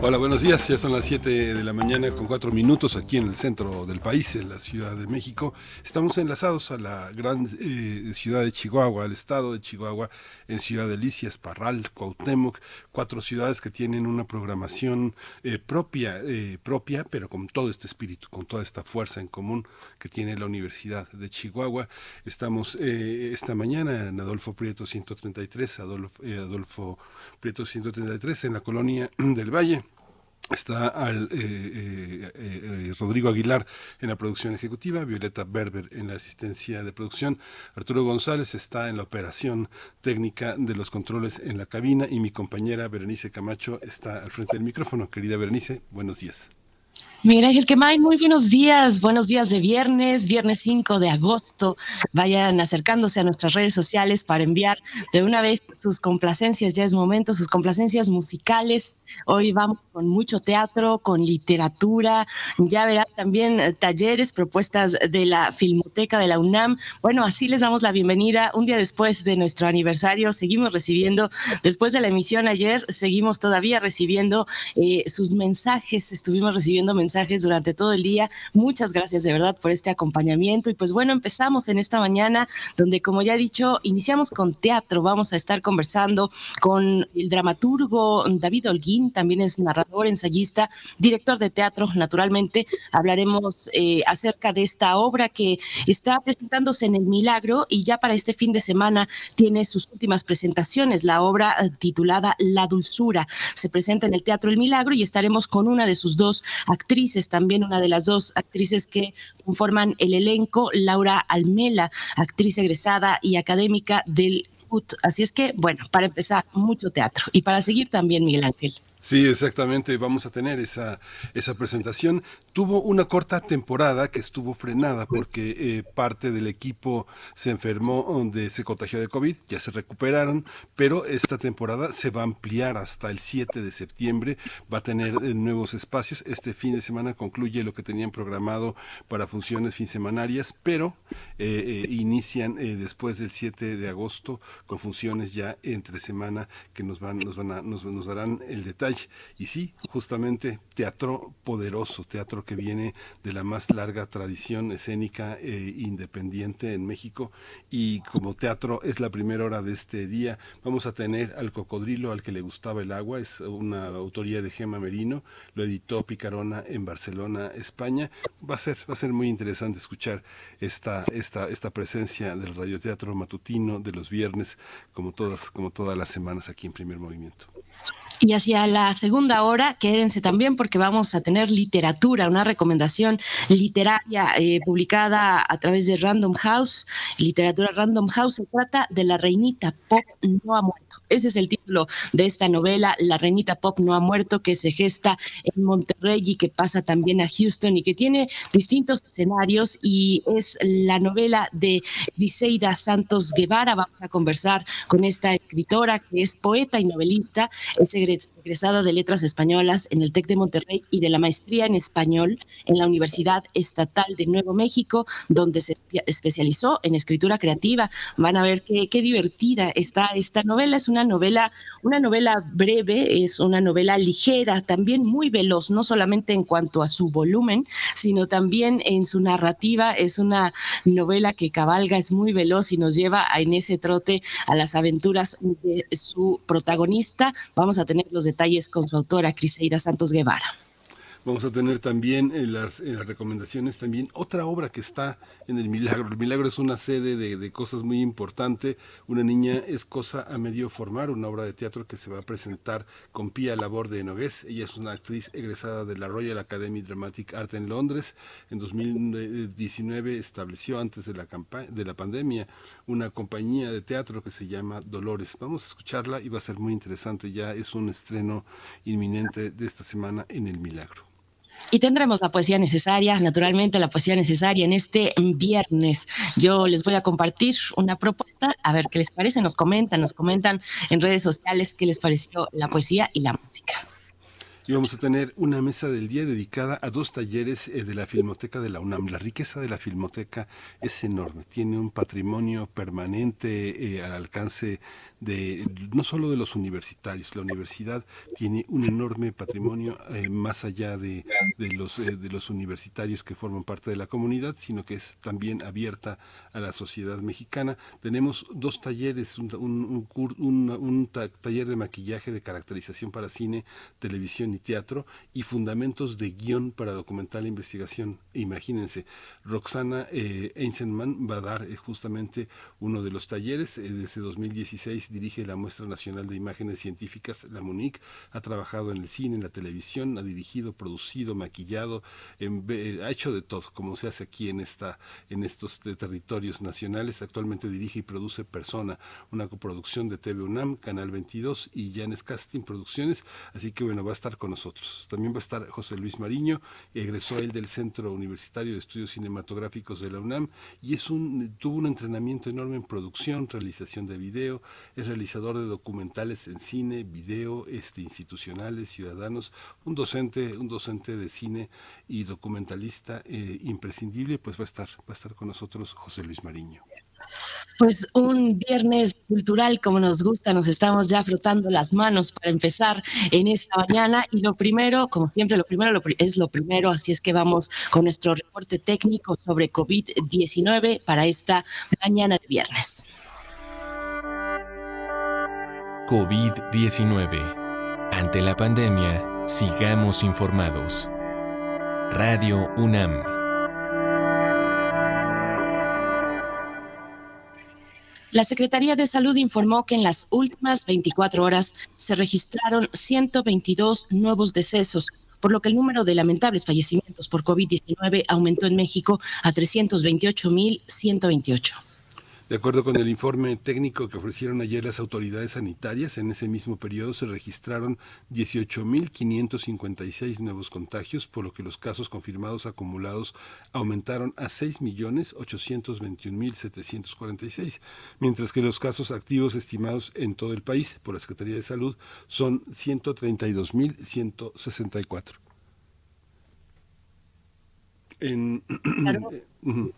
Hola, buenos días. Ya son las 7 de la mañana con 4 minutos aquí en el centro del país, en la Ciudad de México. Estamos enlazados a la gran eh, ciudad de Chihuahua, al estado de Chihuahua, en Ciudad Delicias, Parral, Cuauhtémoc, cuatro ciudades que tienen una programación eh, propia, eh, propia, pero con todo este espíritu, con toda esta fuerza en común que tiene la Universidad de Chihuahua. Estamos esta mañana en Adolfo Prieto 133, Adolfo, Adolfo Prieto 133, en la colonia del Valle. Está al, eh, eh, eh, Rodrigo Aguilar en la producción ejecutiva, Violeta Berber en la asistencia de producción, Arturo González está en la operación técnica de los controles en la cabina y mi compañera Berenice Camacho está al frente del micrófono. Querida Berenice, buenos días. Miguel Ángel Quemay, muy buenos días, buenos días de viernes, viernes 5 de agosto. Vayan acercándose a nuestras redes sociales para enviar de una vez sus complacencias, ya es momento, sus complacencias musicales. Hoy vamos con mucho teatro, con literatura, ya verán también eh, talleres, propuestas de la Filmoteca de la UNAM. Bueno, así les damos la bienvenida un día después de nuestro aniversario. Seguimos recibiendo, después de la emisión ayer, seguimos todavía recibiendo eh, sus mensajes, estuvimos recibiendo mensajes mensajes durante todo el día. Muchas gracias de verdad por este acompañamiento. Y pues bueno, empezamos en esta mañana donde, como ya he dicho, iniciamos con teatro. Vamos a estar conversando con el dramaturgo David Holguín, también es narrador, ensayista, director de teatro, naturalmente. Hablaremos eh, acerca de esta obra que está presentándose en el Milagro y ya para este fin de semana tiene sus últimas presentaciones. La obra eh, titulada La Dulzura se presenta en el Teatro El Milagro y estaremos con una de sus dos actrices también una de las dos actrices que conforman el elenco, Laura Almela, actriz egresada y académica del CUT. Así es que, bueno, para empezar, mucho teatro y para seguir también, Miguel Ángel. Sí, exactamente, vamos a tener esa, esa presentación. Tuvo una corta temporada que estuvo frenada porque eh, parte del equipo se enfermó, donde se contagió de COVID, ya se recuperaron, pero esta temporada se va a ampliar hasta el 7 de septiembre, va a tener eh, nuevos espacios. Este fin de semana concluye lo que tenían programado para funciones finsemanarias, pero eh, inician después del 7 de agosto con funciones ya entre semana que nos van, nos van a, nos, nos darán el detalle y sí, justamente teatro poderoso, teatro que viene de la más larga tradición escénica e independiente en México. Y como teatro es la primera hora de este día, vamos a tener al cocodrilo al que le gustaba el agua, es una autoría de Gema Merino, lo editó Picarona en Barcelona, España. Va a ser, va a ser muy interesante escuchar esta, esta, esta presencia del radioteatro matutino de los viernes, como todas, como todas las semanas aquí en primer movimiento. Y hacia la segunda hora, quédense también porque vamos a tener literatura, una recomendación literaria eh, publicada a través de Random House. Literatura Random House se trata de la reinita pop no ha. Ese es el título de esta novela, La reinita pop no ha muerto, que se gesta en Monterrey y que pasa también a Houston y que tiene distintos escenarios y es la novela de Griseida Santos Guevara. Vamos a conversar con esta escritora que es poeta y novelista, es egresada de Letras Españolas en el TEC de Monterrey y de la maestría en español en la Universidad Estatal de Nuevo México, donde se especializó en escritura creativa. Van a ver qué, qué divertida está esta novela. Es una novela, una novela breve, es una novela ligera, también muy veloz, no solamente en cuanto a su volumen, sino también en su narrativa. Es una novela que cabalga, es muy veloz y nos lleva en ese trote a las aventuras de su protagonista. Vamos a tener los detalles con su autora, Criseida Santos Guevara. Vamos a tener también en las, en las, recomendaciones también otra obra que está en el Milagro. El Milagro es una sede de, de, cosas muy importante. Una niña es cosa a medio formar, una obra de teatro que se va a presentar con Pía Labor de Nogués. Ella es una actriz egresada de la Royal Academy Dramatic Art en Londres. En 2019 estableció antes de la, de la pandemia una compañía de teatro que se llama Dolores. Vamos a escucharla y va a ser muy interesante. Ya es un estreno inminente de esta semana en el Milagro. Y tendremos la poesía necesaria, naturalmente la poesía necesaria en este viernes. Yo les voy a compartir una propuesta, a ver qué les parece, nos comentan, nos comentan en redes sociales qué les pareció la poesía y la música. Y vamos a tener una mesa del día dedicada a dos talleres eh, de la Filmoteca de la UNAM. La riqueza de la Filmoteca es enorme, tiene un patrimonio permanente eh, al alcance de no solo de los universitarios, la universidad tiene un enorme patrimonio eh, más allá de, los, eh, de los universitarios que forman parte de la comunidad, sino que es también abierta a la sociedad mexicana. Tenemos dos talleres, un, un, un, taller de maquillaje de caracterización para cine, televisión y teatro y fundamentos de guion para documental e investigación. Imagínense, Roxana eh, va a dar eh, justamente uno de los talleres desde 2016 dirige la Muestra Nacional de Imágenes Científicas, la MUNIC, ha trabajado en el cine, en la televisión, ha dirigido, producido, maquillado, ha hecho de todo, como se hace aquí en, esta, en estos territorios nacionales. Actualmente dirige y produce Persona, una coproducción de TV UNAM, Canal 22 y Janes Casting Producciones, así que bueno, va a estar con nosotros. También va a estar José Luis Mariño, egresó él del Centro Universitario de Estudios Cinematográficos de la UNAM y es un, tuvo un entrenamiento enorme en producción, realización de video, es realizador de documentales en cine, video, este, institucionales, ciudadanos, un docente, un docente de cine y documentalista eh, imprescindible, pues va a estar, va a estar con nosotros José Luis Mariño. Pues un viernes cultural como nos gusta, nos estamos ya frotando las manos para empezar en esta mañana y lo primero, como siempre, lo primero es lo primero, así es que vamos con nuestro reporte técnico sobre COVID-19 para esta mañana de viernes. COVID-19. Ante la pandemia, sigamos informados. Radio UNAM. La Secretaría de Salud informó que en las últimas 24 horas se registraron 122 nuevos decesos, por lo que el número de lamentables fallecimientos por COVID-19 aumentó en México a 328.128. De acuerdo con el informe técnico que ofrecieron ayer las autoridades sanitarias, en ese mismo periodo se registraron 18.556 nuevos contagios, por lo que los casos confirmados acumulados aumentaron a 6.821.746, mientras que los casos activos estimados en todo el país por la Secretaría de Salud son 132.164. En,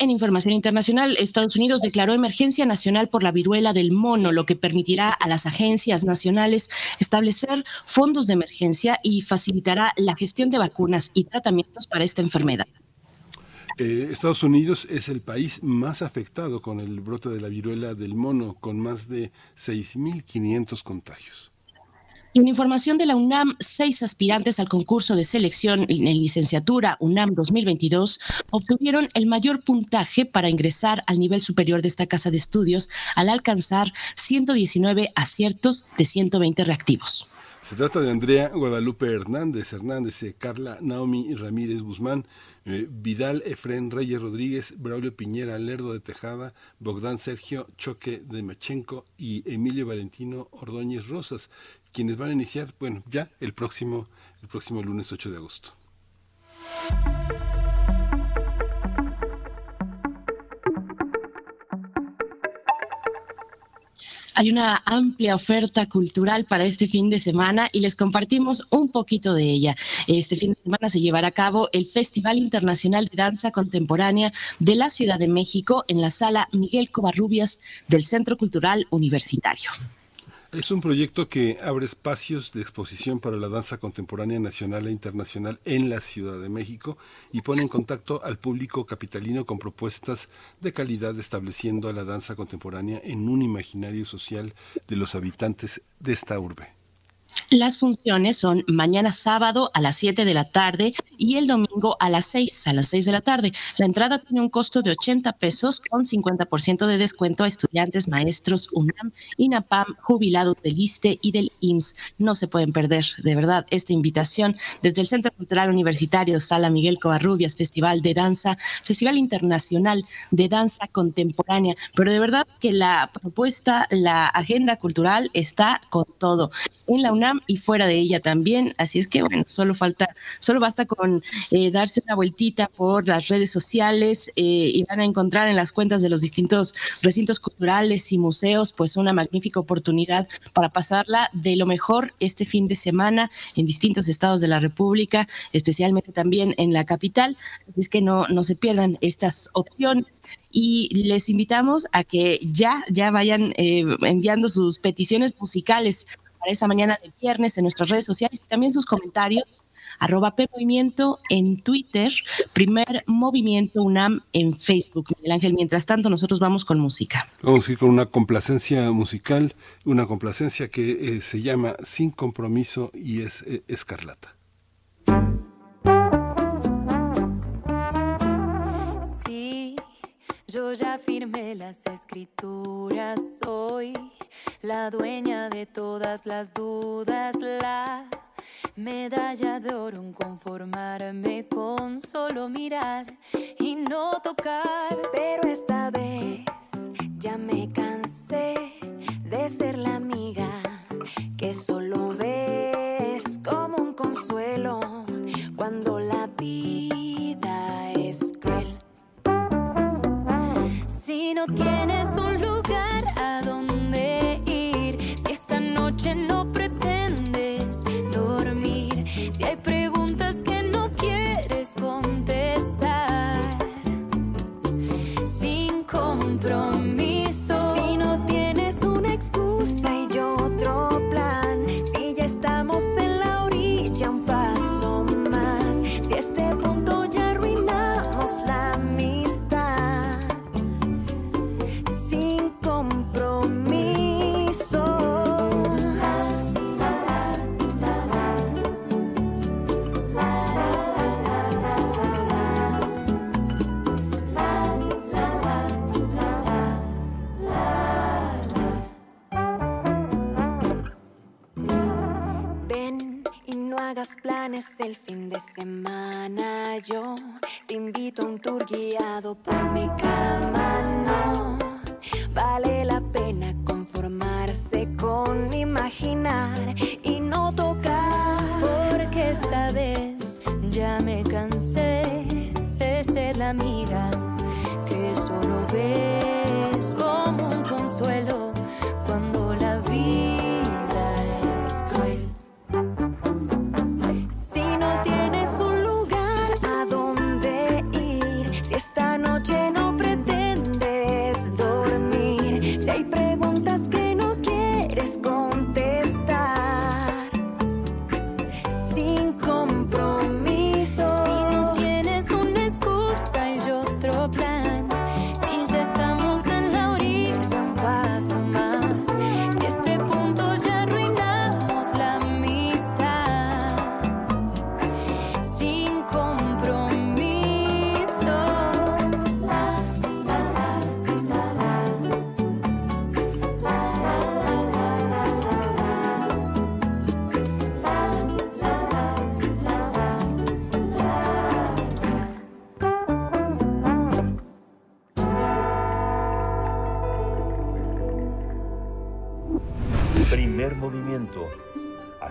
En información internacional, Estados Unidos declaró emergencia nacional por la viruela del mono, lo que permitirá a las agencias nacionales establecer fondos de emergencia y facilitará la gestión de vacunas y tratamientos para esta enfermedad. Eh, Estados Unidos es el país más afectado con el brote de la viruela del mono, con más de 6.500 contagios. En información de la UNAM, seis aspirantes al concurso de selección en licenciatura UNAM 2022 obtuvieron el mayor puntaje para ingresar al nivel superior de esta casa de estudios al alcanzar 119 aciertos de 120 reactivos. Se trata de Andrea Guadalupe Hernández, Hernández, eh, Carla Naomi Ramírez Guzmán, eh, Vidal Efren Reyes Rodríguez, Braulio Piñera Lerdo de Tejada, Bogdán Sergio Choque de Machenco y Emilio Valentino Ordóñez Rosas quienes van a iniciar, bueno, ya el próximo, el próximo lunes 8 de agosto. Hay una amplia oferta cultural para este fin de semana y les compartimos un poquito de ella. Este fin de semana se llevará a cabo el Festival Internacional de Danza Contemporánea de la Ciudad de México en la sala Miguel Covarrubias del Centro Cultural Universitario. Es un proyecto que abre espacios de exposición para la danza contemporánea nacional e internacional en la Ciudad de México y pone en contacto al público capitalino con propuestas de calidad estableciendo a la danza contemporánea en un imaginario social de los habitantes de esta urbe. Las funciones son mañana sábado a las 7 de la tarde y el domingo a las 6, a las 6 de la tarde. La entrada tiene un costo de 80 pesos con 50% de descuento a estudiantes, maestros, UNAM, INAPAM, jubilados del ISTE y del IMSS. No se pueden perder, de verdad, esta invitación desde el Centro Cultural Universitario Sala Miguel Covarrubias, Festival de Danza, Festival Internacional de Danza Contemporánea. Pero de verdad que la propuesta, la agenda cultural está con todo. En la UNAM y fuera de ella también. Así es que, bueno, solo falta, solo basta con eh, darse una vueltita por las redes sociales eh, y van a encontrar en las cuentas de los distintos recintos culturales y museos, pues una magnífica oportunidad para pasarla de lo mejor este fin de semana en distintos estados de la República, especialmente también en la capital. Así es que no, no se pierdan estas opciones y les invitamos a que ya, ya vayan eh, enviando sus peticiones musicales para esa mañana del viernes en nuestras redes sociales y también sus comentarios. Arroba P Movimiento en Twitter, Primer Movimiento UNAM en Facebook. Miguel Ángel, mientras tanto, nosotros vamos con música. Vamos a ir con una complacencia musical, una complacencia que eh, se llama Sin Compromiso y es eh, Escarlata. Yo ya firmé las escrituras, soy la dueña de todas las dudas, la medalla de oro, un conformarme con solo mirar y no tocar. Pero esta vez ya me cansé de ser la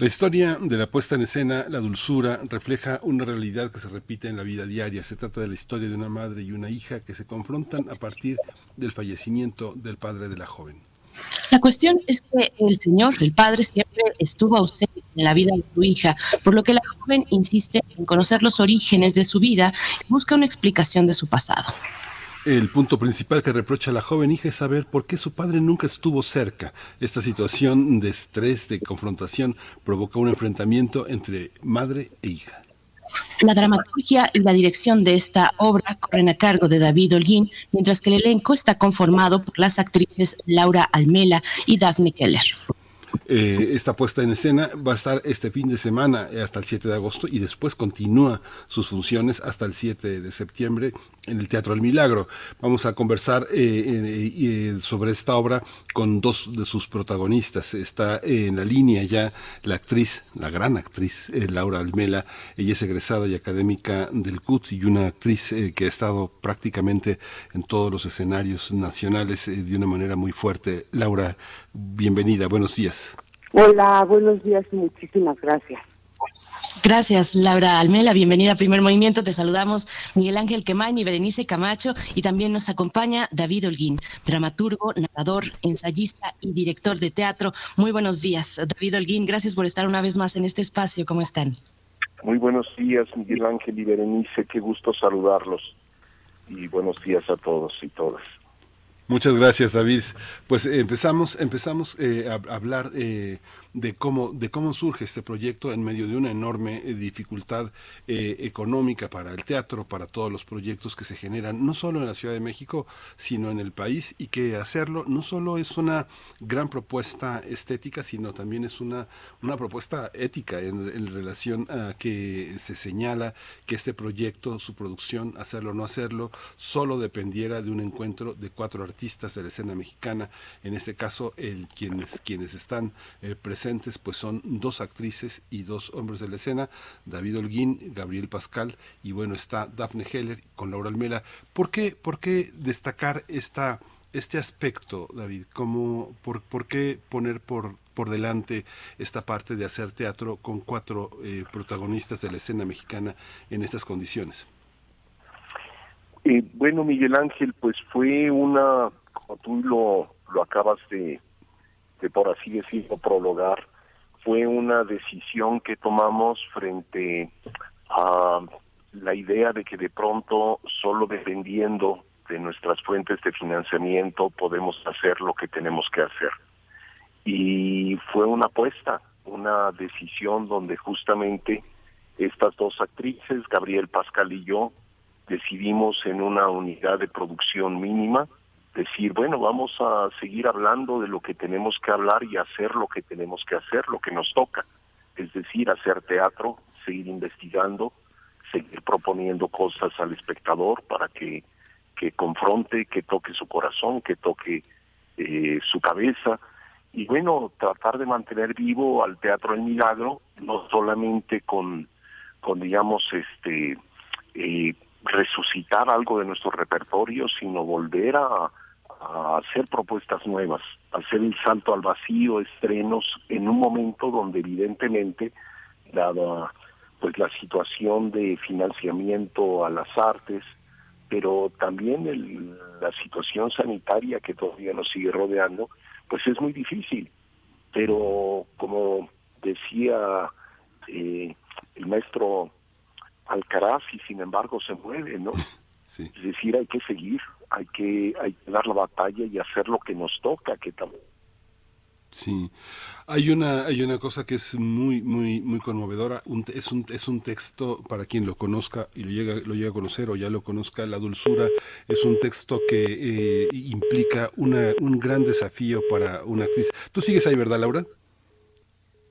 La historia de la puesta en escena, la dulzura, refleja una realidad que se repite en la vida diaria. Se trata de la historia de una madre y una hija que se confrontan a partir del fallecimiento del padre de la joven. La cuestión es que el señor, el padre, siempre estuvo ausente en la vida de su hija, por lo que la joven insiste en conocer los orígenes de su vida y busca una explicación de su pasado. El punto principal que reprocha a la joven hija es saber por qué su padre nunca estuvo cerca. Esta situación de estrés, de confrontación, provoca un enfrentamiento entre madre e hija. La dramaturgia y la dirección de esta obra corren a cargo de David Holguín, mientras que el elenco está conformado por las actrices Laura Almela y Daphne Keller. Eh, esta puesta en escena va a estar este fin de semana eh, hasta el 7 de agosto y después continúa sus funciones hasta el 7 de septiembre en el Teatro del Milagro. Vamos a conversar eh, sobre esta obra con dos de sus protagonistas. Está en la línea ya la actriz, la gran actriz Laura Almela. Ella es egresada y académica del CUT y una actriz que ha estado prácticamente en todos los escenarios nacionales de una manera muy fuerte. Laura, bienvenida, buenos días. Hola, buenos días muchísimas gracias. Gracias, Laura Almela. Bienvenida a Primer Movimiento. Te saludamos Miguel Ángel Quemain y Berenice Camacho. Y también nos acompaña David Holguín, dramaturgo, narrador, ensayista y director de teatro. Muy buenos días, David Holguín. Gracias por estar una vez más en este espacio. ¿Cómo están? Muy buenos días, Miguel Ángel y Berenice. Qué gusto saludarlos. Y buenos días a todos y todas. Muchas gracias, David. Pues empezamos, empezamos eh, a, hablar eh, de cómo, de cómo surge este proyecto en medio de una enorme eh, dificultad eh, económica para el teatro, para todos los proyectos que se generan, no solo en la Ciudad de México, sino en el país, y que hacerlo no solo es una gran propuesta estética, sino también es una, una propuesta ética en, relación a que se señala que este proyecto, su producción, hacerlo o no hacerlo, solo dependiera de un encuentro de cuatro artistas de la escena mexicana, en este caso el quienes, quienes están eh, pues son dos actrices y dos hombres de la escena, David Holguín, Gabriel Pascal y bueno, está Daphne Heller con Laura Almela. ¿Por qué, por qué destacar esta, este aspecto, David? ¿Cómo, por, por, qué poner por, por delante esta parte de hacer teatro con cuatro eh, protagonistas de la escena mexicana en estas condiciones? Eh, bueno, Miguel Ángel, pues fue una, como tú lo, lo acabas de, de por así decirlo, prologar, fue una decisión que tomamos frente a la idea de que de pronto, solo dependiendo de nuestras fuentes de financiamiento, podemos hacer lo que tenemos que hacer. Y fue una apuesta, una decisión donde justamente estas dos actrices, Gabriel Pascal y yo, decidimos en una unidad de producción mínima decir, bueno, vamos a seguir hablando de lo que tenemos que hablar y hacer lo que tenemos que hacer, lo que nos toca, es decir, hacer teatro, seguir investigando, seguir proponiendo cosas al espectador para que, que confronte, que toque su corazón, que toque eh, su cabeza. Y bueno, tratar de mantener vivo al Teatro del Milagro, no solamente con, con digamos, este, eh, resucitar algo de nuestro repertorio, sino volver a, a hacer propuestas nuevas, hacer el salto al vacío, estrenos en un momento donde evidentemente, dada pues la situación de financiamiento a las artes, pero también el, la situación sanitaria que todavía nos sigue rodeando, pues es muy difícil. Pero como decía eh, el maestro Alcaraz, y sin embargo se mueve, ¿no? Es decir, hay que seguir, hay que, hay que dar la batalla y hacer lo que nos toca, que también Sí, hay una hay una cosa que es muy muy muy conmovedora. es un es un texto para quien lo conozca y lo llega lo llega a conocer o ya lo conozca. La dulzura es un texto que eh, implica una un gran desafío para una actriz. Tú sigues ahí, ¿verdad, Laura?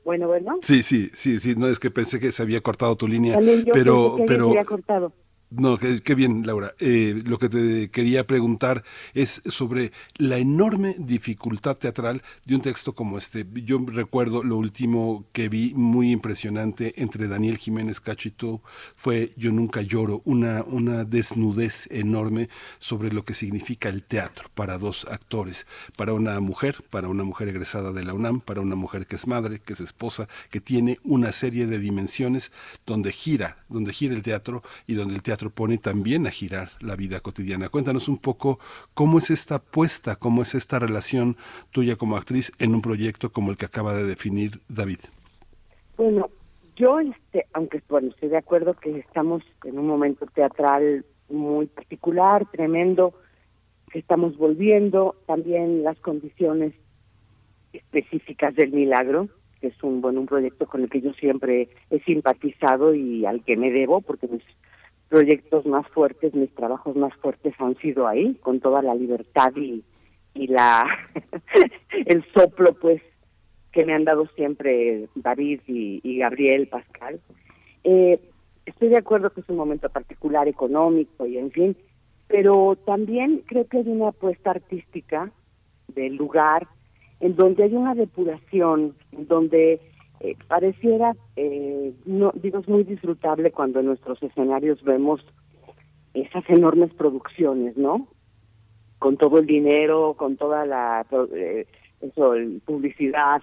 Bueno, bueno. Sí, sí, sí, sí. No es que pensé que se había cortado tu línea, pero pero cortado. No, qué, bien, Laura. Eh, lo que te quería preguntar es sobre la enorme dificultad teatral de un texto como este. Yo recuerdo lo último que vi muy impresionante entre Daniel Jiménez Cacho y tú fue Yo nunca lloro, una, una desnudez enorme sobre lo que significa el teatro para dos actores, para una mujer, para una mujer egresada de la UNAM, para una mujer que es madre, que es esposa, que tiene una serie de dimensiones donde gira, donde gira el teatro y donde el teatro propone también a girar la vida cotidiana. Cuéntanos un poco cómo es esta apuesta, cómo es esta relación tuya como actriz en un proyecto como el que acaba de definir David. Bueno, yo, este, aunque bueno, estoy de acuerdo que estamos en un momento teatral muy particular, tremendo, que estamos volviendo, también las condiciones específicas del milagro, que es un bueno un proyecto con el que yo siempre he simpatizado y al que me debo porque mis proyectos más fuertes, mis trabajos más fuertes han sido ahí, con toda la libertad y, y la el soplo pues que me han dado siempre David y, Gabriel Pascal. Eh, estoy de acuerdo que es un momento particular económico y en fin, pero también creo que hay una apuesta artística del lugar en donde hay una depuración, en donde eh, pareciera, eh, no digo, es muy disfrutable cuando en nuestros escenarios vemos esas enormes producciones, ¿no? Con todo el dinero, con toda la eh, publicidad.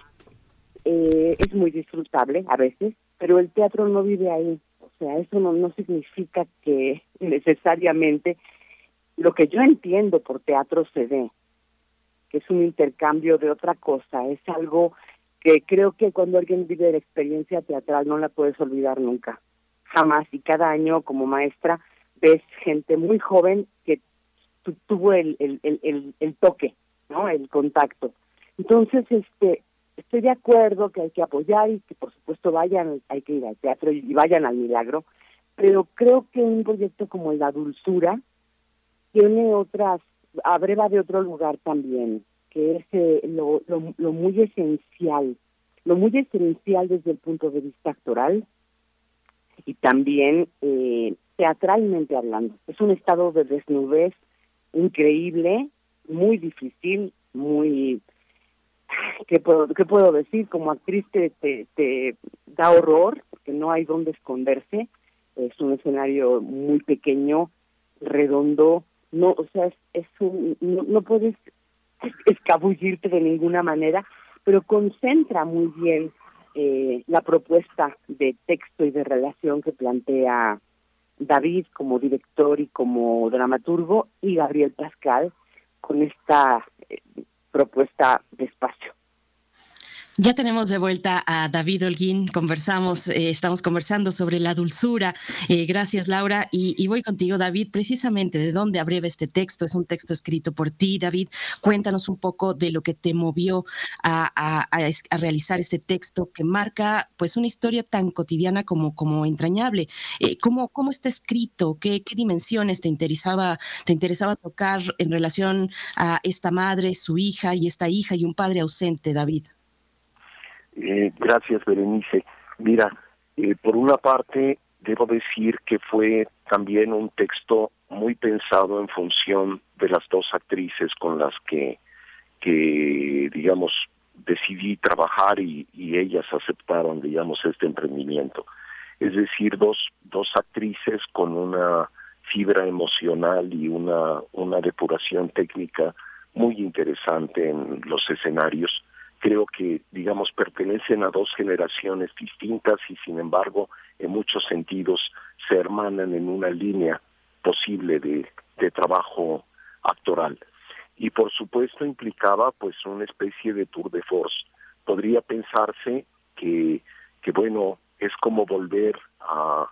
Eh, es muy disfrutable a veces, pero el teatro no vive ahí. O sea, eso no, no significa que necesariamente lo que yo entiendo por teatro se dé, que es un intercambio de otra cosa, es algo que creo que cuando alguien vive la experiencia teatral no la puedes olvidar nunca, jamás. Y cada año como maestra ves gente muy joven que tuvo el, el, el, toque, ¿no? El contacto. Entonces, este, estoy de acuerdo que hay que apoyar y que por supuesto vayan, hay que ir al teatro y vayan al milagro, pero creo que un proyecto como La Dulzura tiene otras, abreva de otro lugar también, que es eh, lo, lo, lo muy esencial, lo muy esencial desde el punto de vista actoral y también eh, teatralmente hablando. Es un estado de desnudez increíble, muy difícil, muy ¿qué puedo, qué puedo decir? Como actriz te, te, da horror, porque no hay dónde esconderse. Es un escenario muy pequeño, redondo, no, o sea, es, es un, no, no puedes escabullirte de ninguna manera, pero concentra muy bien eh, la propuesta de texto y de relación que plantea David como director y como dramaturgo y Gabriel Pascal con esta eh, propuesta de espacio. Ya tenemos de vuelta a David Holguín, conversamos, eh, estamos conversando sobre la dulzura. Eh, gracias, Laura. Y, voy contigo, David, precisamente de dónde abreva este texto. Es un texto escrito por ti, David. Cuéntanos un poco de lo que te movió a, realizar este texto que marca pues una historia tan cotidiana como, entrañable. Eh, ¿cómo, ¿Cómo está escrito? ¿Qué, ¿Qué dimensiones te interesaba, te interesaba tocar en relación a esta madre, su hija y esta hija y un padre ausente, David? Eh, gracias, Berenice. Mira, eh, por una parte, debo decir que fue también un texto muy pensado en función de las dos actrices con las que, que digamos, decidí trabajar y, y ellas aceptaron, digamos, este emprendimiento. Es decir, dos, dos actrices con una fibra emocional y una, una depuración técnica muy interesante en los escenarios creo que, digamos, pertenecen a dos generaciones distintas y, sin embargo, en muchos sentidos se hermanan en una línea posible de, de trabajo actoral. Y, por supuesto, implicaba, pues, una especie de tour de force. Podría pensarse que, que bueno, es como volver a,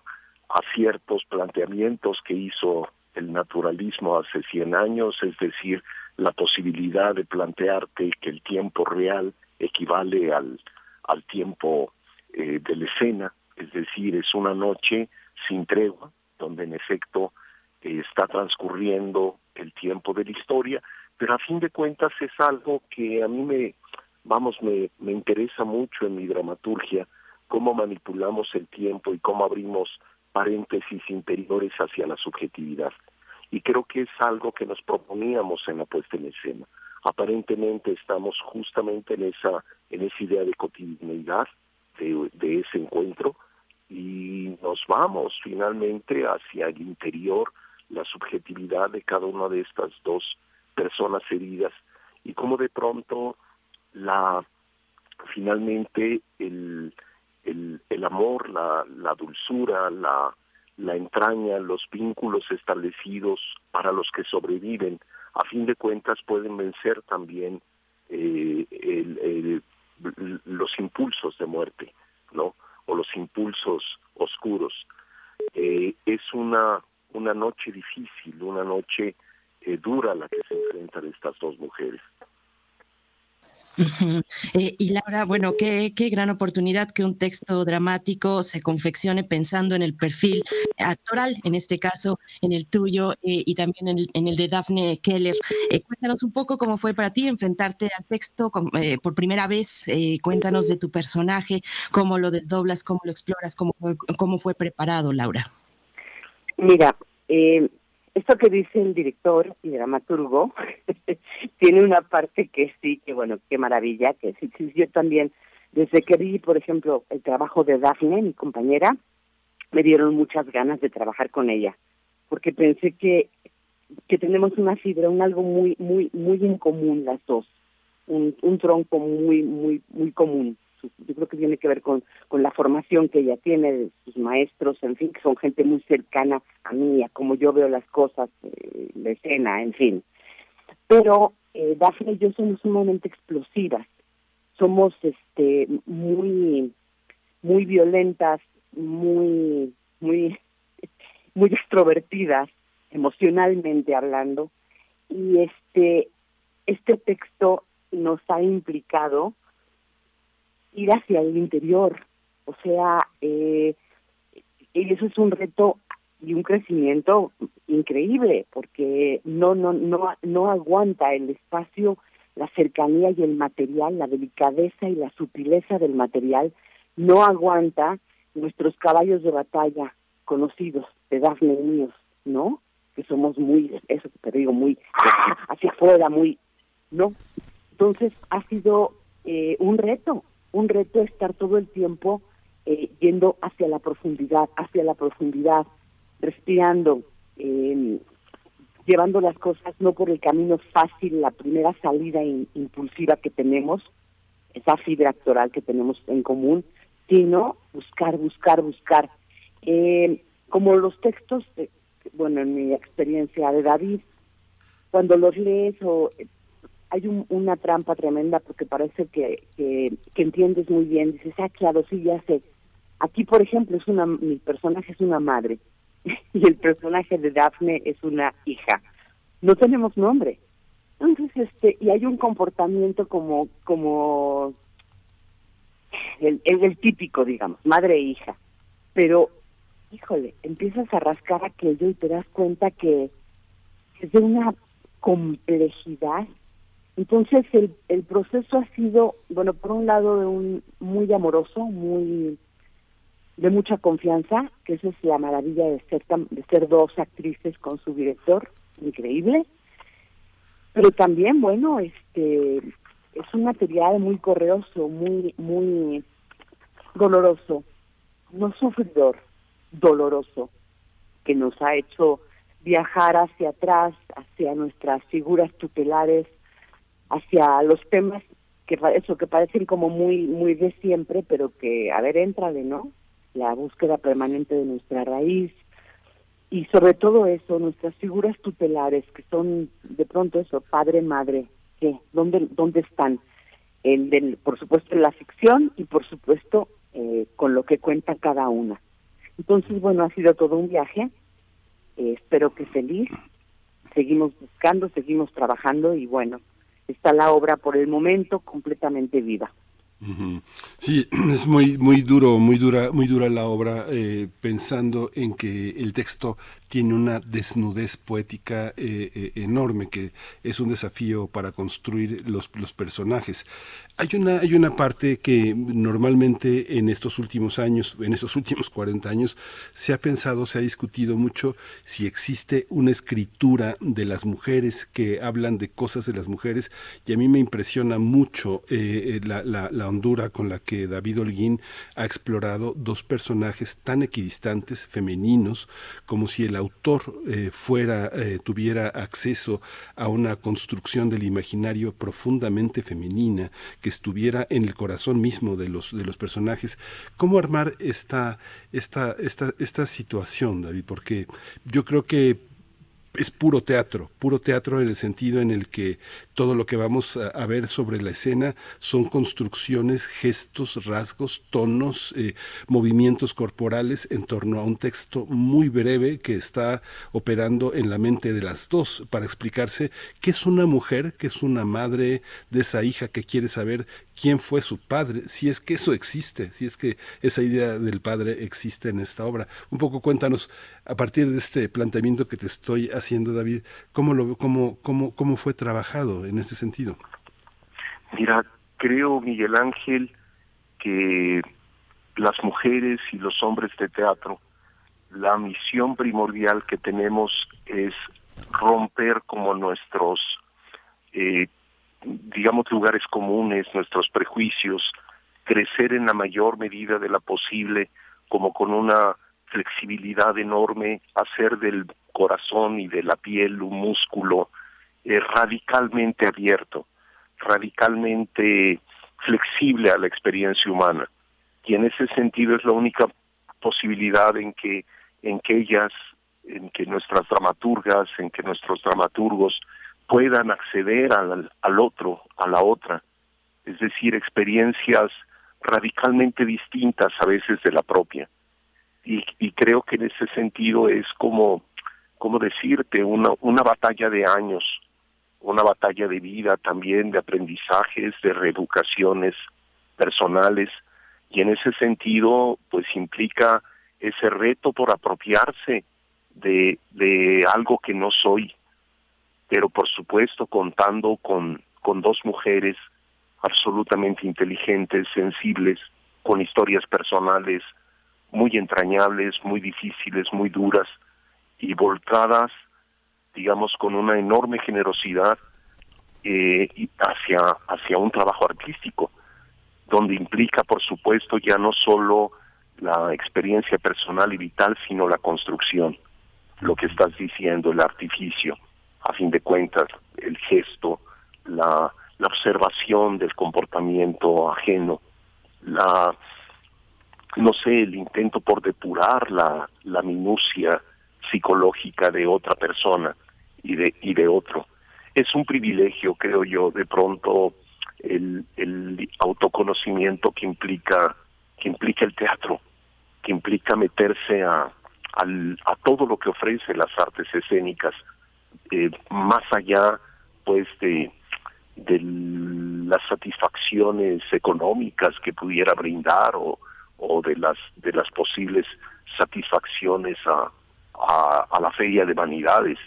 a ciertos planteamientos que hizo el naturalismo hace 100 años, es decir, la posibilidad de plantearte que el tiempo real equivale al, al tiempo eh, de la escena, es decir, es una noche sin tregua, donde en efecto eh, está transcurriendo el tiempo de la historia, pero a fin de cuentas es algo que a mí me, vamos, me, me interesa mucho en mi dramaturgia, cómo manipulamos el tiempo y cómo abrimos paréntesis interiores hacia la subjetividad y creo que es algo que nos proponíamos en la puesta en escena. Aparentemente estamos justamente en esa en esa idea de cotidianidad de, ese encuentro y nos vamos finalmente hacia el interior, la subjetividad de cada una de estas dos personas heridas y cómo de pronto la finalmente el, el, el amor, la, la dulzura, la, la entraña, los vínculos establecidos para los que sobreviven, a fin de cuentas pueden vencer también eh, los impulsos de muerte, ¿no? O los impulsos oscuros. Eh, es una, una noche difícil, una noche eh, dura la que se enfrentan estas dos mujeres. Eh, y Laura, bueno, qué, gran oportunidad que un texto dramático se confeccione pensando en el perfil actoral, en este caso en el tuyo eh, y también en el, de Daphne Keller. Eh, cuéntanos un poco cómo fue para ti enfrentarte al texto por primera vez. cuéntanos de tu personaje, cómo lo desdoblas, cómo lo exploras, cómo, cómo fue preparado, Laura. Mira, esto que dice el director y dramaturgo tiene una parte que sí, que bueno, qué maravilla, que sí, sí, yo también, desde que vi, por ejemplo, el trabajo de Daphne, mi compañera, me dieron muchas ganas de trabajar con ella, porque pensé que que tenemos una fibra, un algo muy muy muy en común las dos, un, un tronco muy muy muy común yo creo que tiene que ver con, con la formación que ella tiene de sus maestros, en fin, que son gente muy cercana a mí, a como yo veo las cosas, eh, la escena, en fin. Pero eh, Daphne y yo somos sumamente explosivas, somos este muy muy violentas, muy muy muy extrovertidas emocionalmente hablando y este este texto nos ha implicado ir hacia el interior. O sea, eh, eso es un reto y un crecimiento increíble porque no no no no aguanta el espacio la cercanía y el material la delicadeza y la sutileza del material no aguanta nuestros caballos de batalla conocidos de Dafne míos no que somos muy eso te digo muy hacia afuera muy no entonces ha sido eh, un reto un reto estar todo el tiempo eh, yendo hacia la profundidad, hacia la profundidad, respirando, eh, llevando las cosas no por el camino fácil, la primera salida impulsiva que tenemos, esa fibra actoral que tenemos en común, sino buscar, buscar, buscar. Eh, como los textos, bueno, en mi experiencia de David, cuando los lees o hay una trampa tremenda porque parece que, que, entiendes muy bien, dices, ah, claro, sí, ya sé. Aquí, por ejemplo, es una, mi personaje es una madre y el personaje de Daphne es una hija. No tenemos nombre. Entonces, este, y hay un comportamiento como, como el, el, típico, digamos, madre e hija. Pero, híjole, empiezas a rascar aquello y te das cuenta que es de una complejidad entonces el, el proceso ha sido, bueno, por un lado de un muy amoroso, muy de mucha confianza, que esa es la maravilla de ser de ser dos actrices con su director, increíble. Pero también, bueno, este es un material muy correoso, muy muy doloroso, no sufridor, doloroso, que nos ha hecho viajar hacia atrás, hacia nuestras figuras tutelares, hacia los temas que eso que parecen como muy muy de siempre, pero que a ver de ¿no? La búsqueda permanente de nuestra raíz y sobre todo eso, nuestras figuras tutelares que son de pronto eso, padre, madre, ¿qué? ¿Dónde dónde están? El del, por supuesto la ficción y por supuesto eh, con lo que cuenta cada una. Entonces, bueno, ha sido todo un viaje. Eh, espero que feliz. Seguimos buscando, seguimos trabajando y bueno, está la obra por el momento completamente viva. Sí, es muy muy duro, muy dura, muy dura la obra, eh, pensando en que el texto tiene una desnudez poética eh, eh, enorme, que es un desafío para construir los, los personajes. Hay una, hay una parte que normalmente en estos últimos años, en estos últimos 40 años, se ha pensado, se ha discutido mucho si existe una escritura de las mujeres que hablan de cosas de las mujeres. Y a mí me impresiona mucho eh, la, la, la, hondura con la que David Holguín ha explorado dos personajes tan equidistantes, femeninos, como si el autor eh, fuera, eh, tuviera acceso a una construcción del imaginario profundamente femenina, que estuviera en el corazón mismo de los, de los personajes. ¿Cómo armar esta, esta, esta, esta situación, David? Porque yo creo que es puro teatro, puro teatro en el sentido en el que todo lo que vamos a, ver sobre la escena son construcciones, gestos, rasgos, tonos, eh, movimientos corporales en torno a un texto muy breve que está operando en la mente de las dos para explicarse qué es una mujer, qué es una madre de esa hija que quiere saber quién fue su padre, si es que eso existe, si es que esa idea del padre existe en esta obra. Un poco cuéntanos, a partir de este planteamiento que te estoy haciendo, David, cómo, lo, cómo, cómo, cómo fue trabajado en este sentido. Mira, creo, Miguel Ángel, que las mujeres y los hombres de teatro, la misión primordial que tenemos es romper como nuestros eh, digamos, lugares comunes, nuestros prejuicios, crecer en la mayor medida de la posible, como con una flexibilidad enorme, hacer del corazón y de la piel un músculo eh, radicalmente abierto, radicalmente flexible a la experiencia humana. Y en ese sentido es la única posibilidad en que, en que ellas, en que nuestras dramaturgas, en que nuestros dramaturgos puedan acceder al, al otro, a la otra, es decir, experiencias radicalmente distintas a veces de la propia. Y, creo que en ese sentido es como, como decirte, una, una batalla de años, una batalla de vida también, de aprendizajes, de reeducaciones personales, y en ese sentido, pues implica ese reto por apropiarse de, de algo que no soy, pero por supuesto contando con, con dos mujeres absolutamente inteligentes, sensibles, con historias personales muy entrañables, muy difíciles, muy duras y volcadas, digamos, con una enorme generosidad eh, hacia, hacia un trabajo artístico, donde implica, por supuesto, ya no solo la experiencia personal y vital, sino la construcción, lo que estás diciendo, el artificio a fin de cuentas, el gesto, la, observación del comportamiento ajeno, la no sé, el intento por depurar la, la minucia psicológica de otra persona y de, y de otro. Es un privilegio, creo yo, de pronto el, el autoconocimiento que implica, que implica el teatro, que implica meterse a, al, a todo lo que ofrece las artes escénicas, eh, más allá pues de, de las satisfacciones económicas que pudiera brindar o, o de las de las posibles satisfacciones a, a, la feria de vanidades.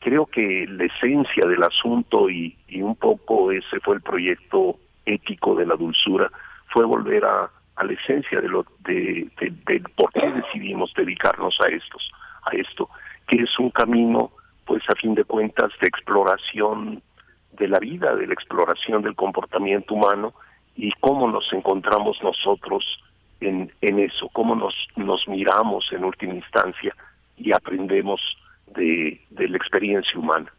Creo que la esencia del asunto y, y un poco ese fue el proyecto ético de la dulzura fue volver a, a la esencia de lo de, de, de, por qué decidimos dedicarnos a estos a esto que es un camino pues a fin de cuentas de exploración de la vida, de la exploración del comportamiento humano y cómo nos encontramos nosotros en, eso, cómo nos, nos miramos en última instancia y aprendemos de, de la experiencia humana.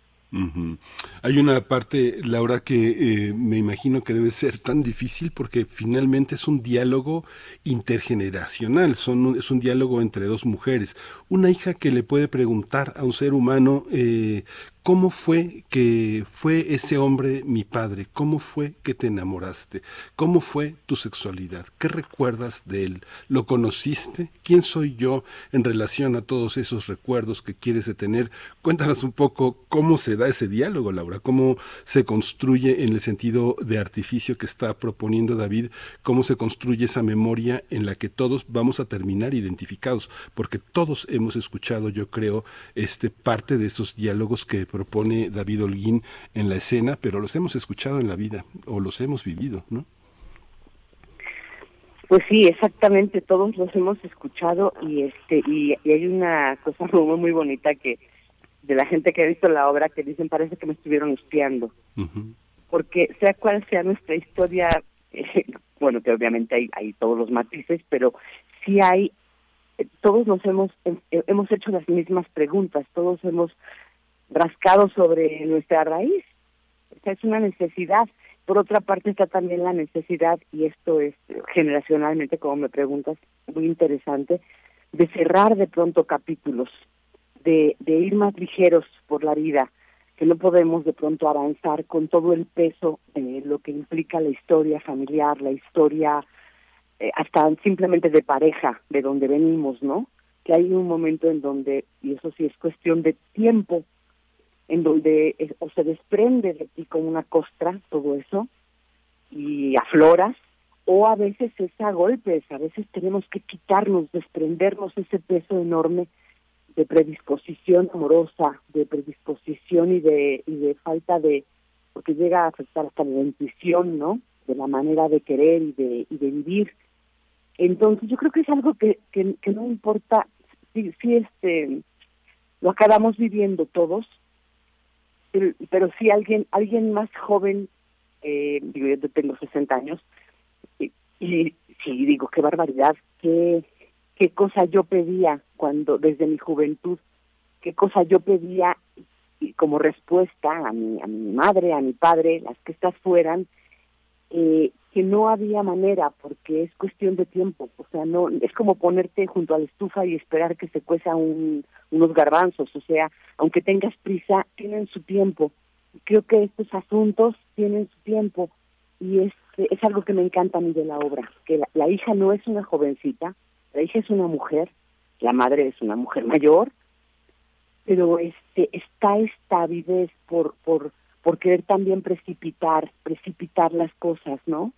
Hay una parte, Laura, que eh, me imagino que debe ser tan difícil porque finalmente es un diálogo intergeneracional, es un diálogo entre dos mujeres. Una hija que le puede preguntar a un ser humano eh, ¿Cómo fue que fue ese hombre mi padre? ¿Cómo fue que te enamoraste? ¿Cómo fue tu sexualidad? ¿Qué recuerdas de él? ¿Lo conociste? ¿Quién soy yo en relación a todos esos recuerdos que quieres tener? Cuéntanos un poco cómo se da ese diálogo, Laura, cómo se construye en el sentido de artificio que está proponiendo David, cómo se construye esa memoria en la que todos vamos a terminar identificados, porque todos hemos escuchado, yo creo, este parte de esos diálogos que propone David Holguín en la escena, pero los hemos escuchado en la vida o los hemos vivido, ¿no? Pues sí, exactamente, todos los hemos escuchado y este y, hay una cosa muy muy bonita que de la gente que ha visto la obra que dicen parece que me estuvieron espiando, porque sea cual sea nuestra historia, bueno que obviamente hay, hay todos los matices, pero sí hay eh, todos nos hemos hemos hecho las mismas preguntas, todos hemos rascado sobre nuestra raíz. Esa es una necesidad. Por otra parte está también la necesidad, y esto es generacionalmente, como me preguntas, muy interesante, de cerrar de pronto capítulos, de, de ir más ligeros por la vida, que no podemos de pronto avanzar con todo el peso de lo que implica la historia familiar, la historia eh, hasta simplemente de pareja, de donde venimos, ¿no? Que hay un momento en donde, y eso sí es cuestión de tiempo, en donde o se desprende de ti como una costra todo eso y afloras, o a veces es a golpes, a veces tenemos que quitarnos, desprendernos ese peso enorme de predisposición amorosa, de predisposición y de, y de falta de, porque llega a afectar hasta la intuición, ¿no? De la manera de querer y de, y de vivir. Entonces yo creo que es algo que, que, que no importa si, si este lo acabamos viviendo todos, pero, si alguien alguien más joven, eh, digo, yo tengo 60 años, y, sí, digo, qué barbaridad, qué, qué cosa yo pedía cuando, desde mi juventud, qué cosa yo pedía como respuesta a mi, a mi madre, a mi padre, las que estas fueran, eh, que no había manera porque es cuestión de tiempo, o sea, no es como ponerte junto a la estufa y esperar que se cueza un, unos garbanzos, o sea, aunque tengas prisa, tienen su tiempo. Creo que estos asuntos tienen su tiempo. Y es, es algo que me encanta a mí de la obra, que la, hija no es una jovencita, la hija es una mujer, la madre es una mujer mayor, pero este está esta avidez por por por querer también precipitar precipitar las cosas, ¿no?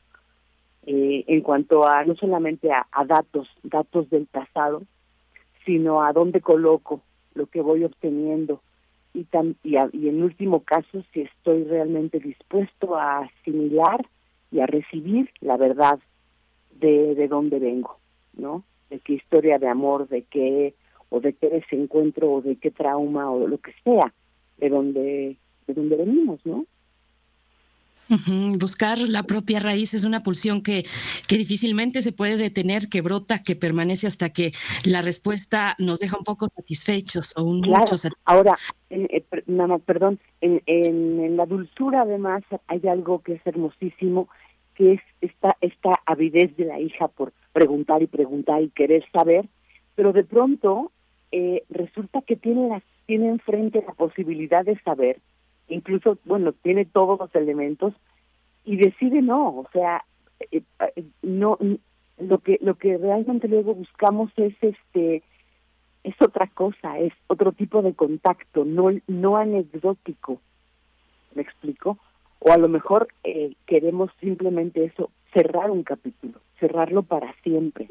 Eh, en cuanto a no solamente a, datos, datos del pasado, sino a dónde coloco lo que voy obteniendo y, tan, y, y en último caso si estoy realmente dispuesto a asimilar y a recibir la verdad de, de dónde vengo, ¿no? De qué historia de amor, de qué o de qué desencuentro o de qué trauma o lo que sea, de dónde de dónde venimos, ¿no? Buscar la propia raíz es una pulsión que, que difícilmente se puede detener, que brota, que permanece hasta que la respuesta nos deja un poco satisfechos o un mucho Ahora, eh, perdón, en, en, la dulzura además hay algo que es hermosísimo, que es esta, esta avidez de la hija por preguntar y preguntar y querer saber, pero de pronto eh, resulta que tiene, las, tiene enfrente la posibilidad de saber incluso, bueno, tiene todos los elementos y decide no, o sea, eh, eh, no lo que lo que realmente luego buscamos es este es otra cosa, es otro tipo de contacto, no no anecdótico. ¿Me explico? O a lo mejor eh, queremos simplemente eso, cerrar un capítulo, cerrarlo para siempre.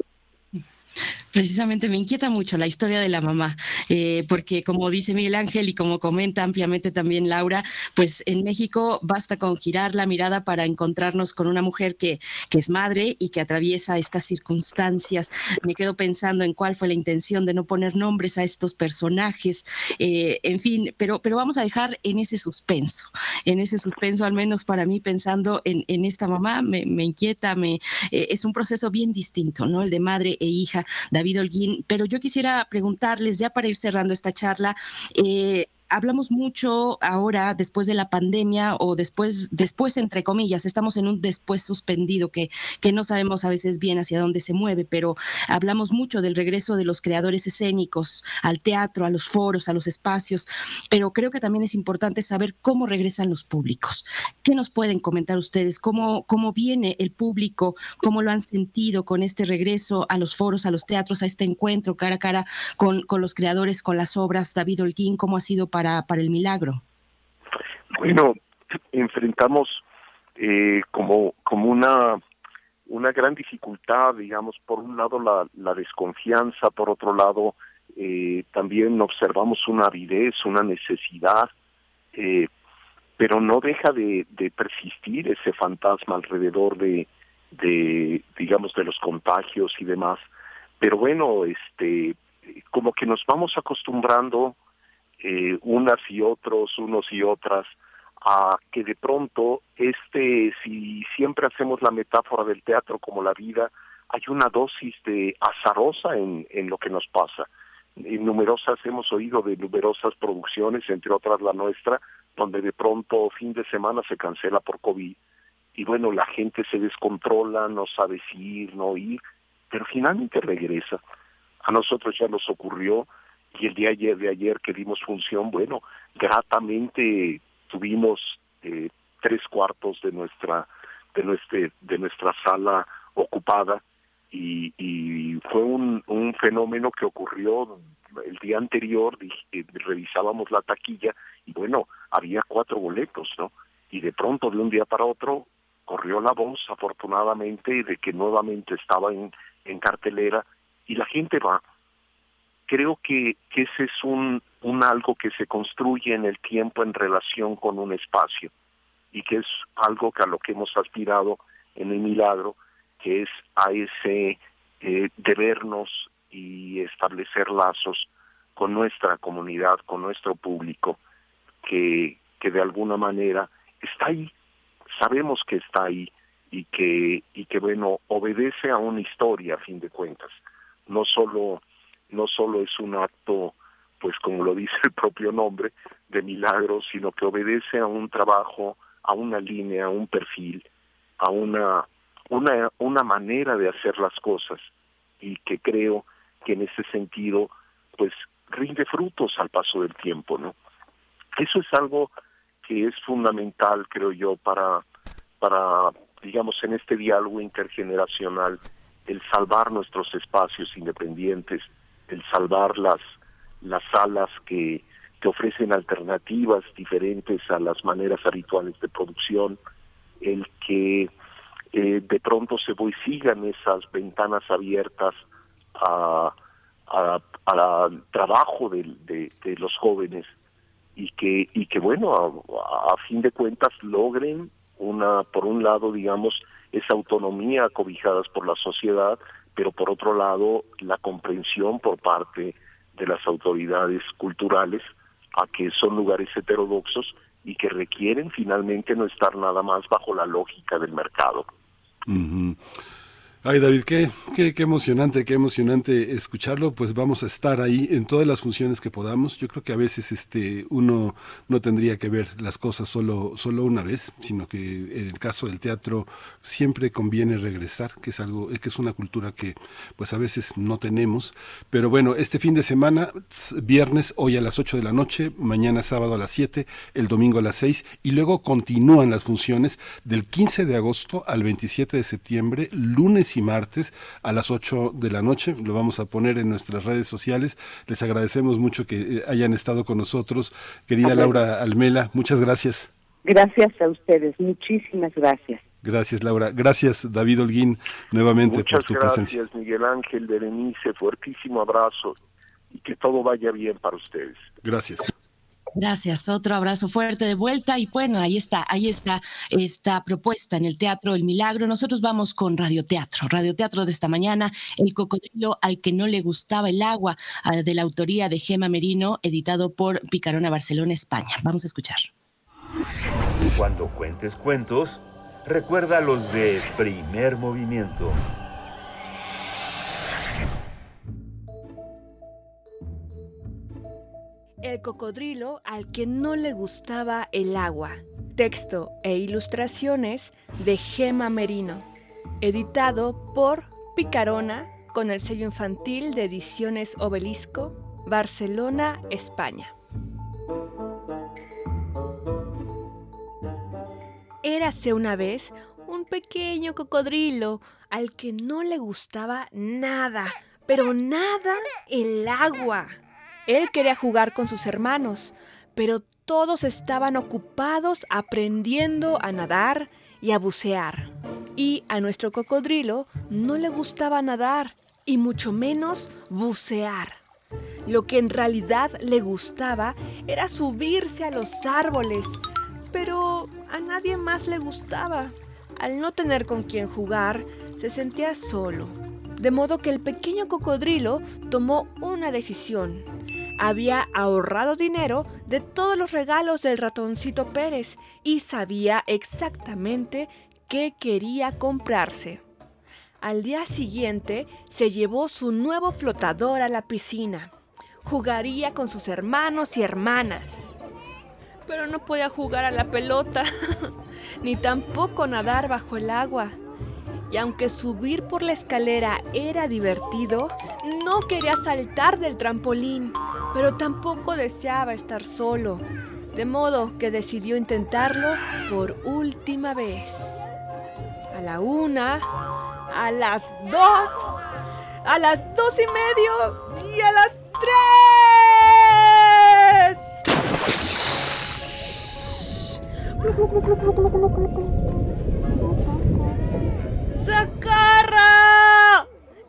Precisamente me inquieta mucho la historia de la mamá, eh, porque como dice Miguel Ángel y como comenta ampliamente también Laura, pues en México basta con girar la mirada para encontrarnos con una mujer que, es madre y que atraviesa estas circunstancias. Me quedo pensando en cuál fue la intención de no poner nombres a estos personajes, eh, en fin, pero, pero vamos a dejar en ese suspenso, en ese suspenso al menos para mí pensando en, esta mamá, me, me inquieta, me, eh, es un proceso bien distinto, ¿no? El de madre e hija David Holguín, pero yo quisiera preguntarles, ya para ir cerrando esta charla, eh, hablamos mucho ahora después de la pandemia o después, después entre comillas, estamos en un después suspendido que, que no sabemos a veces bien hacia dónde se mueve, pero hablamos mucho del regreso de los creadores escénicos al teatro, a los foros, a los espacios, pero creo que también es importante saber cómo regresan los públicos. ¿Qué nos pueden comentar ustedes? ¿Cómo, cómo viene el público? ¿Cómo lo han sentido con este regreso a los foros, a los teatros, a este encuentro cara a cara con, con los creadores, con las obras? David Holguín, ¿cómo ha sido para, para el milagro? Bueno, enfrentamos eh, como, como una, una gran dificultad, digamos, por un lado la, la desconfianza, por otro lado eh, también observamos una avidez, una necesidad, eh, pero no deja de, de, persistir ese fantasma alrededor de, de, digamos, de los contagios y demás. Pero bueno, este, como que nos vamos acostumbrando eh, unas y otros, unos y otras, a que de pronto, este, si siempre hacemos la metáfora del teatro como la vida, hay una dosis de azarosa en, en lo que nos pasa. En numerosas, hemos oído de numerosas producciones, entre otras la nuestra, donde de pronto fin de semana se cancela por COVID y bueno, la gente se descontrola, no sabe si ir, no ir, pero finalmente regresa. A nosotros ya nos ocurrió y el día de ayer que dimos función, bueno, gratamente tuvimos eh, tres cuartos de nuestra de nuestra de nuestra sala ocupada y, y fue un, fenómeno que ocurrió el día anterior eh, revisábamos la taquilla y bueno había cuatro boletos no y de pronto de un día para otro corrió la voz afortunadamente de que nuevamente estaba en, en cartelera y la gente va creo que, que ese es un, un algo que se construye en el tiempo en relación con un espacio y que es algo que a lo que hemos aspirado en el milagro, que es a ese eh, debernos y establecer lazos con nuestra comunidad, con nuestro público, que, que de alguna manera está ahí, sabemos que está ahí y que, y que bueno, obedece a una historia a fin de cuentas, no solo no solo es un acto, pues como lo dice el propio nombre, de milagro, sino que obedece a un trabajo, a una línea, a un perfil, a una, una, una manera de hacer las cosas y que creo que en ese sentido, pues rinde frutos al paso del tiempo, ¿no? Eso es algo que es fundamental, creo yo, para, para digamos, en este diálogo intergeneracional, el salvar nuestros espacios independientes, el salvar las, las salas que, que ofrecen alternativas diferentes a las maneras habituales de producción, el que eh, de pronto se sigan esas ventanas abiertas a, al trabajo de, de, los jóvenes y que y que bueno a, a, fin de cuentas logren una por un lado digamos esa autonomía acobijadas por la sociedad pero por otro lado la comprensión por parte de las autoridades culturales a que son lugares heterodoxos y que requieren finalmente no estar nada más bajo la lógica del mercado. Ay, David, qué, qué, qué, emocionante, qué emocionante escucharlo. Pues vamos a estar ahí en todas las funciones que podamos. Yo creo que a veces este uno no tendría que ver las cosas solo, solo una vez, sino que en el caso del teatro siempre conviene regresar, que es algo, que es una cultura que pues a veces no tenemos. Pero bueno, este fin de semana, viernes, hoy a las 8 de la noche, mañana sábado a las 7, el domingo a las 6, y luego continúan las funciones del 15 de agosto al 27 de septiembre, lunes y martes a las 8 de la noche. Lo vamos a poner en nuestras redes sociales. Les agradecemos mucho que eh, hayan estado con nosotros. Querida Laura Almela, muchas gracias. Gracias a ustedes, muchísimas gracias. Gracias, Laura. Gracias, David Holguín, nuevamente por tu presencia. Gracias, Miguel Ángel, Berenice. Fuertísimo abrazo y que todo vaya bien para ustedes. Gracias. Gracias, otro abrazo fuerte de vuelta y bueno, ahí está, ahí está esta propuesta en el Teatro El Milagro. Nosotros vamos con radioteatro, radioteatro de esta mañana, El cocodrilo al que no le gustaba el agua, de la autoría de Gema Merino, editado por Picarona Barcelona, España. Vamos a escuchar. Cuando cuentes cuentos, recuerda los de primer movimiento. El cocodrilo al que no le gustaba el agua. Texto e ilustraciones de Gema Merino. Editado por Picarona con el sello infantil de Ediciones Obelisco, Barcelona, España. Érase una vez un pequeño cocodrilo al que no le gustaba nada, pero nada el agua. Él quería jugar con sus hermanos, pero todos estaban ocupados aprendiendo a nadar y a bucear. Y a nuestro cocodrilo no le gustaba nadar y mucho menos bucear. Lo que en realidad le gustaba era subirse a los árboles, pero a nadie más le gustaba. Al no tener con quien jugar, se sentía solo. De modo que el pequeño cocodrilo tomó una decisión había ahorrado dinero de todos los regalos del ratoncito Pérez y sabía exactamente qué quería comprarse. Al día siguiente se llevó su nuevo flotador a la piscina. Jugaría con sus hermanos y hermanas. Pero no podía jugar a la pelota, ni tampoco nadar bajo el agua. Y aunque subir por la escalera era divertido, no quería saltar del trampolín pero tampoco deseaba estar solo, de modo que decidió intentarlo por última vez. A la una, a las dos, a las dos y medio y a las tres.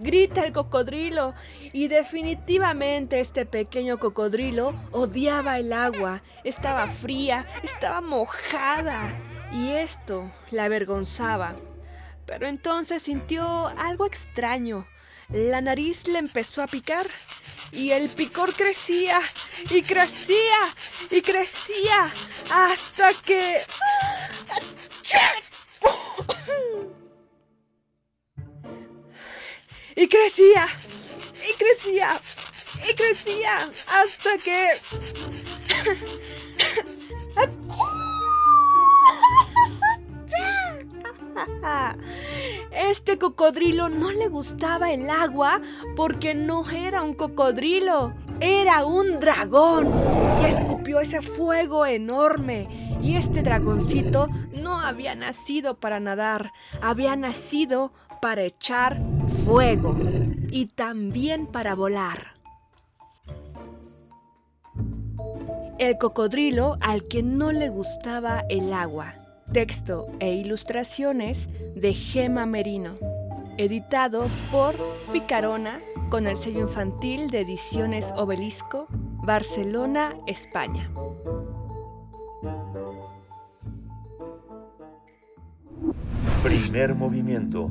Grita el cocodrilo. Y definitivamente este pequeño cocodrilo odiaba el agua, estaba fría, estaba mojada. Y esto la avergonzaba. Pero entonces sintió algo extraño. La nariz le empezó a picar. Y el picor crecía y crecía y crecía hasta que... Y crecía y crecía y crecía hasta que... Este cocodrilo no le gustaba el agua porque no era un cocodrilo, era un dragón. Y escupió ese fuego enorme. Y este dragoncito no había nacido para nadar, había nacido para echar fuego y también para volar. El cocodrilo al que no le gustaba el agua. Texto e ilustraciones de Gema Merino. Editado por Picarona con el sello infantil de Ediciones Obelisco, Barcelona, España. Primer movimiento.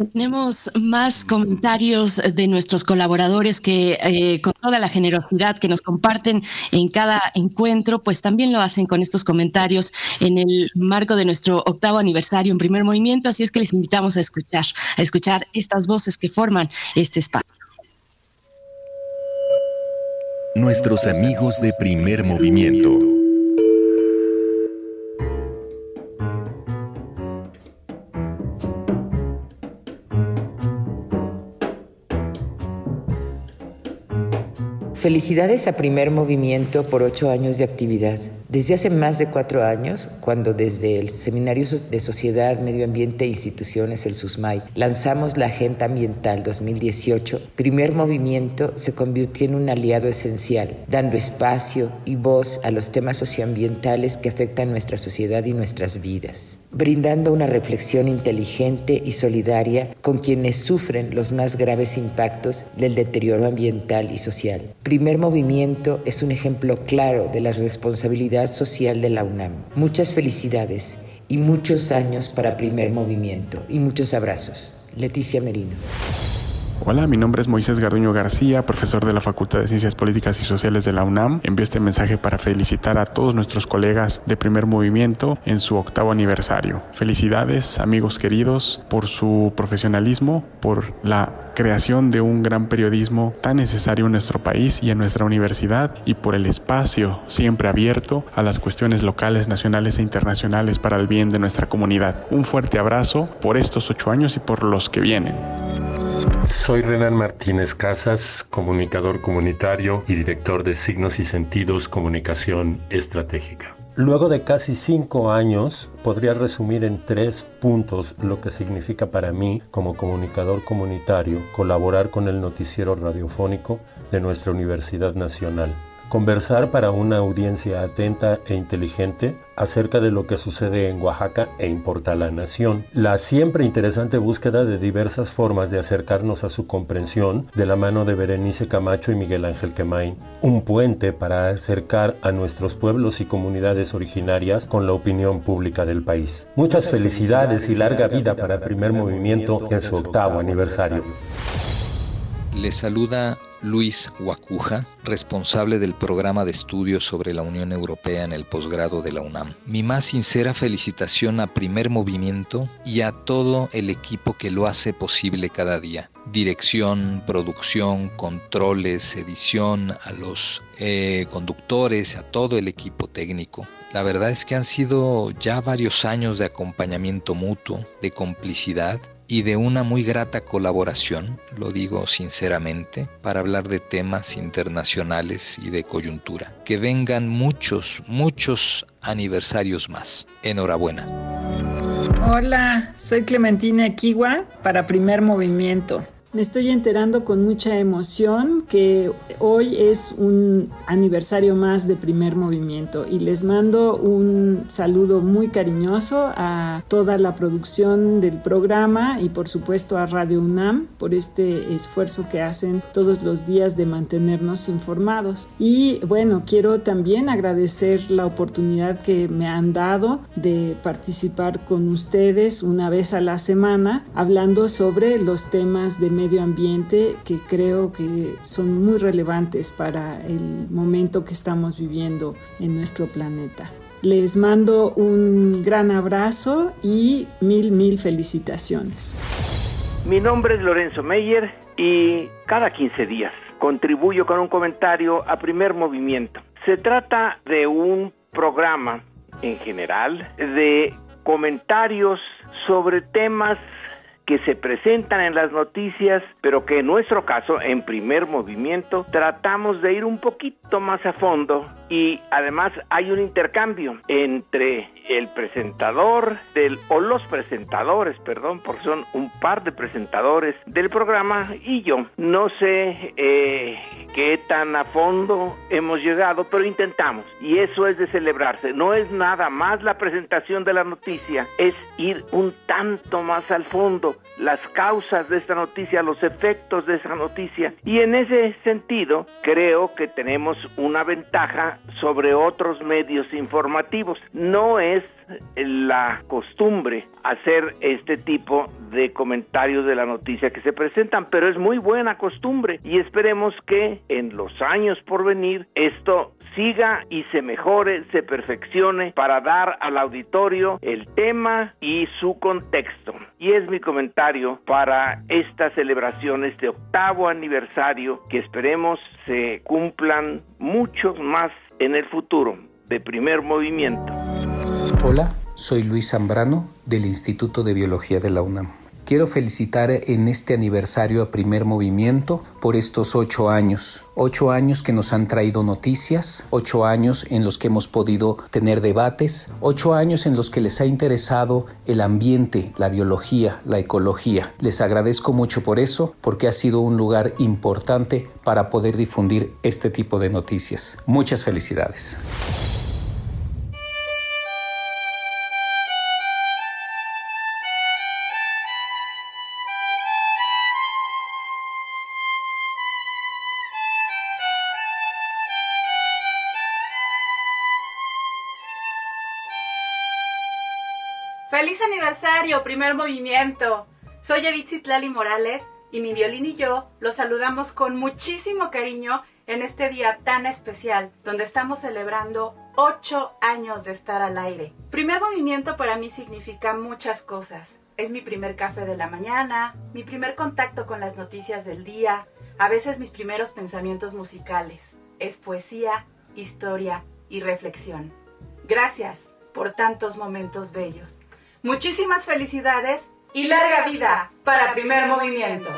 Tenemos más comentarios de nuestros colaboradores que eh, con toda la generosidad que nos comparten en cada encuentro, pues también lo hacen con estos comentarios en el marco de nuestro octavo aniversario en primer movimiento. Así es que les invitamos a escuchar, a escuchar estas voces que forman este espacio. Nuestros amigos de primer movimiento. Felicidades a Primer Movimiento por ocho años de actividad. Desde hace más de cuatro años, cuando desde el Seminario de Sociedad, Medio Ambiente e Instituciones, el SUSMAI, lanzamos la Agenda Ambiental 2018, Primer Movimiento se convirtió en un aliado esencial, dando espacio y voz a los temas socioambientales que afectan nuestra sociedad y nuestras vidas, brindando una reflexión inteligente y solidaria con quienes sufren los más graves impactos del deterioro ambiental y social. Primer Movimiento es un ejemplo claro de la responsabilidad social de la UNAM. Muchas felicidades y muchos años para primer movimiento y muchos abrazos. Leticia Merino. Hola, mi nombre es Moisés Garduño García, profesor de la Facultad de Ciencias Políticas y Sociales de la UNAM. Envío este mensaje para felicitar a todos nuestros colegas de primer movimiento en su octavo aniversario. Felicidades, amigos queridos, por su profesionalismo, por la creación de un gran periodismo tan necesario en nuestro país y en nuestra universidad y por el espacio siempre abierto a las cuestiones locales, nacionales e internacionales para el bien de nuestra comunidad. Un fuerte abrazo por estos ocho años y por los que vienen. Soy Renan Martínez Casas, comunicador comunitario y director de Signos y Sentidos Comunicación Estratégica. Luego de casi cinco años, podría resumir en tres puntos lo que significa para mí, como comunicador comunitario, colaborar con el noticiero radiofónico de nuestra Universidad Nacional. Conversar para una audiencia atenta e inteligente acerca de lo que sucede en Oaxaca e importa a la nación. La siempre interesante búsqueda de diversas formas de acercarnos a su comprensión de la mano de Berenice Camacho y Miguel Ángel Quemain. Un puente para acercar a nuestros pueblos y comunidades originarias con la opinión pública del país. Muchas felicidades y larga vida para el primer movimiento en su octavo aniversario. Le saluda Luis Guacuja, responsable del programa de estudios sobre la Unión Europea en el posgrado de la UNAM. Mi más sincera felicitación a Primer Movimiento y a todo el equipo que lo hace posible cada día. Dirección, producción, controles, edición, a los eh, conductores, a todo el equipo técnico. La verdad es que han sido ya varios años de acompañamiento mutuo, de complicidad y de una muy grata colaboración, lo digo sinceramente, para hablar de temas internacionales y de coyuntura. Que vengan muchos, muchos aniversarios más. Enhorabuena. Hola, soy Clementina Kiwa para Primer Movimiento. Me estoy enterando con mucha emoción que hoy es un aniversario más de primer movimiento y les mando un saludo muy cariñoso a toda la producción del programa y por supuesto a Radio UNAM por este esfuerzo que hacen todos los días de mantenernos informados. Y bueno, quiero también agradecer la oportunidad que me han dado de participar con ustedes una vez a la semana hablando sobre los temas de medio ambiente que creo que son muy relevantes para el momento que estamos viviendo en nuestro planeta. Les mando un gran abrazo y mil, mil felicitaciones. Mi nombre es Lorenzo Meyer y cada 15 días contribuyo con un comentario a primer movimiento. Se trata de un programa en general de comentarios sobre temas que se presentan en las noticias, pero que en nuestro caso, en primer movimiento, tratamos de ir un poquito más a fondo y además hay un intercambio entre el presentador del o los presentadores, perdón, porque son un par de presentadores del programa y yo. No sé eh, qué tan a fondo hemos llegado, pero intentamos y eso es de celebrarse. No es nada más la presentación de la noticia, es ir un tanto más al fondo, las causas de esta noticia, los efectos de esa noticia y en ese sentido creo que tenemos una ventaja sobre otros medios informativos. No es la costumbre hacer este tipo de comentarios de la noticia que se presentan, pero es muy buena costumbre y esperemos que en los años por venir esto siga y se mejore, se perfeccione para dar al auditorio el tema y su contexto. Y es mi comentario para estas celebraciones de octavo aniversario que esperemos se cumplan muchos más en el futuro de primer movimiento. Hola, soy Luis Zambrano del Instituto de Biología de la UNAM. Quiero felicitar en este aniversario a Primer Movimiento por estos ocho años. Ocho años que nos han traído noticias, ocho años en los que hemos podido tener debates, ocho años en los que les ha interesado el ambiente, la biología, la ecología. Les agradezco mucho por eso, porque ha sido un lugar importante para poder difundir este tipo de noticias. Muchas felicidades. Primer movimiento! Soy Edith Zitlali Morales y mi violín y yo los saludamos con muchísimo cariño en este día tan especial, donde estamos celebrando ocho años de estar al aire. Primer movimiento para mí significa muchas cosas. Es mi primer café de la mañana, mi primer contacto con las noticias del día, a veces mis primeros pensamientos musicales. Es poesía, historia y reflexión. Gracias por tantos momentos bellos. Muchísimas felicidades y larga vida para primer movimiento.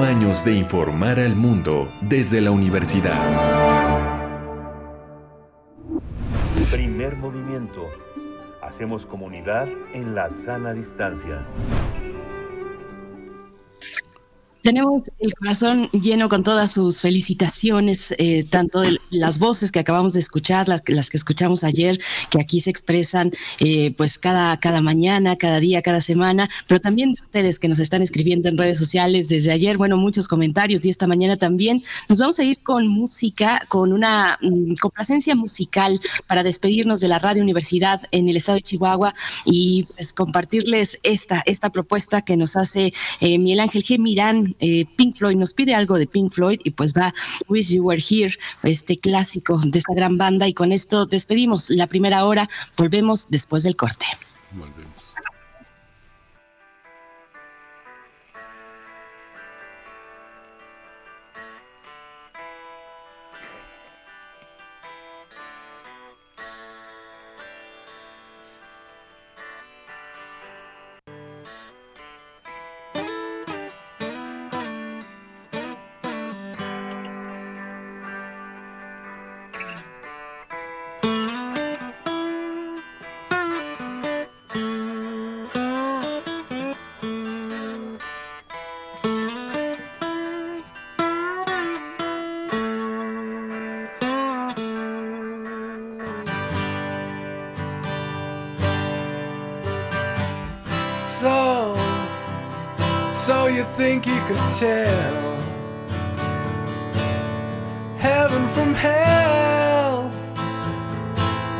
años de informar al mundo desde la universidad. Primer movimiento. Hacemos comunidad en la sana distancia. Tenemos el corazón lleno con todas sus felicitaciones, eh, tanto de las voces que acabamos de escuchar, las, que escuchamos ayer, que aquí se expresan eh, pues cada, cada mañana, cada día, cada semana, pero también de ustedes que nos están escribiendo en redes sociales desde ayer, bueno, muchos comentarios y esta mañana también. Nos vamos a ir con música, con una mm, complacencia musical para despedirnos de la Radio Universidad en el estado de Chihuahua y pues compartirles esta, esta propuesta que nos hace eh, Miguel Ángel G. Mirán eh, Pink Floyd nos pide algo de Pink Floyd y pues va Wish You Were Here, este clásico de esta gran banda. Y con esto despedimos la primera hora, volvemos después del corte.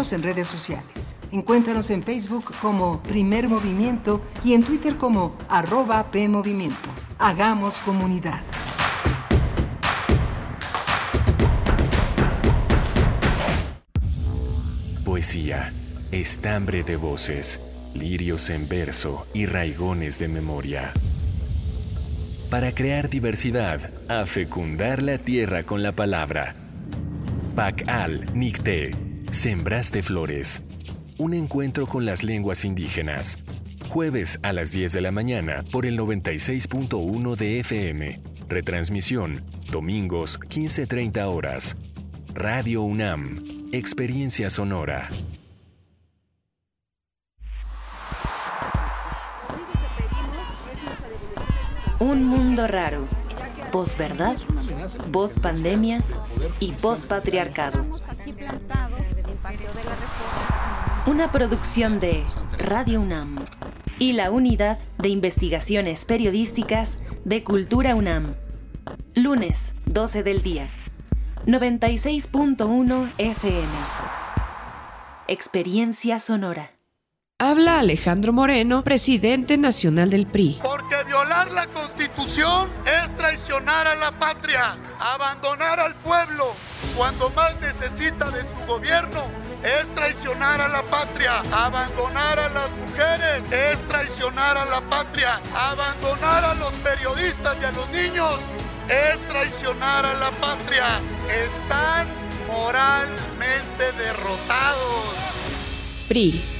En redes sociales. Encuéntranos en Facebook como Primer Movimiento y en Twitter como arroba PMovimiento. Hagamos comunidad. Poesía, estambre de voces, lirios en verso y raigones de memoria. Para crear diversidad, a fecundar la tierra con la palabra. Pacal Nicte Sembraste Flores. Un encuentro con las lenguas indígenas. Jueves a las 10 de la mañana por el 96.1 de FM. Retransmisión, domingos 15.30 horas. Radio UNAM. Experiencia sonora. Un mundo raro. Post-verdad, post-pandemia y Una producción de Radio UNAM y la Unidad de Investigaciones Periodísticas de Cultura UNAM. Lunes, 12 del día. 96.1 FM. Experiencia sonora. Habla Alejandro Moreno, presidente nacional del PRI. Porque violar la constitución es traicionar a la patria, abandonar al pueblo cuando más necesita de su gobierno es traicionar a la patria, abandonar a las mujeres, es traicionar a la patria, abandonar a los periodistas y a los niños, es traicionar a la patria. Están moralmente derrotados. PRI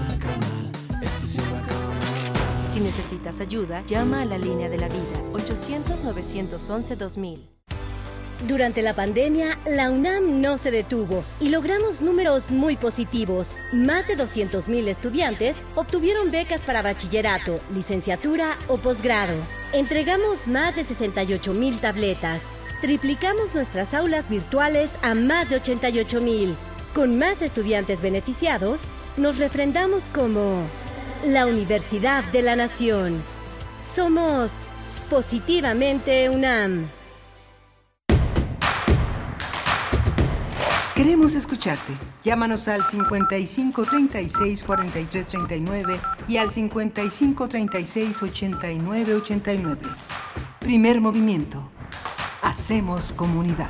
Si necesitas ayuda, llama a la línea de la vida 800-911-2000. Durante la pandemia, la UNAM no se detuvo y logramos números muy positivos. Más de 200.000 estudiantes obtuvieron becas para bachillerato, licenciatura o posgrado. Entregamos más de 68.000 tabletas. Triplicamos nuestras aulas virtuales a más de 88.000. Con más estudiantes beneficiados, nos refrendamos como la Universidad de la Nación. Somos positivamente UNAM. Queremos escucharte. Llámanos al 55 36 43 39 y al 55 36 89 89. Primer movimiento. Hacemos comunidad.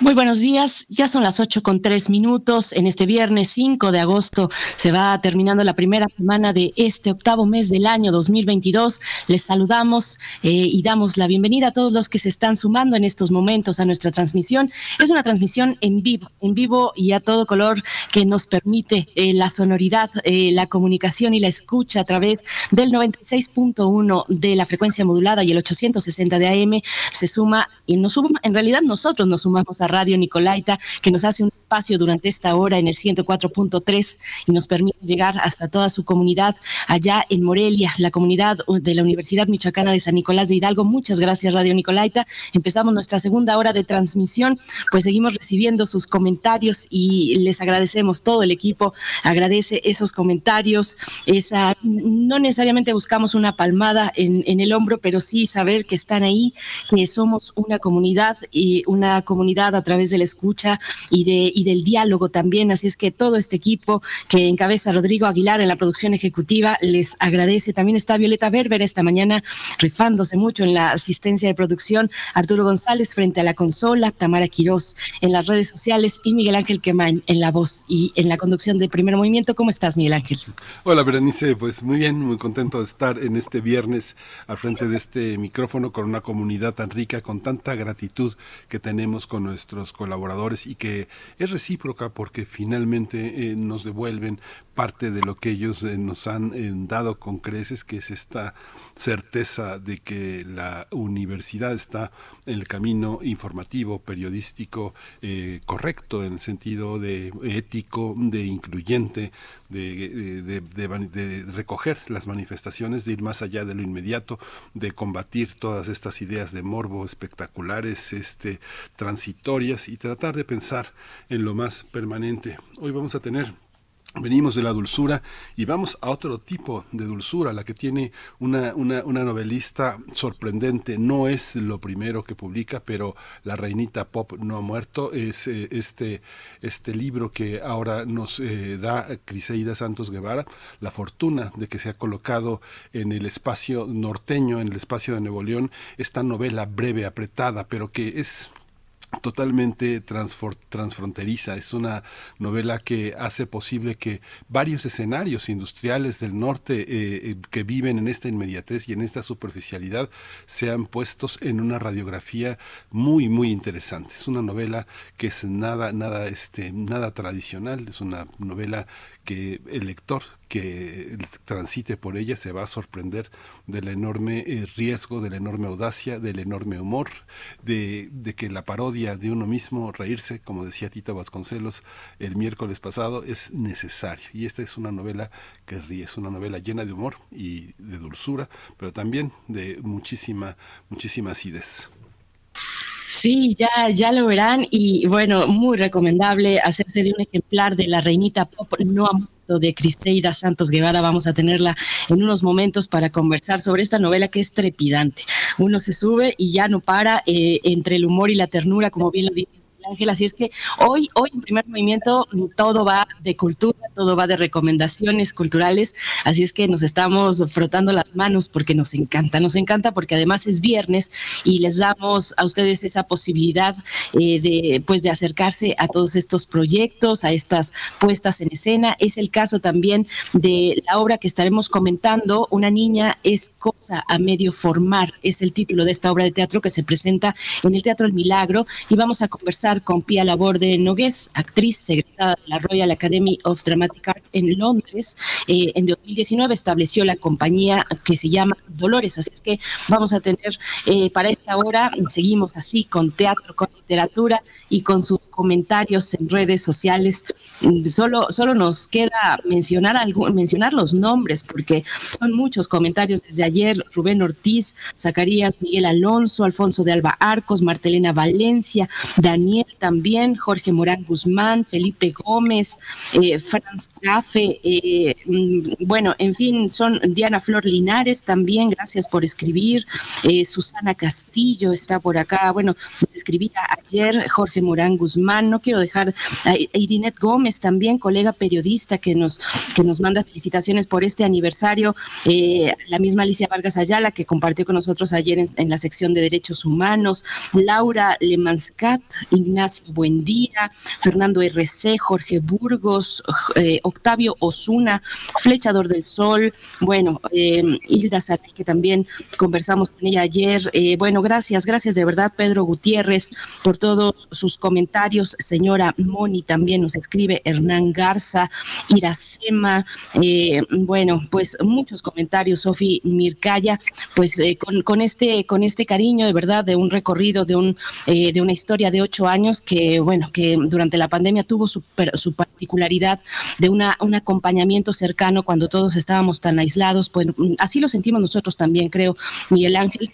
Muy buenos días, ya son las 8 con 3 minutos. En este viernes 5 de agosto se va terminando la primera semana de este octavo mes del año 2022. Les saludamos eh, y damos la bienvenida a todos los que se están sumando en estos momentos a nuestra transmisión. Es una transmisión en vivo, en vivo y a todo color que nos permite eh, la sonoridad, eh, la comunicación y la escucha a través del 96.1 de la frecuencia modulada y el 860 de AM. Se suma y nos suma, en realidad nosotros nos sumamos a Radio Nicolaita, que nos hace un espacio durante esta hora en el 104.3 y nos permite llegar hasta toda su comunidad allá en Morelia, la comunidad de la Universidad Michoacana de San Nicolás de Hidalgo. Muchas gracias, Radio Nicolaita. Empezamos nuestra segunda hora de transmisión, pues seguimos recibiendo sus comentarios y les agradecemos, todo el equipo agradece esos comentarios, esa, no necesariamente buscamos una palmada en, en el hombro, pero sí saber que están ahí, que somos una comunidad y una comunidad a través de la escucha y, de, y del diálogo también. Así es que todo este equipo que encabeza Rodrigo Aguilar en la producción ejecutiva les agradece. También está Violeta Berber esta mañana rifándose mucho en la asistencia de producción. Arturo González frente a la consola, Tamara Quirós en las redes sociales y Miguel Ángel Quemain en la voz y en la conducción de Primer Movimiento. ¿Cómo estás, Miguel Ángel? Hola, Berenice. Pues muy bien, muy contento de estar en este viernes al frente de este micrófono con una comunidad tan rica, con tanta gratitud que tenemos con nuestros colaboradores y que es recíproca porque finalmente eh, nos devuelven parte de lo que ellos eh, nos han eh, dado con creces, que es esta certeza de que la universidad está en el camino informativo, periodístico, eh, correcto, en el sentido de ético, de incluyente, de, de, de, de, recoger las manifestaciones, de ir más allá de lo inmediato, de combatir todas estas ideas de morbo espectaculares, este, transitorias y tratar de pensar en lo más permanente. Hoy vamos a tener Venimos de la dulzura y vamos a otro tipo de dulzura, la que tiene una, una, una, novelista sorprendente. No es lo primero que publica, pero La Reinita Pop no ha muerto. Es eh, este, este libro que ahora nos eh, da Criseida Santos Guevara, la fortuna de que se ha colocado en el espacio norteño, en el espacio de Nuevo León, esta novela breve, apretada, pero que es totalmente transfronteriza. Es una novela que hace posible que varios escenarios industriales del norte eh, que viven en esta inmediatez y en esta superficialidad sean puestos en una radiografía muy muy interesante. Es una novela que es nada nada este nada tradicional. Es una novela que el lector que transite por ella se va a sorprender del enorme eh, riesgo, de la enorme audacia, del enorme humor, de, que la parodia de uno mismo, reírse, como decía Tito Vasconcelos el miércoles pasado, es necesario. Y esta es una novela que ríe, es una novela llena de humor y de dulzura, pero también de muchísima, muchísima acidez. Sí, ya, ya lo verán y bueno, muy recomendable hacerse de un ejemplar de la reinita pop no muerto de Criseida Santos Guevara. Vamos a tenerla en unos momentos para conversar sobre esta novela que es trepidante. Uno se sube y ya no para eh, entre el humor y la ternura, como bien lo dice Ángel. Así es que hoy, hoy en primer movimiento todo va de cultura, todo va de recomendaciones culturales, así es que nos estamos frotando las manos porque nos encanta, nos encanta porque además es viernes y les damos a ustedes esa posibilidad eh, de, pues, de acercarse a todos estos proyectos, a estas puestas en escena. Es el caso también de la obra que estaremos comentando, Una niña es cosa a medio formar, es el título de esta obra de teatro que se presenta en el Teatro El Milagro y vamos a conversar con Pia Laborde Nogués, actriz egresada de la Royal Academy of Dramatic Art en Londres. Eh, en 2019 estableció la compañía que se llama Dolores, así es que vamos a tener eh, para esta hora, seguimos así con teatro, con literatura y con sus comentarios en redes sociales. Solo, solo nos queda mencionar, algún, mencionar los nombres porque son muchos comentarios desde ayer. Rubén Ortiz, Zacarías Miguel Alonso, Alfonso de Alba Arcos, Martelena Valencia, Daniel también, Jorge Morán Guzmán, Felipe Gómez, eh, Franz Cafe, eh, mm, bueno, en fin, son Diana Flor Linares también, gracias por escribir, eh, Susana Castillo está por acá, bueno, nos escribía ayer Jorge Morán Guzmán, no quiero dejar a Irinet Gómez también, colega periodista que nos, que nos manda felicitaciones por este aniversario, la misma Alicia Vargas Ayala que compartió con nosotros ayer en, la sección de Derechos Humanos, Laura Lemanscat, Ignacio Buendía, Fernando RC, Jorge Burgos, eh, Octavio Osuna, Flechador del Sol, bueno, eh, Hilda Saray, que también conversamos con ella ayer. Eh, bueno, gracias, gracias de verdad, Pedro Gutiérrez, por todos sus comentarios. Señora Moni también nos escribe, Hernán Garza, Iracema, bueno, pues muchos comentarios, Sofi Mircaya, pues con, con, este, con este cariño de verdad de un recorrido, de, un, de una historia de ocho años que, bueno, que durante la pandemia tuvo su, su particularidad de una, un acompañamiento cercano cuando todos estábamos tan aislados. Pues así lo sentimos nosotros también, creo, Miguel Ángel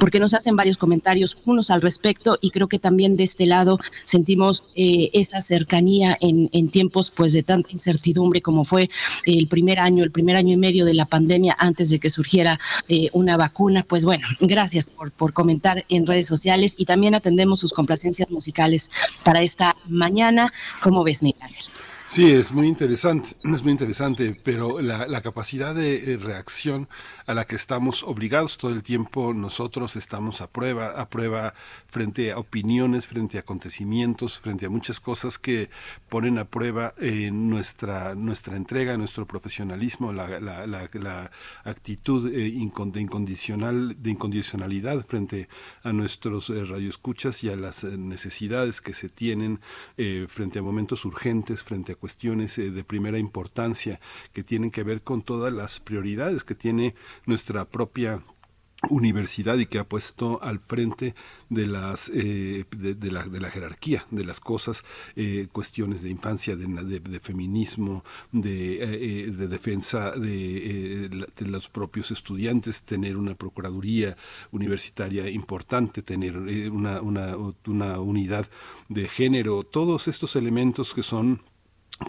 porque nos hacen varios comentarios unos al respecto y creo que también de este lado sentimos eh, esa cercanía en, tiempos pues de tanta incertidumbre como fue el primer año, el primer año y medio de la pandemia antes de que surgiera eh, una vacuna. Pues bueno, gracias por, comentar en redes sociales y también atendemos sus complacencias musicales para esta mañana. ¿Cómo ves, Miguel? Sí, es muy interesante, es muy interesante, pero la, la capacidad de eh, reacción a la que estamos obligados todo el tiempo, nosotros estamos a prueba, a prueba frente a opiniones, frente a acontecimientos, frente a muchas cosas que ponen a prueba eh, nuestra, nuestra entrega, nuestro profesionalismo, la, la, actitud eh, de, incondicional, de incondicionalidad frente a nuestros eh, radioescuchas y a las eh, necesidades que se tienen eh, frente a momentos urgentes, frente a cuestiones de primera importancia que tienen que ver con todas las prioridades que tiene nuestra propia universidad y que ha puesto al frente de las eh, de, la, de la jerarquía de las cosas eh, cuestiones de infancia de, de feminismo de, eh, de defensa de, de, los propios estudiantes tener una procuraduría universitaria importante tener una, una, una unidad de género todos estos elementos que son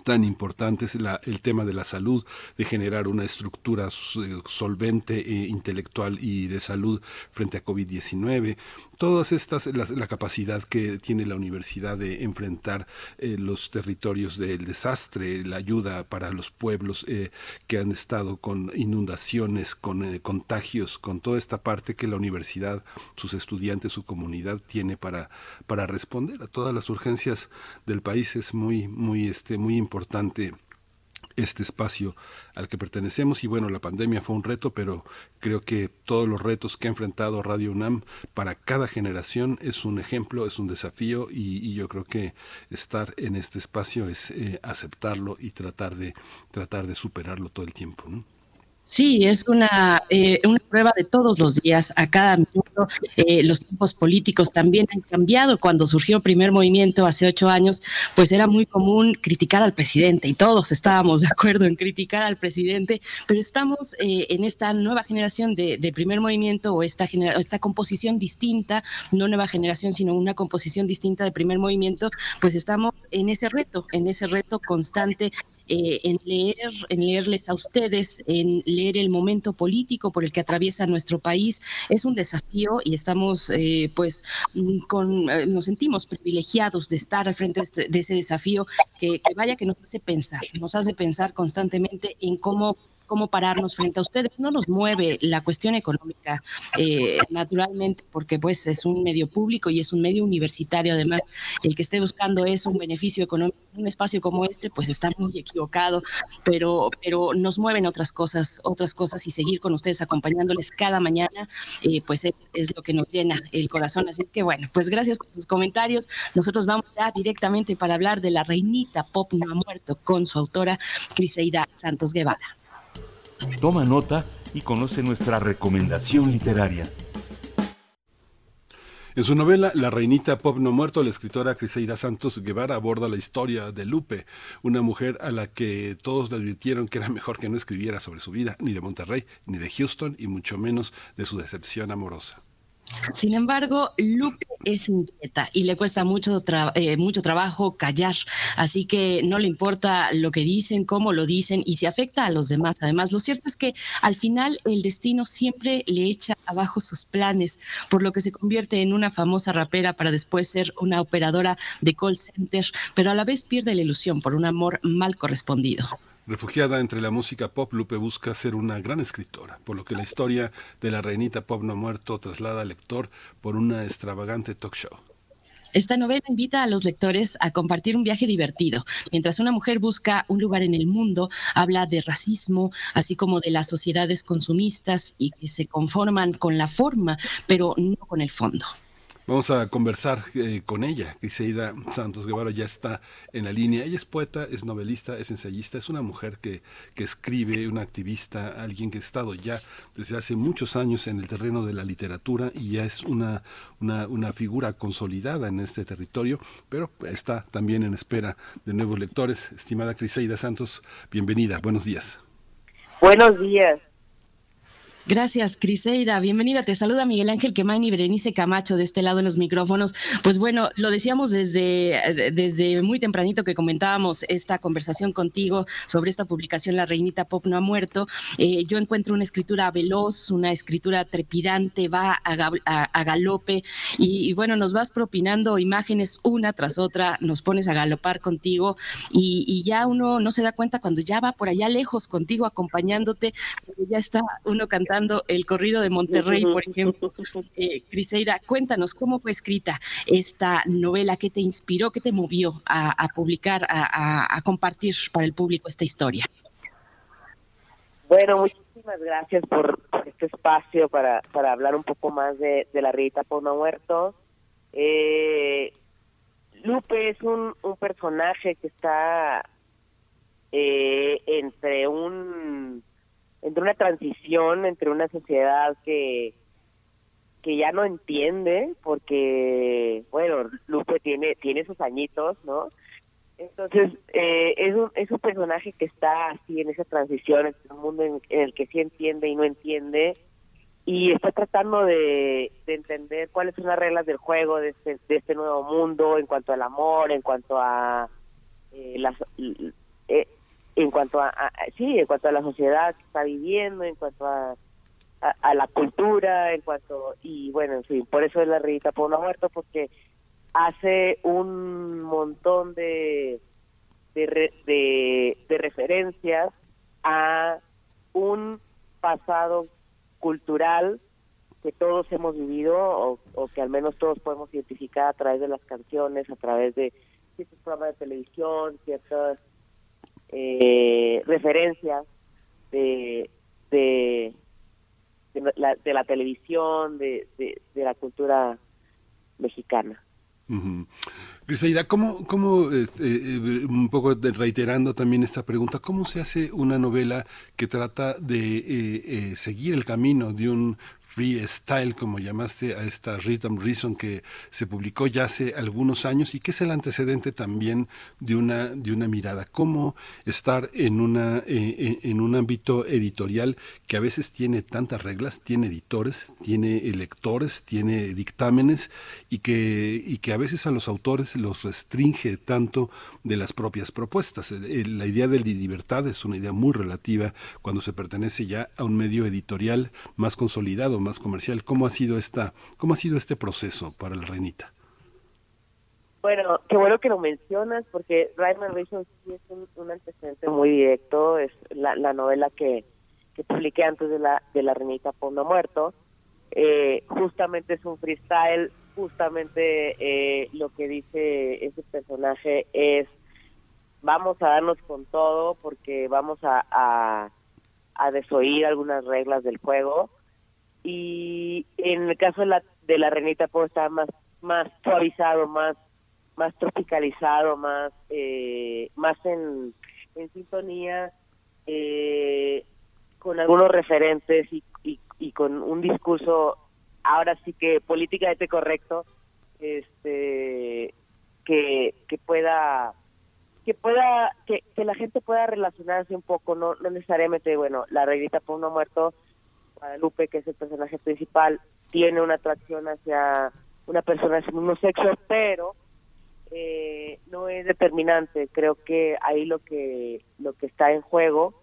tan importante es la, el tema de la salud, de generar una estructura solvente, e intelectual y de salud frente a COVID-19, todas estas, la, capacidad que tiene la universidad de enfrentar eh, los territorios del desastre, la ayuda para los pueblos eh, que han estado con inundaciones, con eh, contagios, con toda esta parte que la universidad, sus estudiantes, su comunidad tiene para, para responder a todas las urgencias del país es muy, muy, este, muy importante este espacio al que pertenecemos y bueno, la pandemia fue un reto, pero creo que todos los retos que ha enfrentado Radio UNAM para cada generación es un ejemplo, es un desafío y, yo creo que estar en este espacio es eh, aceptarlo y tratar de tratar de superarlo todo el tiempo. ¿no? Sí, es una, eh, una prueba de todos los días, a cada minuto. Eh, los tiempos políticos también han cambiado. Cuando surgió primer movimiento hace ocho años, pues era muy común criticar al presidente y todos estábamos de acuerdo en criticar al presidente, pero estamos eh, en esta nueva generación de, primer movimiento o esta, esta composición distinta, no nueva generación, sino una composición distinta de primer movimiento, pues estamos en ese reto, en ese reto constante eh, en leer, en leerles a ustedes, en leer el momento político por el que atraviesa nuestro país. Es un desafío y estamos, eh, pues, mm, con, eh, nos sentimos privilegiados de estar al frente de, este, ese desafío que, que vaya que nos hace pensar, nos hace pensar constantemente en cómo cómo pararnos frente a ustedes. No nos mueve la cuestión económica, eh, naturalmente, porque pues es un medio público y es un medio universitario. Además, el que esté buscando eso, un beneficio económico, un espacio como este, pues está muy equivocado, pero, pero nos mueven otras cosas, otras cosas y seguir con ustedes acompañándoles cada mañana, eh, pues es, es, lo que nos llena el corazón. Así que bueno, pues gracias por sus comentarios. Nosotros vamos ya directamente para hablar de la reinita pop no ha muerto con su autora Criseida Santos Guevara. Toma nota y conoce nuestra recomendación literaria. En su novela La reinita pop no muerto, la escritora Criseida Santos Guevara aborda la historia de Lupe, una mujer a la que todos le advirtieron que era mejor que no escribiera sobre su vida, ni de Monterrey, ni de Houston, y mucho menos de su decepción amorosa. Sin embargo, Lupe es inquieta y le cuesta mucho, tra eh, mucho trabajo callar, así que no le importa lo que dicen, cómo lo dicen y se afecta a los demás. Además, lo cierto es que al final el destino siempre le echa abajo sus planes, por lo que se convierte en una famosa rapera para después ser una operadora de call center, pero a la vez pierde la ilusión por un amor mal correspondido. Refugiada entre la música pop, Lupe busca ser una gran escritora, por lo que la historia de la reinita pop no muerto traslada al lector por una extravagante talk show. Esta novela invita a los lectores a compartir un viaje divertido. Mientras una mujer busca un lugar en el mundo, habla de racismo, así como de las sociedades consumistas y que se conforman con la forma, pero no con el fondo. Vamos a conversar eh, con ella. Criseida Santos Guevara ya está en la línea. Ella es poeta, es novelista, es ensayista, es una mujer que, que escribe, una activista, alguien que ha estado ya desde hace muchos años en el terreno de la literatura y ya es una, una, una figura consolidada en este territorio, pero está también en espera de nuevos lectores. Estimada Criseida Santos, bienvenida. Buenos días. Buenos días. Gracias, Criseida. Bienvenida. Te saluda Miguel Ángel Quemain y Berenice Camacho de este lado en los micrófonos. Pues bueno, lo decíamos desde, desde muy tempranito que comentábamos esta conversación contigo sobre esta publicación La Reinita Pop no ha muerto. Eh, yo encuentro una escritura veloz, una escritura trepidante, va a, a, a galope y, y, bueno, nos vas propinando imágenes una tras otra, nos pones a galopar contigo y, y ya uno no se da cuenta cuando ya va por allá lejos contigo acompañándote, ya está uno cantando el corrido de Monterrey, por ejemplo. Eh, Criseida, cuéntanos cómo fue escrita esta novela, qué te inspiró, qué te movió a, a publicar, a, a, compartir para el público esta historia. Bueno, muchísimas gracias por, por este espacio para, para hablar un poco más de, de la Rita Pona Muerto. Eh, Lupe es un, un personaje que está eh, entre un entre una transición entre una sociedad que que ya no entiende porque bueno Lupe tiene tiene sus añitos no entonces eh, es un es un personaje que está así en esa transición entre un mundo en, el que sí entiende y no entiende y está tratando de, de entender cuáles son las reglas del juego de este, de este nuevo mundo en cuanto al amor en cuanto a eh, las eh, en cuanto a, sí en cuanto a la sociedad que está viviendo en cuanto a, a, a la cultura en cuanto y bueno en fin por eso es la revista no muerto porque hace un montón de de, de de referencias a un pasado cultural que todos hemos vivido o que al menos todos podemos identificar a través de las canciones a través de ciertos programas de televisión ciertas eh, referencias de, de, la, de la televisión, de, de, la cultura mexicana. Uh -huh. ¿cómo, cómo eh, eh, un poco reiterando también esta pregunta, cómo se hace una novela que trata de eh, seguir el camino de un freestyle, como llamaste a esta Rhythm Reason que se publicó ya hace algunos años y que es el antecedente también de una, de una mirada. Cómo estar en, una, eh, en un ámbito editorial que a veces tiene tantas reglas, tiene editores, tiene lectores, tiene dictámenes y que, y que a veces a los autores los restringe tanto de las propias propuestas. La idea de libertad es una idea muy relativa cuando se pertenece ya a un medio editorial más consolidado, más comercial. ¿Cómo ha sido esta, cómo ha sido este proceso para la reinita? Bueno, qué bueno que lo mencionas porque Rayman Reason sí es un, un antecedente muy directo, es la, la novela que, que publiqué antes de la de la Renita Pondo Muerto. Eh, justamente es un freestyle, justamente eh, lo que dice ese personaje es vamos a darnos con todo porque vamos a, a, desoír algunas reglas del juego. Y en el caso de la de la Renita Pondo está más más suavizado, más más tropicalizado, más eh, más en, en sintonía eh, con algunos referentes y, y, y con un discurso ahora sí que políticamente correcto este que, que pueda que pueda que, la gente pueda relacionarse un poco no no necesariamente bueno la reglita por uno muerto Guadalupe que es el personaje principal tiene una atracción hacia una persona del mismo sexo pero eh, no es determinante. Creo que ahí lo que lo que está en juego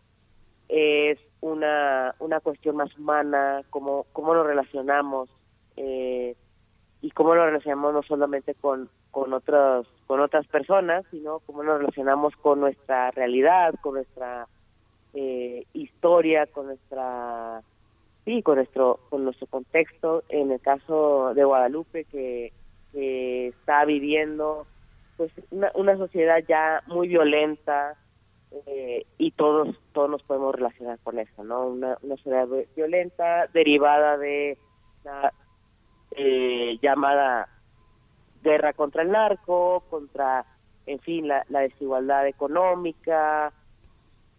es una una cuestión más humana, cómo cómo nos relacionamos eh, y cómo nos relacionamos no solamente con con otros con otras personas, sino cómo nos relacionamos con nuestra realidad, con nuestra eh, historia, con nuestra sí, con nuestro con nuestro contexto. En el caso de Guadalupe que, que está viviendo pues una, una sociedad ya muy violenta eh, y todos todos nos podemos relacionar con eso no una, una sociedad violenta derivada de la eh, llamada guerra contra el narco contra en fin la, desigualdad económica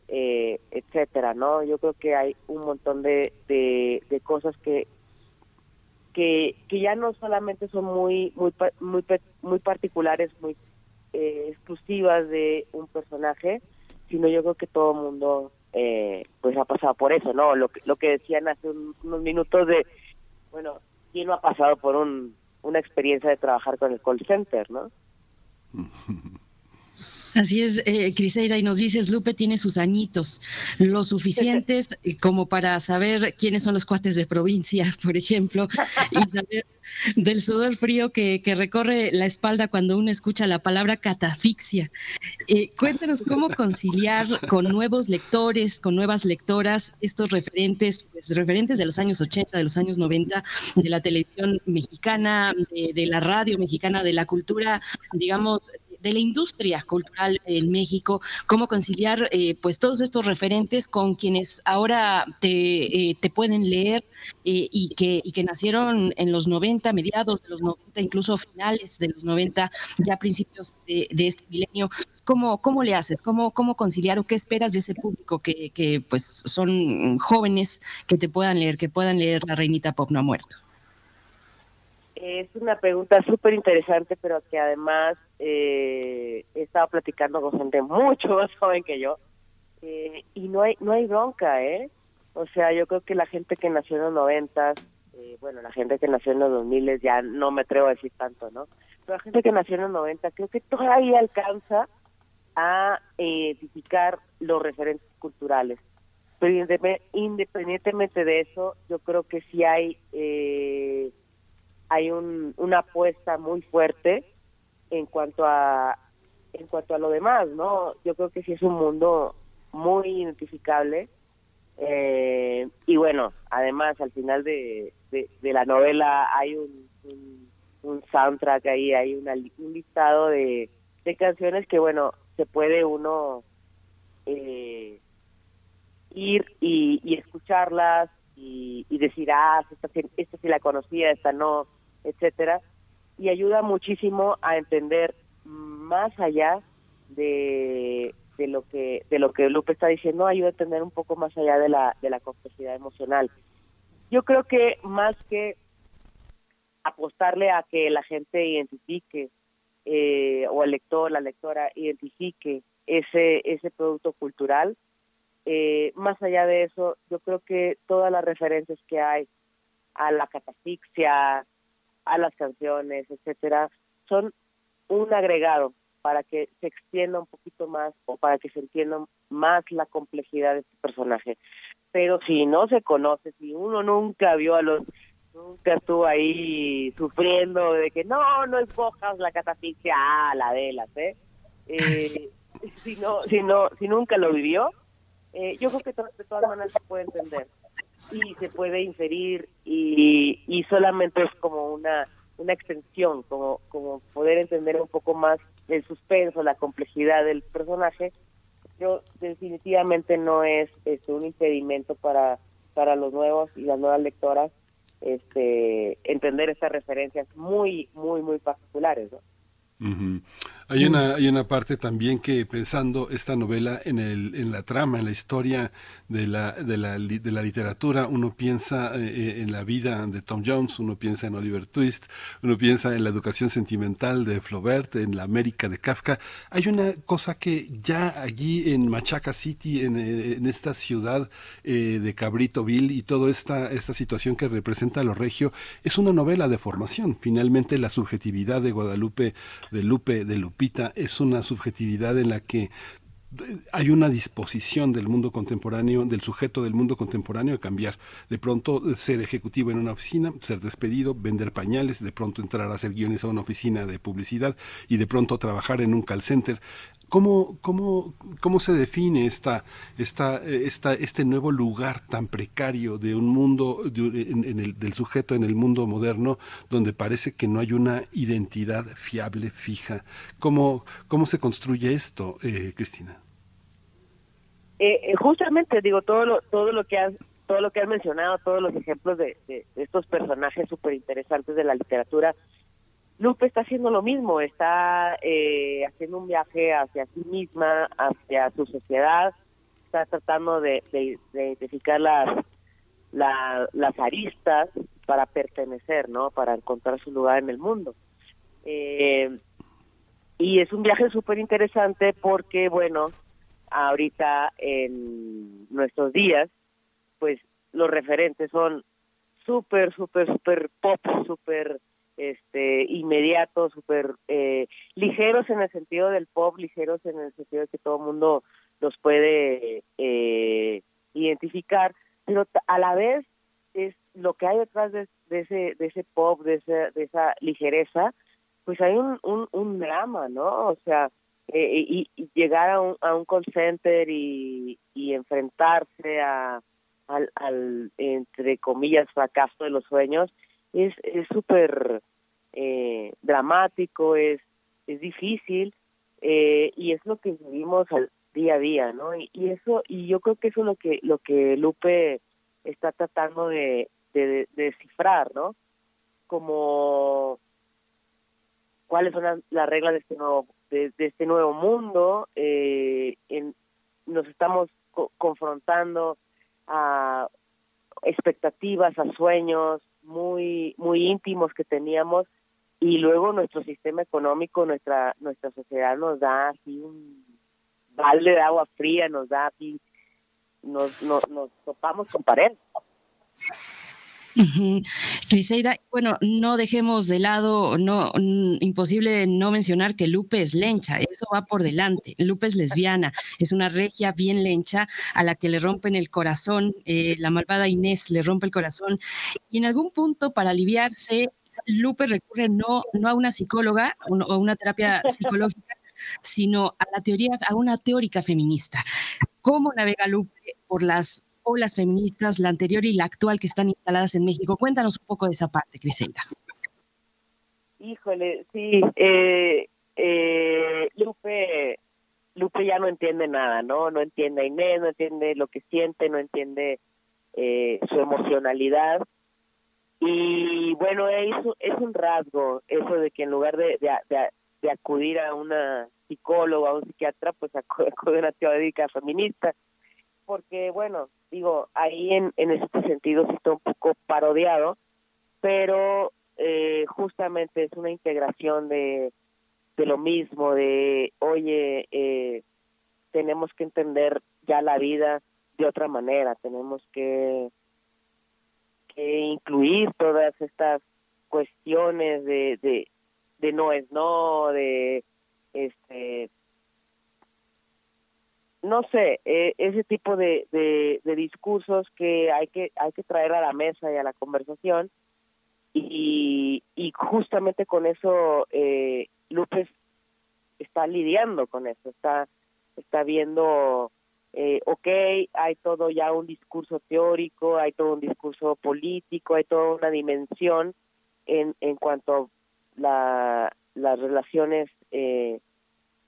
eh, etcétera no yo creo que hay un montón de, de, de cosas que que que ya no solamente son muy muy muy muy particulares muy eh, exclusivas de un personaje, sino yo creo que todo el mundo eh, pues ha pasado por eso, ¿no? Lo lo que decían hace un, unos minutos de, bueno, ¿quién no ha pasado por un, una experiencia de trabajar con el call center, ¿no? Así es, eh, Criseida, y nos dices, Lupe tiene sus añitos, lo suficientes como para saber quiénes son los cuates de provincia, por ejemplo, y saber del sudor frío que, recorre la espalda cuando uno escucha la palabra catafixia. Eh, cuéntanos cómo conciliar con nuevos lectores, con nuevas lectoras, estos referentes, pues, referentes de los años 80, de los años 90, de la televisión mexicana, de la radio mexicana, de la cultura, digamos, de la industria cultural en México, cómo conciliar eh, pues todos estos referentes con quienes ahora te, eh, te pueden leer eh, y, que, y que nacieron en los 90, mediados de los 90, incluso finales de los 90, ya principios de, de este milenio. ¿Cómo, ¿Cómo le haces? ¿Cómo, ¿Cómo conciliar o qué esperas de ese público que, que pues son jóvenes que te puedan leer, que puedan leer La Reinita Pop no ha muerto? Es una pregunta súper interesante, pero que además eh, he estado platicando con gente mucho más joven que yo eh, y no hay no hay bronca, ¿eh? O sea, yo creo que la gente que nació en los noventas, eh, bueno, la gente que nació en los dos miles ya no me atrevo a decir tanto, ¿no? Pero la gente que nació en los noventa creo que todavía alcanza a identificar los referentes culturales. Pero independientemente de eso, yo creo que sí hay eh, hay un, una apuesta muy fuerte en cuanto a en cuanto a lo demás, ¿no? Yo creo que sí es un mundo muy identificable eh, y bueno, además al final de, de, la novela hay un, un, un, soundtrack ahí, hay una, un listado de, de canciones que bueno, se puede uno eh, ir y escucharlas y, y decir, ah, esta, esta sí la conocía, esta no, etcétera, y ayuda muchísimo a entender más allá de, de lo que de lo que Lupe está diciendo, ayuda a entender un poco más allá de la de la complejidad emocional. Yo creo que más que apostarle a que la gente identifique eh, o el lector, la lectora identifique ese ese producto cultural, eh, más allá de eso, yo creo que todas las referencias que hay a la catafixia, a las canciones, etcétera, son un agregado para que se extienda un poquito más o para que se entienda más la complejidad de este personaje. Pero si no se conoce, si uno nunca vio a los Nunca estuvo ahí sufriendo de que no, no escojas la catafixia, ah, la de las, ¿eh? eh si, no, si, no, si nunca lo vivió, eh, yo creo que de todas maneras se puede entender y se puede inferir y, y solamente es como una una extensión, como, como poder entender un poco más el suspenso, la complejidad del personaje, yo definitivamente no es este, un impedimento para, para los nuevos y las nuevas lectoras este, entender estas referencias muy, muy, muy particulares. ¿no? Hay una, hay una parte también que pensando esta novela en, el, en la trama, en la historia de la, de la, de la literatura, uno piensa eh, eh, en la vida de Tom Jones, uno piensa en Oliver Twist, uno piensa en la educación sentimental de Flaubert, en la América de Kafka. Hay una cosa que ya allí en Machaca City, en, eh, en esta ciudad eh, de Cabritoville y toda esta, esta situación que representa lo regio, es una novela de formación. Finalmente la subjetividad de Guadalupe, de Lupe, de Lupe, es una subjetividad en la que hay una disposición del mundo contemporáneo, del sujeto del mundo contemporáneo a cambiar. De pronto ser ejecutivo en una oficina, ser despedido, vender pañales, de pronto entrar a hacer guiones a una oficina de publicidad y de pronto trabajar en un call center. ¿Cómo, cómo, cómo se define esta, esta, esta, este nuevo lugar tan precario de un mundo, en, el, del sujeto en el mundo moderno, donde parece que no hay una identidad fiable, fija? ¿Cómo, cómo se construye esto, eh, Cristina? Eh, eh, justamente, digo, todo lo, todo lo que has todo lo que has mencionado, todos los ejemplos de, de estos personajes súper interesantes de la literatura, Lupe está haciendo lo mismo, está eh, haciendo un viaje hacia sí misma, hacia su sociedad, está tratando de, identificar las, las aristas para pertenecer, ¿no? Para encontrar su lugar en el mundo. Eh, y es un viaje súper interesante porque, bueno, ahorita en nuestros días, pues los referentes son súper, súper, súper pop, súper este inmediatos, súper eh, ligeros en el sentido del pop, ligeros en el sentido de que todo el mundo los puede eh, identificar, pero a la vez es lo que hay detrás de, ese de ese pop, de, ese, de esa ligereza, pues hay un, un, drama, ¿no? O sea, eh, y, llegar a un, a un call center y, enfrentarse a al, entre comillas, fracaso de los sueños, es súper eh, dramático, es, es difícil eh, y es lo que vivimos al día a día, ¿no? Y, eso y yo creo que eso es lo que lo que Lupe está tratando de, de, descifrar, ¿no? Como cuáles son las, reglas de este nuevo de, este nuevo mundo eh, en, nos estamos confrontando a expectativas a sueños muy muy íntimos que teníamos y luego nuestro sistema económico, nuestra nuestra sociedad nos da así un balde de agua fría, nos da así, nos, nos, nos topamos con pared. Criseida, bueno, no dejemos de lado, no, imposible no mencionar que Lupe es lencha, eso va por delante. Lupe es lesbiana, es una regia bien lencha a la que le rompen el corazón, eh, la malvada Inés le rompe el corazón y en algún punto para aliviarse, Lupe recurre no, no a una psicóloga o una terapia psicológica, sino a la teoría, a una teórica feminista. ¿Cómo navega Lupe por las o las feministas, la anterior y la actual que están instaladas en México. Cuéntanos un poco de esa parte, Criselda. Híjole, sí, eh, eh, Lupe, Lupe ya no entiende nada, ¿no? No entiende a Inés, no entiende lo que siente, no entiende eh, su emocionalidad. Y bueno, es, es un rasgo eso de que en lugar de, de, acudir a una psicóloga, a un psiquiatra, pues acude a una teórica feminista porque bueno, digo, ahí en, en este sentido sí está un poco parodiado, pero eh, justamente es una integración de, de lo mismo, de, oye, eh, tenemos que entender ya la vida de otra manera, tenemos que, que incluir todas estas cuestiones de, de, de no es no, de este no sé, eh, ese tipo de, de, discursos que hay que hay que traer a la mesa y a la conversación. Y, y justamente con eso eh, Lupe está lidiando con eso, está, está viendo, eh, ok, hay todo ya un discurso teórico, hay todo un discurso político, hay toda una dimensión en, en cuanto a la, las relaciones eh,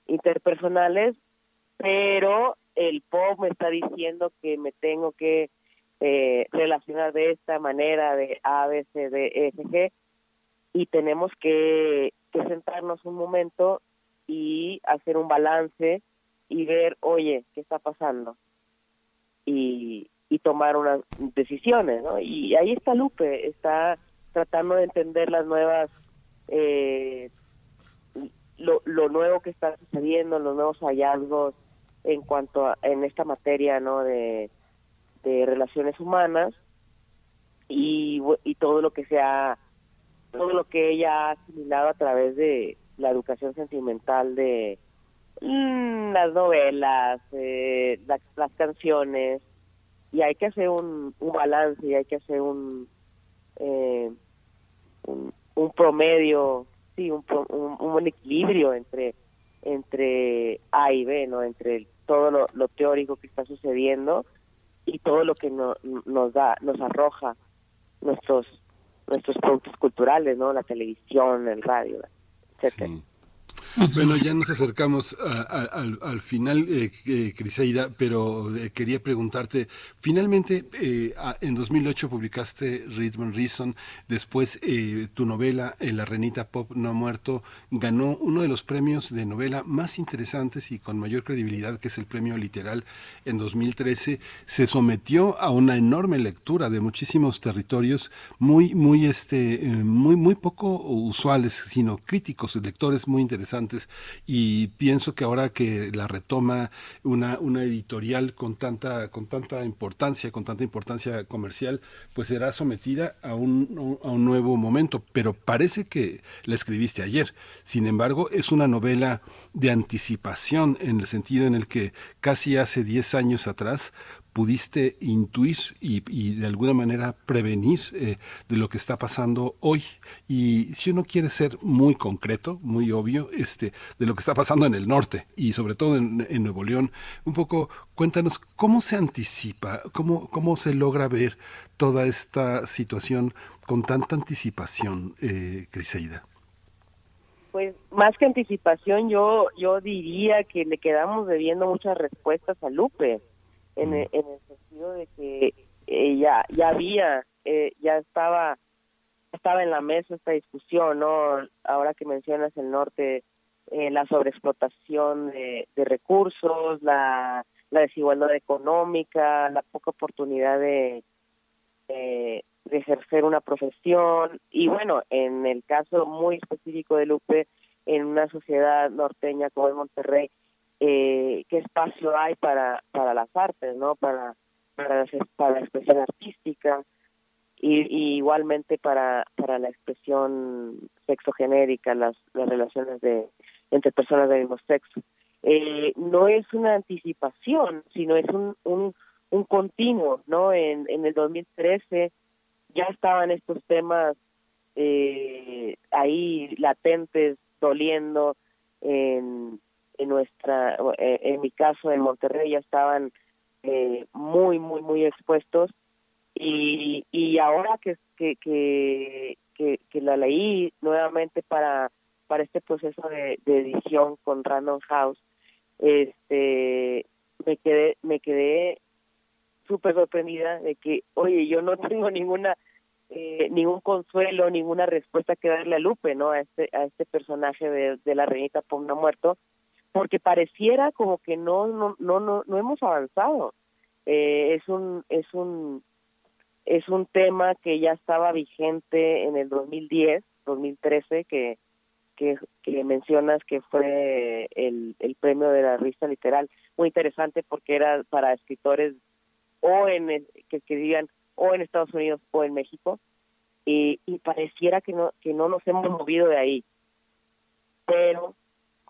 interpersonales, pero el pop me está diciendo que me tengo que eh, relacionar de esta manera, de A, B, C, D, E, F, G, y tenemos que, que sentarnos un momento y hacer un balance y ver, oye, ¿qué está pasando? Y, y tomar unas decisiones, ¿no? Y ahí está Lupe, está tratando de entender las nuevas, eh, lo, lo nuevo que está sucediendo, los nuevos hallazgos en cuanto a, en esta materia, ¿no? De, de relaciones humanas y, y todo lo que sea, todo lo que ella ha asimilado a través de la educación sentimental de mm, las novelas, eh, las, canciones, y hay que hacer un, un balance y hay que hacer un, eh, un, promedio, sí, un, un, un equilibrio entre entre A y B, ¿no? Entre todo lo, teórico que está sucediendo y todo lo que no- nos da, nos arroja nuestros nuestros productos culturales, ¿no? La televisión, el radio, etcétera. Bueno, ya nos acercamos al, al final, eh, eh, Criseida, pero eh, quería preguntarte, finalmente eh, en 2008 publicaste Rhythm and Reason, después eh, tu novela eh, La Renita Pop No ha muerto ganó uno de los premios de novela más interesantes y con mayor credibilidad, que es el premio literal en 2013, se sometió a una enorme lectura de muchísimos territorios muy, muy, este, muy, muy poco usuales, sino críticos, lectores muy interesantes. Y pienso que ahora que la retoma una, una editorial con tanta, con tanta importancia, con tanta importancia comercial, pues será sometida a un, a un nuevo momento. Pero parece que la escribiste ayer. Sin embargo, es una novela de anticipación en el sentido en el que casi hace 10 años atrás pudiste intuir y, de alguna manera prevenir eh, de lo que está pasando hoy. Y si uno quiere ser muy concreto, muy obvio, este, de lo que está pasando en el norte y sobre todo en, en Nuevo León, un poco cuéntanos cómo se anticipa, cómo, cómo se logra ver toda esta situación con tanta anticipación, eh, Criseida. Pues más que anticipación, yo yo diría que le quedamos debiendo muchas respuestas a Lupe, en, el, en el sentido de que eh, ya, ya había, eh, ya estaba estaba en la mesa esta discusión, ¿no? Ahora que mencionas el norte, eh, la sobreexplotación de, de recursos, la, la desigualdad económica, la poca oportunidad de, de, de ejercer una profesión y bueno, en el caso muy específico de Lupe, en una sociedad norteña como es Monterrey, eh, qué espacio hay para para las artes, ¿no? Para para, la expresión artística y, y igualmente para para la expresión sexogenérica, las las relaciones de entre personas del mismo sexo. Eh, no es una anticipación, sino es un un, un continuo, ¿no? En en el 2013 ya estaban estos temas eh, ahí latentes, doliendo en, en nuestra, eh, en mi caso en Monterrey ya estaban eh, muy, muy, muy expuestos y, y ahora que, que, que, que, que la leí nuevamente para, para este proceso de, edición con Random House, este, me quedé, me quedé súper sorprendida de que, oye, yo no tengo ninguna eh, ningún consuelo, ninguna respuesta que darle a Lupe, ¿no? A este, a este personaje de, de la reinita Pom no ha muerto, porque pareciera como que no, no, no, no, no hemos avanzado. Eh, es un, es un, es un tema que ya estaba vigente en el 2010, 2013, que, que, que mencionas que fue el, el premio de la revista literal, muy interesante porque era para escritores o en el- que escribían o en Estados Unidos o en México y, y pareciera que no que no nos hemos movido de ahí pero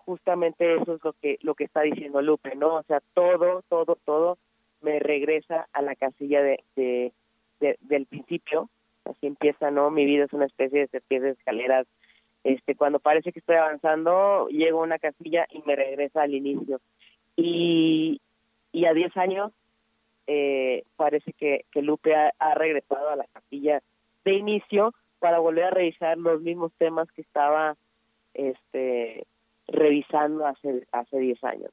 justamente eso es lo que lo que está diciendo Lupe no o sea todo todo todo me regresa a la casilla de, de, de- del principio así empieza, ¿no? Mi vida es una especie de serpiente de escaleras. Este, cuando parece que estoy avanzando, llego a una casilla y me regresa al inicio. Y, y a 10 años eh, parece que, que Lupe ha, ha regresado a la capilla de inicio para volver a revisar los mismos temas que estaba este revisando hace hace 10 años.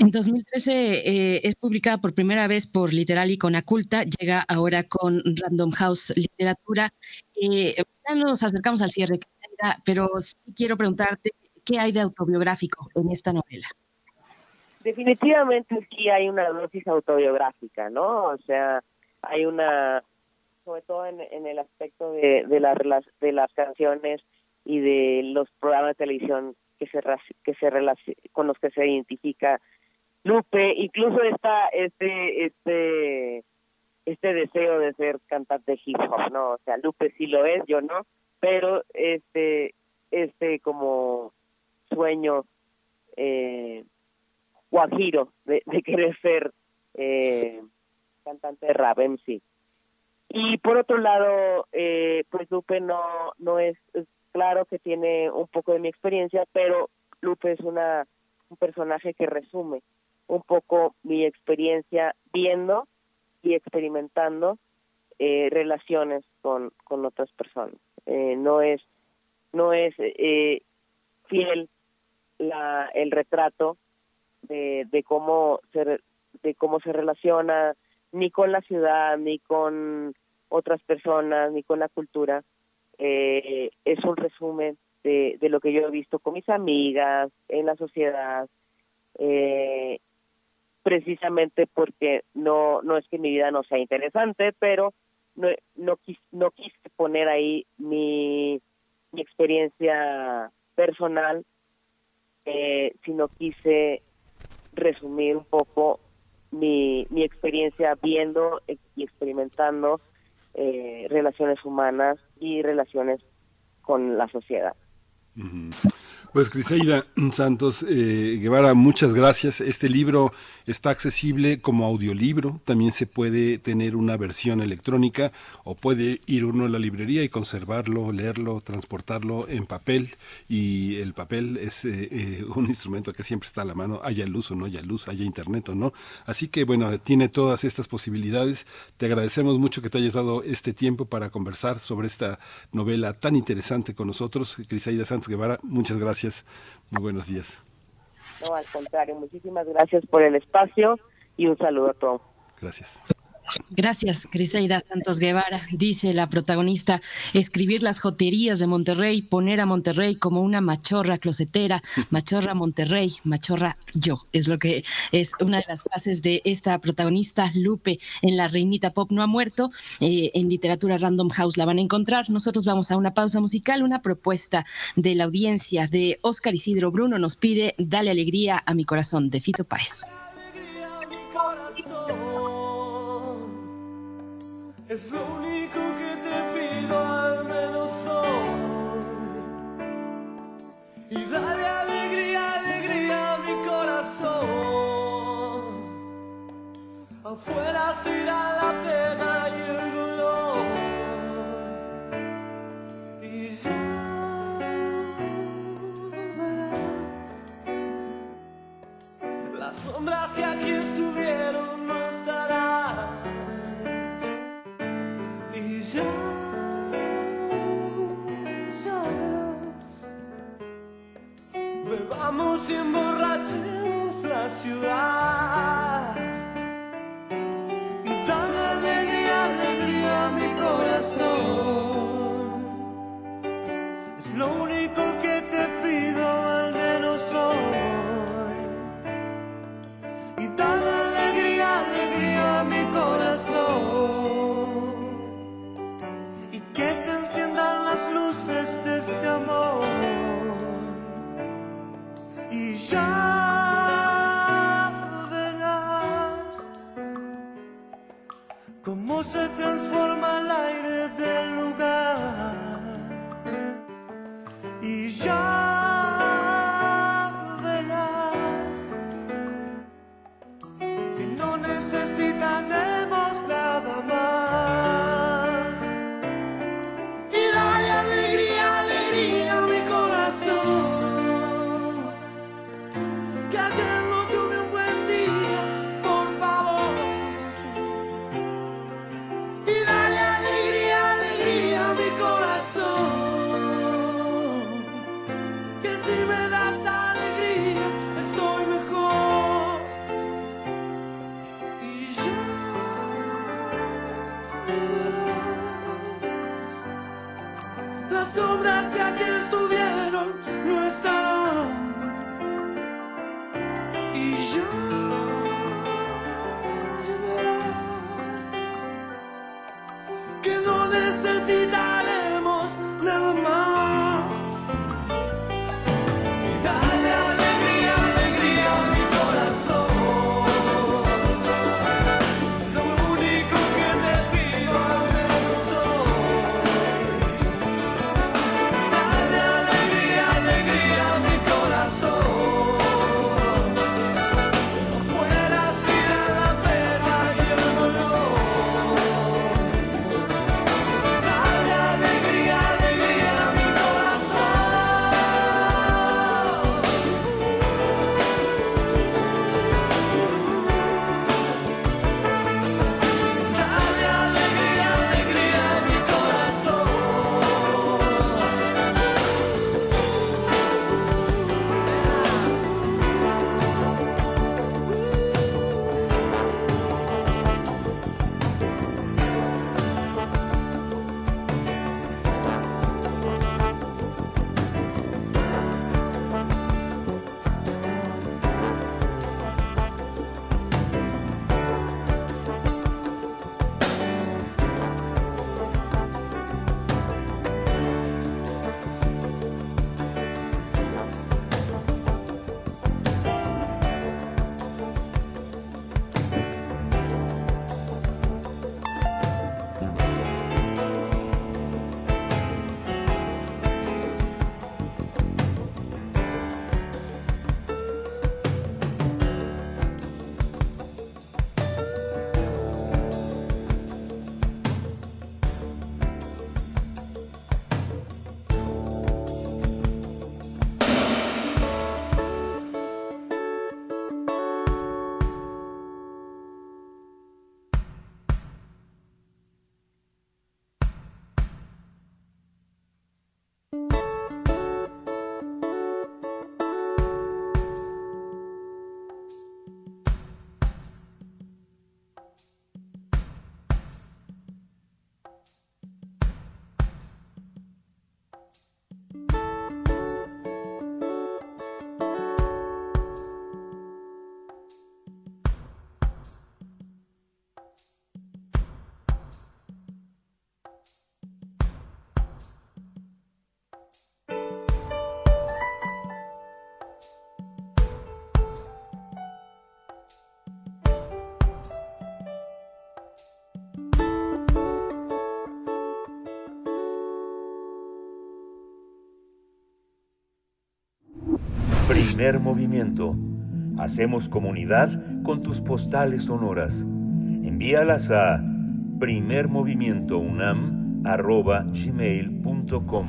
En 2013 eh, es publicada por primera vez por Literal y Conaculta, llega ahora con Random House Literatura. Eh, ya nos acercamos al cierre, pero sí quiero preguntarte qué hay de autobiográfico en esta novela. Definitivamente sí hay una dosis autobiográfica, ¿no? O sea, hay una, sobre todo en, en el aspecto de, de, la, de las canciones y de los programas de televisión que se que se con los que se identifica Lupe, incluso esta este este este deseo de ser cantante hip hop, ¿no? O sea, Lupe sí lo es, yo no, pero este este como sueño eh, guajiro de, querer ser eh, cantante de rap MC. Y por otro lado, eh, pues Lupe no no es claro que tiene un poco de mi experiencia, pero Lupe es una un personaje que resume un poco mi experiencia viendo y experimentando eh, relaciones con, con otras personas. Eh, no es no es eh, fiel la, el retrato de, de cómo se de cómo se relaciona ni con la ciudad ni con otras personas ni con la cultura eh, es un resumen de, de lo que yo he visto con mis amigas en la sociedad eh, precisamente porque no no es que mi vida no sea interesante pero no no quis, no quise poner ahí mi mi experiencia personal eh, sino quise resumir un poco mi, mi experiencia viendo y experimentando eh, relaciones humanas y relaciones con la sociedad. Pues Criseida Santos eh, Guevara, muchas gracias. Este libro está accesible como audiolibro, también se puede tener una versión electrónica o puede ir uno a la librería y conservarlo, leerlo, transportarlo en papel y el papel es eh, eh, un instrumento que siempre está a la mano, haya luz o no haya luz, haya internet o no. Así que bueno, tiene todas estas posibilidades. Te agradecemos mucho que te hayas dado este tiempo para conversar sobre esta novela tan interesante con nosotros. Criseida Santos Guevara, muchas gracias. Muy buenos días. No, al contrario, muchísimas gracias por el espacio y un saludo a todos. Gracias. Gracias, Criseida Santos Guevara. Dice la protagonista, escribir las joterías de Monterrey, poner a Monterrey como una machorra closetera, machorra Monterrey, machorra yo. Es lo que es una de las frases de esta protagonista, Lupe, en La Reinita Pop No ha muerto. Eh, en literatura Random House la van a encontrar. Nosotros vamos a una pausa musical, una propuesta de la audiencia de Oscar Isidro Bruno nos pide Dale alegría a mi corazón, de Fito Páez. Es lo único que te pido al menos hoy. Y dale alegría, alegría a mi corazón. Afuera se Bebamos y emborrachemos la ciudad. Y dale alegría, alegría a mi corazón. Es lo único que te pido al menos hoy. Y dale alegría, alegría a mi corazón. Y que se enciendan las luces de este amor. Ya verás cómo se transforma el aire del lugar. Y ya Y Primer movimiento. Hacemos comunidad con tus postales sonoras. Envíalas a primermovimientounam.gmail.com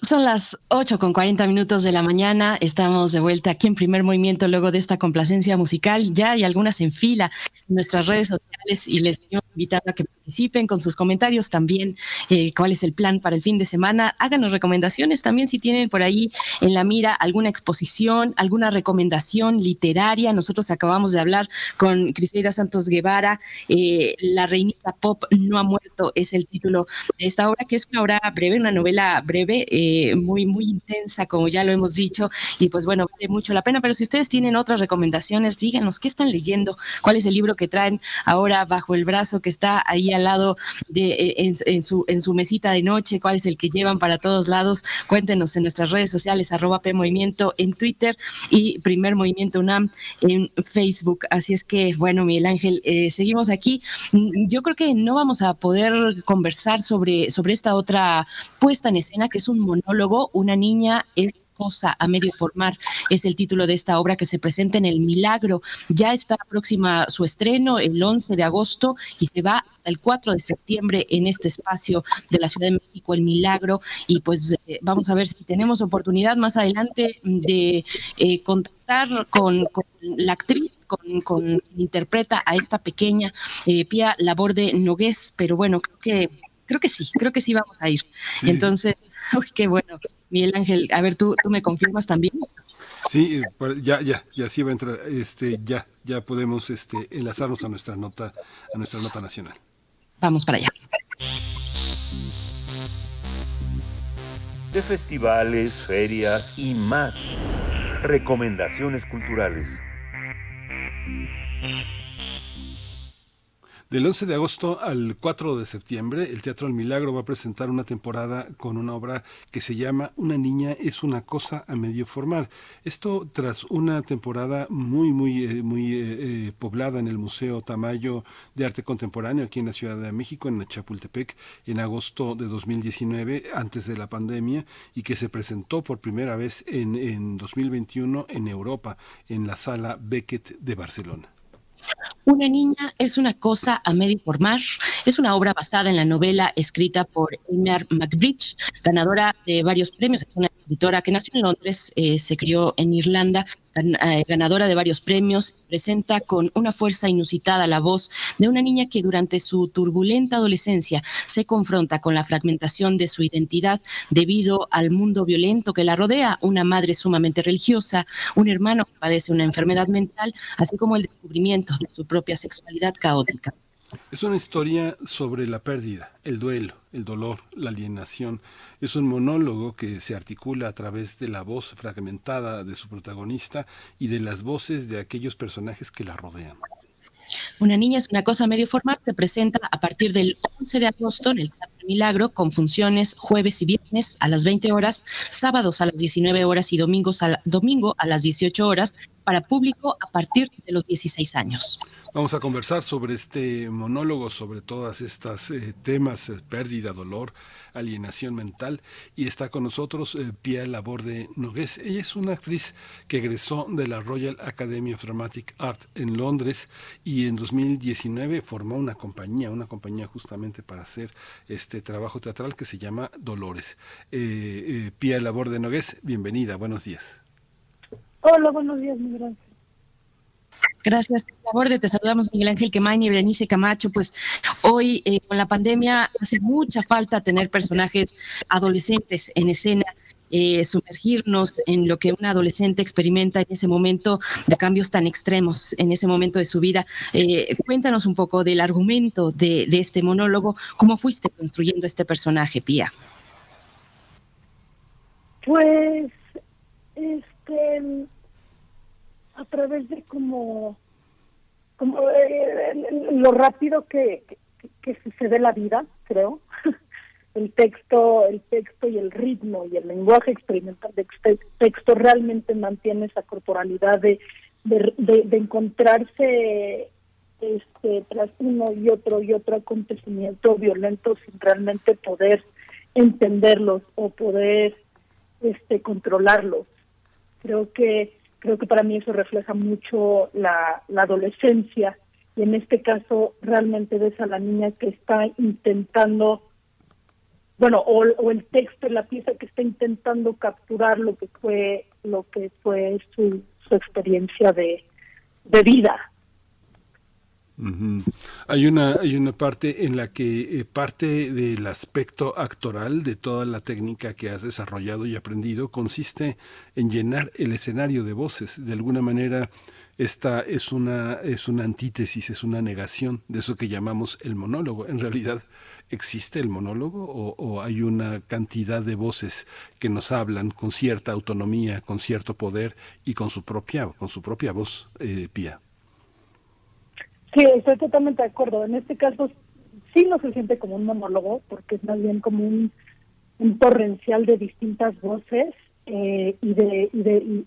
Son las 8 con 40 minutos de la mañana. Estamos de vuelta aquí en primer movimiento luego de esta complacencia musical. Ya hay algunas en fila en nuestras redes sociales y les quiero invitar a que participen con sus comentarios también. eh, ¿Cuál es el plan para el fin de semana? Háganos recomendaciones también si tienen por ahí en la mira alguna exposición, alguna recomendación literaria. Nosotros acabamos de hablar con Criseida Santos Guevara. eh, la reinita pop no ha muerto es el título de esta obra, que es una obra breve, una novela breve, eh, muy, muy intensa, como ya lo hemos dicho. Y pues bueno, vale mucho la pena. Pero si ustedes tienen otras recomendaciones, díganos qué están leyendo, cuál es el libro que traen ahora bajo el brazo que está ahí lado de eh, en, en su, en su mesita de noche, cuál es el que llevan para todos lados. Cuéntenos en nuestras redes sociales, arroba P Movimiento en Twitter y Primer Movimiento UNAM en Facebook. Así es que, bueno, Miguel Ángel, eh, seguimos aquí. Mm, Yo creo que no vamos a poder conversar sobre, sobre esta otra puesta en escena, que es un monólogo, una niña es cosa a medio formar, es el título de esta obra que se presenta en El Milagro. Ya está próxima su estreno el 11 de agosto y se va hasta el 4 de septiembre en este espacio de la Ciudad de México, El Milagro. Y pues eh, vamos a ver si tenemos oportunidad más adelante de eh, contactar con, con la actriz, con, con interpreta a esta pequeña eh, Pia Laborde Nogués, pero bueno, creo que creo que sí, creo que sí vamos a ir. Sí. Entonces, uy, qué bueno. Miguel Ángel, a ver, tú, tú me confirmas también. Sí, pues, ya, ya, ya sí va a entrar, este, ya, ya podemos este, enlazarnos a nuestra nota, a nuestra nota nacional. Vamos para allá. De festivales, ferias y más. Recomendaciones culturales. Del 11 de agosto al 4 de septiembre, el Teatro El Milagro va a presentar una temporada con una obra que se llama Una niña es una cosa a medio formar. Esto tras una temporada muy, muy, eh, muy eh, eh, poblada en el Museo Tamayo de Arte Contemporáneo aquí en la Ciudad de México, en Chapultepec, en agosto de 2019, antes de la pandemia, y que se presentó por primera vez en, en 2021 en Europa, en la sala Beckett de Barcelona. Una niña es una cosa a medio formar. Es una obra basada en la novela escrita por Emer McBridge, ganadora de varios premios. Es una escritora que nació en Londres, eh, se crió en Irlanda ganadora de varios premios, presenta con una fuerza inusitada la voz de una niña que durante su turbulenta adolescencia se confronta con la fragmentación de su identidad debido al mundo violento que la rodea, una madre sumamente religiosa, un hermano que padece una enfermedad mental, así como el descubrimiento de su propia sexualidad caótica. Es una historia sobre la pérdida, el duelo, el dolor, la alienación. Es un monólogo que se articula a través de la voz fragmentada de su protagonista y de las voces de aquellos personajes que la rodean. Una niña es una cosa medio formal, se presenta a partir del 11 de agosto en el Teatro Milagro con funciones jueves y viernes a las 20 horas, sábados a las 19 horas y domingos a domingo a las 18 horas para público a partir de los 16 años. Vamos a conversar sobre este monólogo, sobre todas estas eh, temas, eh, pérdida, dolor, alienación mental. Y está con nosotros eh, Pia Laborde Nogués. Ella es una actriz que egresó de la Royal Academy of Dramatic Art en Londres y en 2019 formó una compañía, una compañía justamente para hacer este trabajo teatral que se llama Dolores. Pia Laborde Nogués, bienvenida, buenos días. Hola, buenos días, mi gracias. Gracias, Borde. Te saludamos Miguel Ángel Quemaña y Berenice Camacho. Pues hoy eh, con la pandemia hace mucha falta tener personajes adolescentes en escena. Eh, sumergirnos en lo que un adolescente experimenta en ese momento de cambios tan extremos, en ese momento de su vida. Eh, cuéntanos un poco del argumento de, de, este monólogo, cómo fuiste construyendo este personaje, Pía. Pues, este, a través de como, como eh, lo rápido que, que, sucede la vida, creo. el texto, el texto y el ritmo y el lenguaje experimental de este texto realmente mantiene esa corporalidad de, de, de, encontrarse este, tras uno y otro y otro acontecimiento violento sin realmente poder entenderlos o poder este controlarlos. Creo que creo que para mí eso refleja mucho la, adolescencia. Y en este caso realmente ves a la niña que está intentando bueno o, el texto la pieza que está intentando capturar lo que fue lo que fue su, su experiencia de, de vida hay una hay una parte en la que eh, parte del aspecto actoral de toda la técnica que has desarrollado y aprendido consiste en llenar el escenario de voces. De alguna manera esta es una es una antítesis, es una negación de eso que llamamos el monólogo. En realidad existe el monólogo o, hay una cantidad de voces que nos hablan con cierta autonomía, con cierto poder y con su propia con su propia voz eh, pía. Sí, estoy totalmente de acuerdo. En este caso sí no se siente como un monólogo, porque es más bien como un, torrencial de distintas voces eh, y de... Y de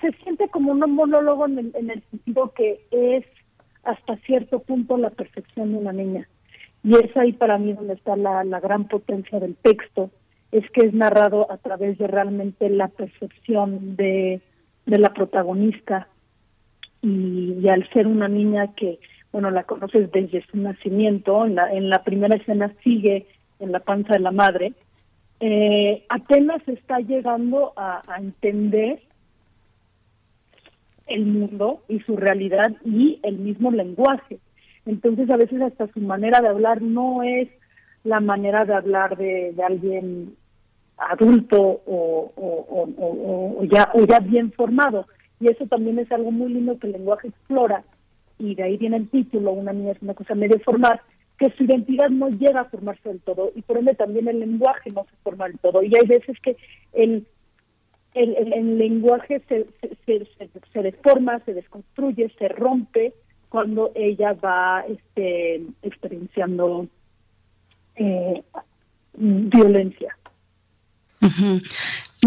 se siente como un monólogo en el, en el sentido que es hasta cierto punto la percepción de una niña. Y es ahí para mí donde está la, la gran potencia del texto, es que es narrado a través de realmente la percepción de, de la protagonista y, al ser una niña que, bueno, la conoces desde su nacimiento, en la, en la primera escena sigue en la panza de la madre, eh, apenas está llegando a, a entender el mundo y su realidad y el mismo lenguaje. Entonces a veces hasta su manera de hablar no es la manera de hablar de, de alguien adulto o, ya, o ya bien formado. Y eso también es algo muy lindo que el lenguaje explora, y de ahí viene el título, una niña es una cosa medio formar, que su identidad no llega a formarse del todo, y por ende también el lenguaje no se forma del todo. Y hay veces que el, el, lenguaje se, se, se, deforma, se desconstruye, se rompe cuando ella va este, experienciando eh, violencia.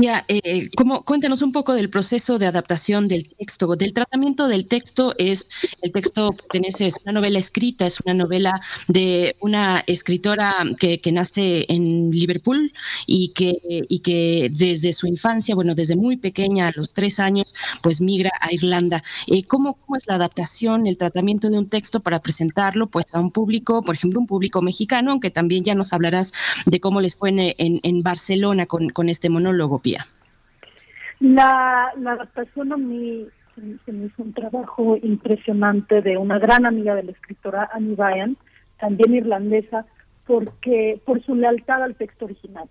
Ya, eh, cuéntanos un poco del proceso de adaptación del texto, del tratamiento del texto. Es el texto pertenece es una novela escrita, es una novela de una escritora que, nace en Liverpool y que y que desde su infancia, bueno, desde muy pequeña, a los tres años, pues migra a Irlanda. Eh, ¿cómo, ¿Cómo es la adaptación, el tratamiento de un texto para presentarlo, pues a un público, por ejemplo, un público mexicano, aunque también ya nos hablarás de cómo les fue en, en Barcelona con, con este monólogo? La, adaptación a mí se me hizo un trabajo impresionante de una gran amiga de la escritora Annie Ryan, también irlandesa, porque por su lealtad al texto original.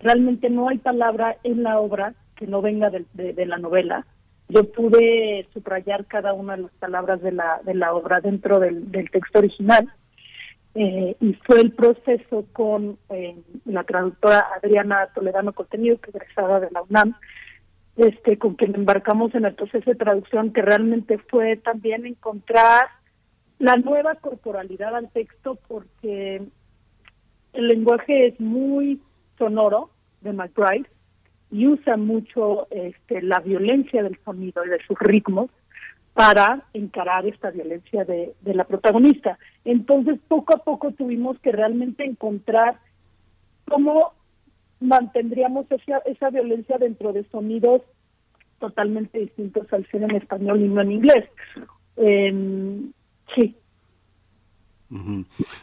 Realmente no hay palabra en la obra que no venga de, la novela. Yo pude subrayar cada una de las palabras de la, de la obra dentro del, texto original. Eh, y fue el proceso con eh, la traductora Adriana Toledano Contenido, que egresada de la UNAM, este, con quien embarcamos en el proceso de traducción, que realmente fue también encontrar la nueva corporalidad al texto, porque el lenguaje es muy sonoro de McBride y usa mucho este, la violencia del sonido y de sus ritmos para encarar esta violencia de, la protagonista. Entonces, poco a poco tuvimos que realmente encontrar cómo mantendríamos esa, esa violencia dentro de sonidos totalmente distintos al ser en español y no en inglés. Em, sí.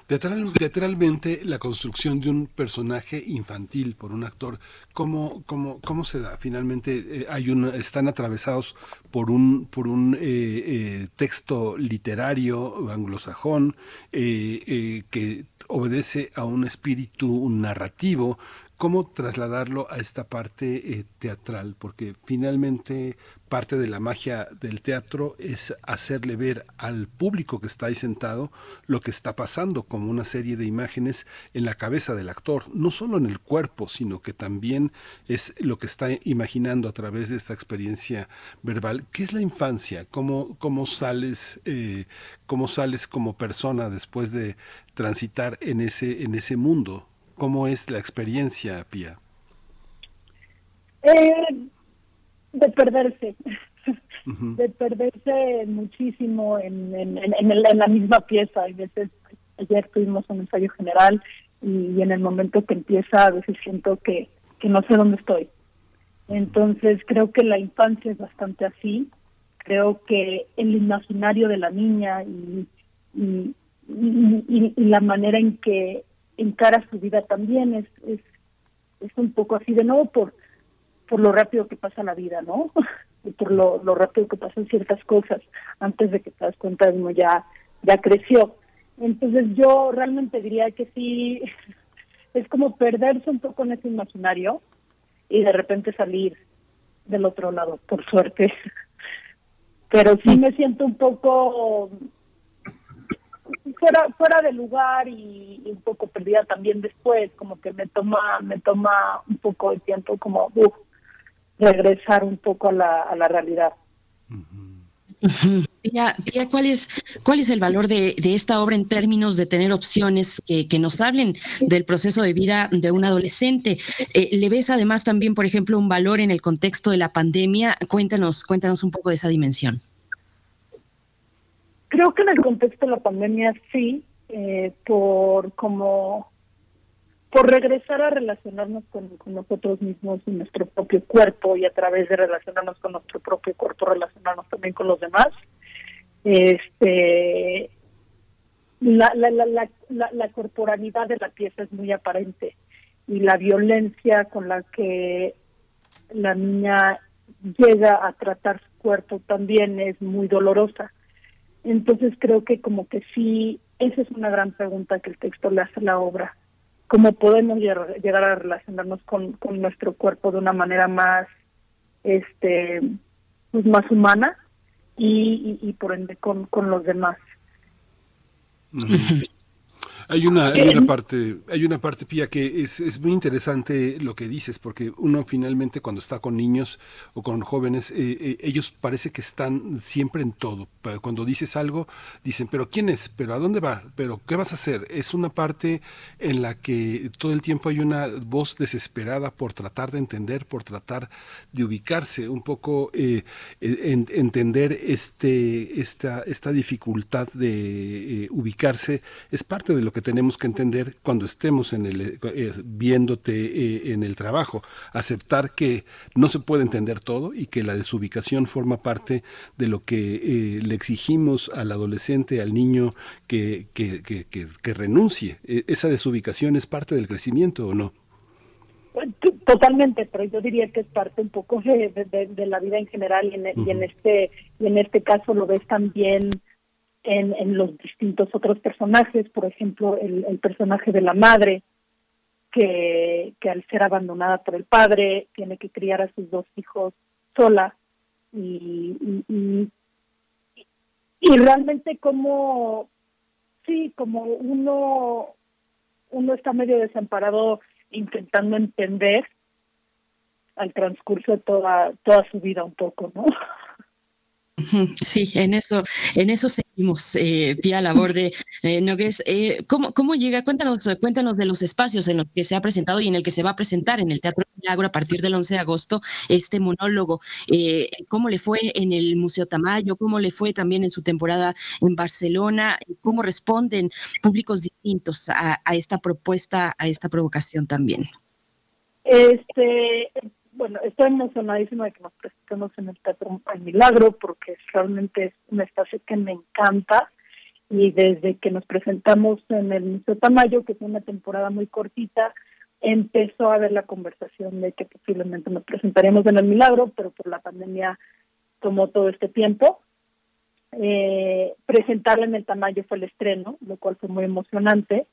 Teatralmente, la construcción de un personaje infantil por un actor, ¿cómo, cómo, cómo se da? Finalmente, eh, hay un, están atravesados por un, por un eh, eh, texto literario anglosajón que obedece a un espíritu narrativo cómo trasladarlo a esta parte eh, teatral, porque finalmente parte de la magia del teatro es hacerle ver al público que está ahí sentado lo que está pasando, como una serie de imágenes en la cabeza del actor, no solo en el cuerpo, sino que también es lo que está imaginando a través de esta experiencia verbal. ¿Qué es la infancia? ¿Cómo, cómo sales, eh, cómo sales como persona después de transitar en ese, en ese mundo? ¿Cómo es la experiencia, Pía? Eh, de perderse, de perderse muchísimo en, en, la misma pieza. A veces, ayer tuvimos un ensayo general y, en el momento que empieza a veces siento que, que no sé dónde estoy. Entonces creo que la infancia es bastante así. Creo que el imaginario de la niña y, y, y la manera en que encara su vida también es, es, es un poco así de nuevo por, por lo rápido que pasa la vida, ¿no? y por lo, lo rápido que pasan ciertas cosas antes de que te das cuenta de uno ya, ya creció. Entonces yo realmente diría que sí, es como perderse un poco en ese imaginario y de repente salir del otro lado, por suerte. Pero sí me siento un poco fuera fuera de lugar y, un poco perdida también después como que me toma me toma un poco de tiempo como regresar un poco a la, a la realidad ya, ¿cuál es, ¿cuál es el valor de, de, esta obra en términos de tener opciones que, que, nos hablen del proceso de vida de un adolescente? Eh, ¿Le ves además también, por ejemplo, un valor en el contexto de la pandemia? Cuéntanos, cuéntanos un poco de esa dimensión. Creo que en el contexto de la pandemia sí, eh, por como por regresar a relacionarnos con, nosotros mismos y nuestro propio cuerpo y a través de relacionarnos con nuestro propio cuerpo relacionarnos también con los demás. Este la, la, la, la, la corporalidad de la pieza es muy aparente y la violencia con la que la niña llega a tratar su cuerpo también es muy dolorosa. Entonces creo que como que sí, esa es una gran pregunta que el texto le hace a la obra. cómo podemos llegar a relacionarnos con, con nuestro cuerpo de una manera más este pues más humana y, y, por ende con, con los demás. Hay una, hay una parte, hay una parte, Pía, que es, es, muy interesante lo que dices, porque uno finalmente cuando está con niños o con jóvenes, eh, eh, ellos parece que están siempre en todo. Cuando dices algo, dicen, pero ¿quién es? ¿Pero a dónde va? ¿Pero qué vas a hacer? Es una parte en la que todo el tiempo hay una voz desesperada por tratar de entender, por tratar de ubicarse, un poco eh, entender este, esta, esta dificultad de ubicarse, es parte de lo que tenemos que entender cuando estemos en el, eh, viéndote eh, en el trabajo, aceptar que no se puede entender todo y que la desubicación forma parte de lo que eh, le exigimos al adolescente, al niño que, que, que, que, renuncie. E, ¿Esa desubicación es parte del crecimiento o no? Totalmente, pero yo diría que es parte un poco de, la vida en general y en, y en este y en este caso lo ves también en, en los distintos otros personajes, por ejemplo, el, el personaje de la madre, que, que al ser abandonada por el padre tiene que criar a sus dos hijos sola. Y, y, y, realmente como sí como uno uno está medio desamparado intentando entender al transcurso de toda toda su vida un poco no Sí, en eso, en eso seguimos, eh, tía Labor de eh, Nogués. Eh, ¿cómo, ¿Cómo llega? Cuéntanos, cuéntanos de los espacios en los que se ha presentado y en el que se va a presentar en el Teatro Milagro a partir del 11 de agosto este monólogo. Eh, ¿Cómo le fue en el Museo Tamayo? ¿Cómo le fue también en su temporada en Barcelona? ¿Cómo responden públicos distintos a esta propuesta, a esta provocación también? Este, bueno, estoy emocionadísima de que nos presentemos en el Teatro El Milagro porque realmente es un espacio que me encanta y desde que nos presentamos en el Museo Tamayo, que fue una temporada muy cortita, empezó a haber la conversación de que posiblemente nos presentaríamos en el Milagro, pero por la pandemia tomó todo este tiempo. Eh, presentarla en el Tamayo fue el estreno, lo cual fue muy emocionante.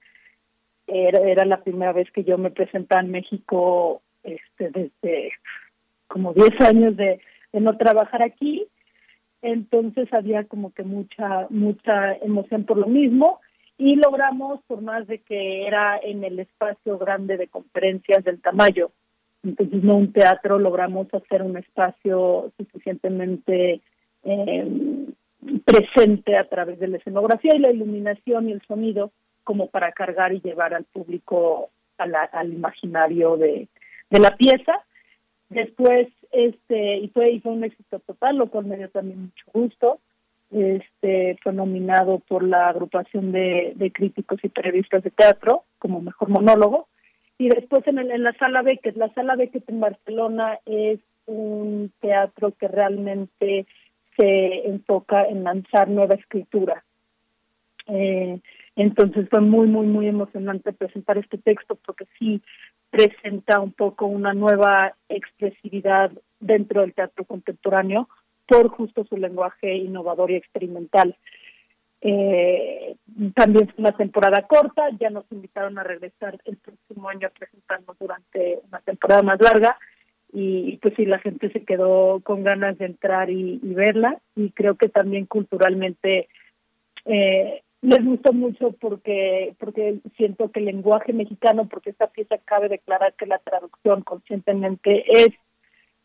Era, era la primera vez que yo me presentaba en México este, desde como 10 años de, no trabajar aquí, entonces había como que mucha, mucha emoción por lo mismo y logramos, por más de que era en el espacio grande de conferencias del Tamayo, entonces no un teatro, logramos hacer un espacio suficientemente eh, presente a través de la escenografía y la iluminación y el sonido como para cargar y llevar al público al imaginario de, de la pieza. Después, este, y fue, y fue un éxito total, lo cual me dio también mucho gusto. Este, fue nominado por la agrupación de, de críticos y periodistas de teatro como mejor monólogo. Y después en, el, en la Sala Beckett, la Sala Beckett en Barcelona es un teatro que realmente se enfoca en lanzar nueva escritura. Eh, entonces fue muy, muy, muy emocionante presentar este texto porque sí presenta un poco una nueva expresividad dentro del teatro contemporáneo por justo su lenguaje innovador y experimental. Eh, también fue una temporada corta, ya nos invitaron a regresar el próximo año a presentarnos durante una temporada más larga y pues sí, la gente se quedó con ganas de entrar y, verla y creo que también culturalmente eh, les gustó mucho porque porque siento que el lenguaje mexicano porque esta pieza cabe declarar que la traducción conscientemente es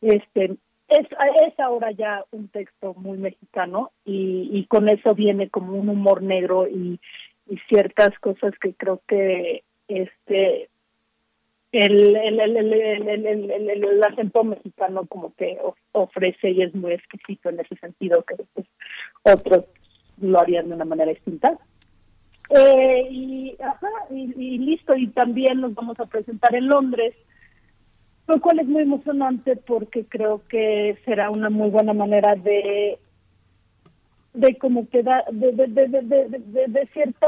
este es, es ahora ya un texto muy mexicano y, y con eso viene como un humor negro y, y ciertas cosas que creo que este el, el, el, el, acento mexicano como que ofrece y es muy exquisito en ese sentido que otros lo harían de una manera distinta. Eh, y, ajá, y, listo, y también nos vamos a presentar en Londres, lo cual es muy emocionante porque creo que será una muy buena manera de de como que da, de, de, de, de, de cierta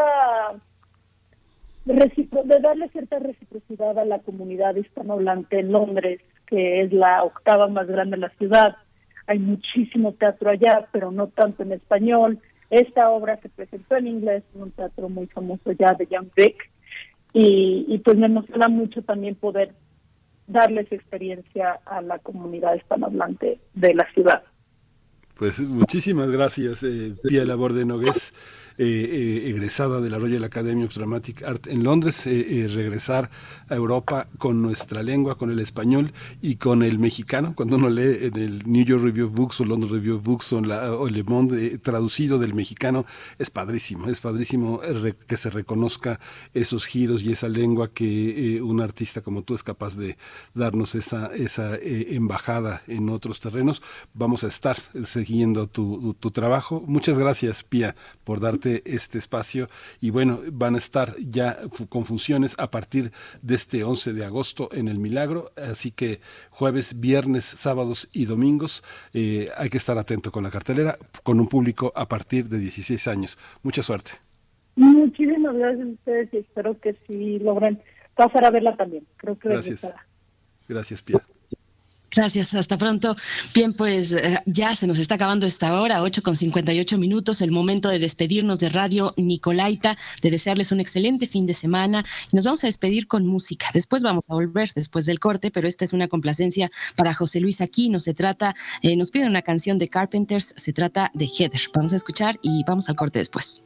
de darle cierta reciprocidad a la comunidad hispanohablante en Londres, que es la octava más grande de la ciudad. Hay muchísimo teatro allá, pero no tanto en español. Esta obra se presentó en inglés en un teatro muy famoso ya de Young Vic y, pues me emociona mucho también poder darles experiencia a la comunidad hispanohablante de la ciudad. Pues muchísimas gracias, eh, Pia Labor de Nogués. Eh, eh, egresada de la Royal Academy of Dramatic Art en Londres, eh, regresar a Europa con nuestra lengua, con el español y con el mexicano. Cuando uno lee en el New York Review of Books o London Review of Books o, Le Monde traducido del mexicano, es padrísimo, es padrísimo que se reconozca esos giros y esa lengua que un artista como tú es capaz de darnos esa, esa embajada en otros terrenos. Vamos a estar siguiendo tu, tu trabajo. Muchas gracias, Pía, por darte este espacio y bueno, van a estar ya con funciones a partir de este 11 de agosto en el Milagro, así que jueves, viernes, sábados y domingos eh, hay que estar atento con la cartelera, con un público a partir de 16 años. Mucha suerte. Muchísimas gracias a ustedes y espero que si logren pasar a verla también. Creo que gracias. Gracias, Pia. Gracias, hasta pronto. Bien, pues eh, ya se nos está acabando esta hora, 8 con 58 minutos, el momento de despedirnos de Radio Nicolaita, de desearles un excelente fin de semana nos vamos a despedir con música. Después vamos a volver después del corte, pero esta es una complacencia para José Luis Aquino. Se trata, eh, nos piden una canción de Carpenters, se trata de Heather. Vamos a escuchar y vamos al corte después.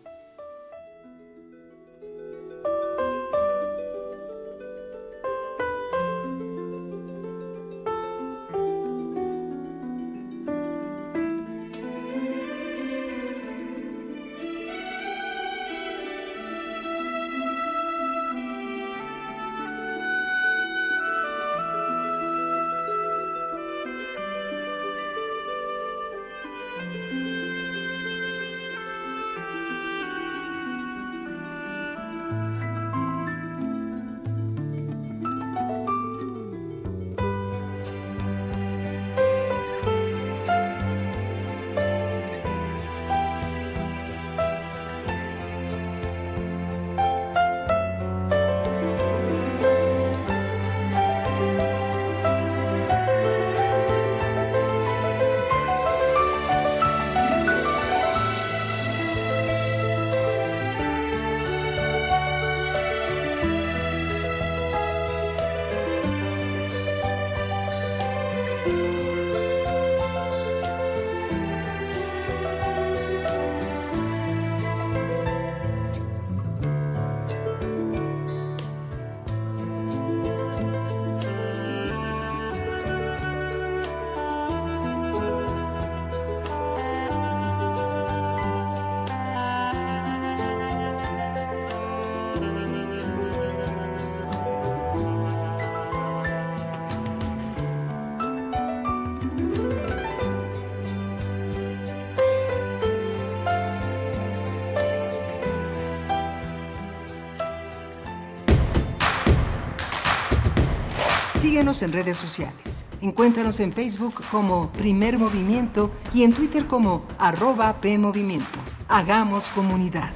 Síguenos en redes sociales. Encuéntranos en Facebook como Primer Movimiento y en Twitter como arroba PMovimiento. Hagamos comunidad.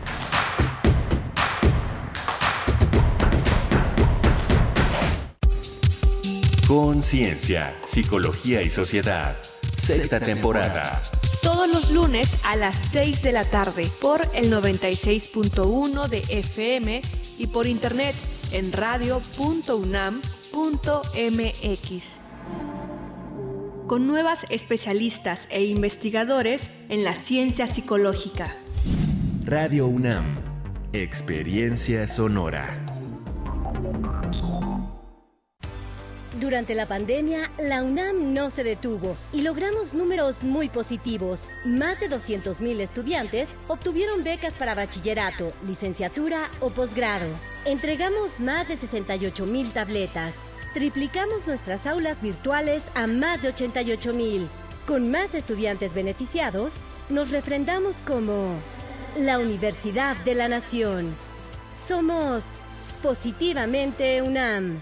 Conciencia, Psicología y Sociedad. Sexta temporada. Todos los lunes a las 6 de la tarde por el 96.1 de FM y por internet en radio.unam MX. Con nuevas especialistas e investigadores en la ciencia psicológica. Radio UNAM. Experiencia sonora. Durante la pandemia, la UNAM no se detuvo y logramos números muy positivos. Más de 200.000 estudiantes obtuvieron becas para bachillerato, licenciatura o posgrado. Entregamos más de 68 mil tabletas. Triplicamos nuestras aulas virtuales a más de 88 mil. Con más estudiantes beneficiados, nos refrendamos como la Universidad de la Nación. Somos positivamente UNAM.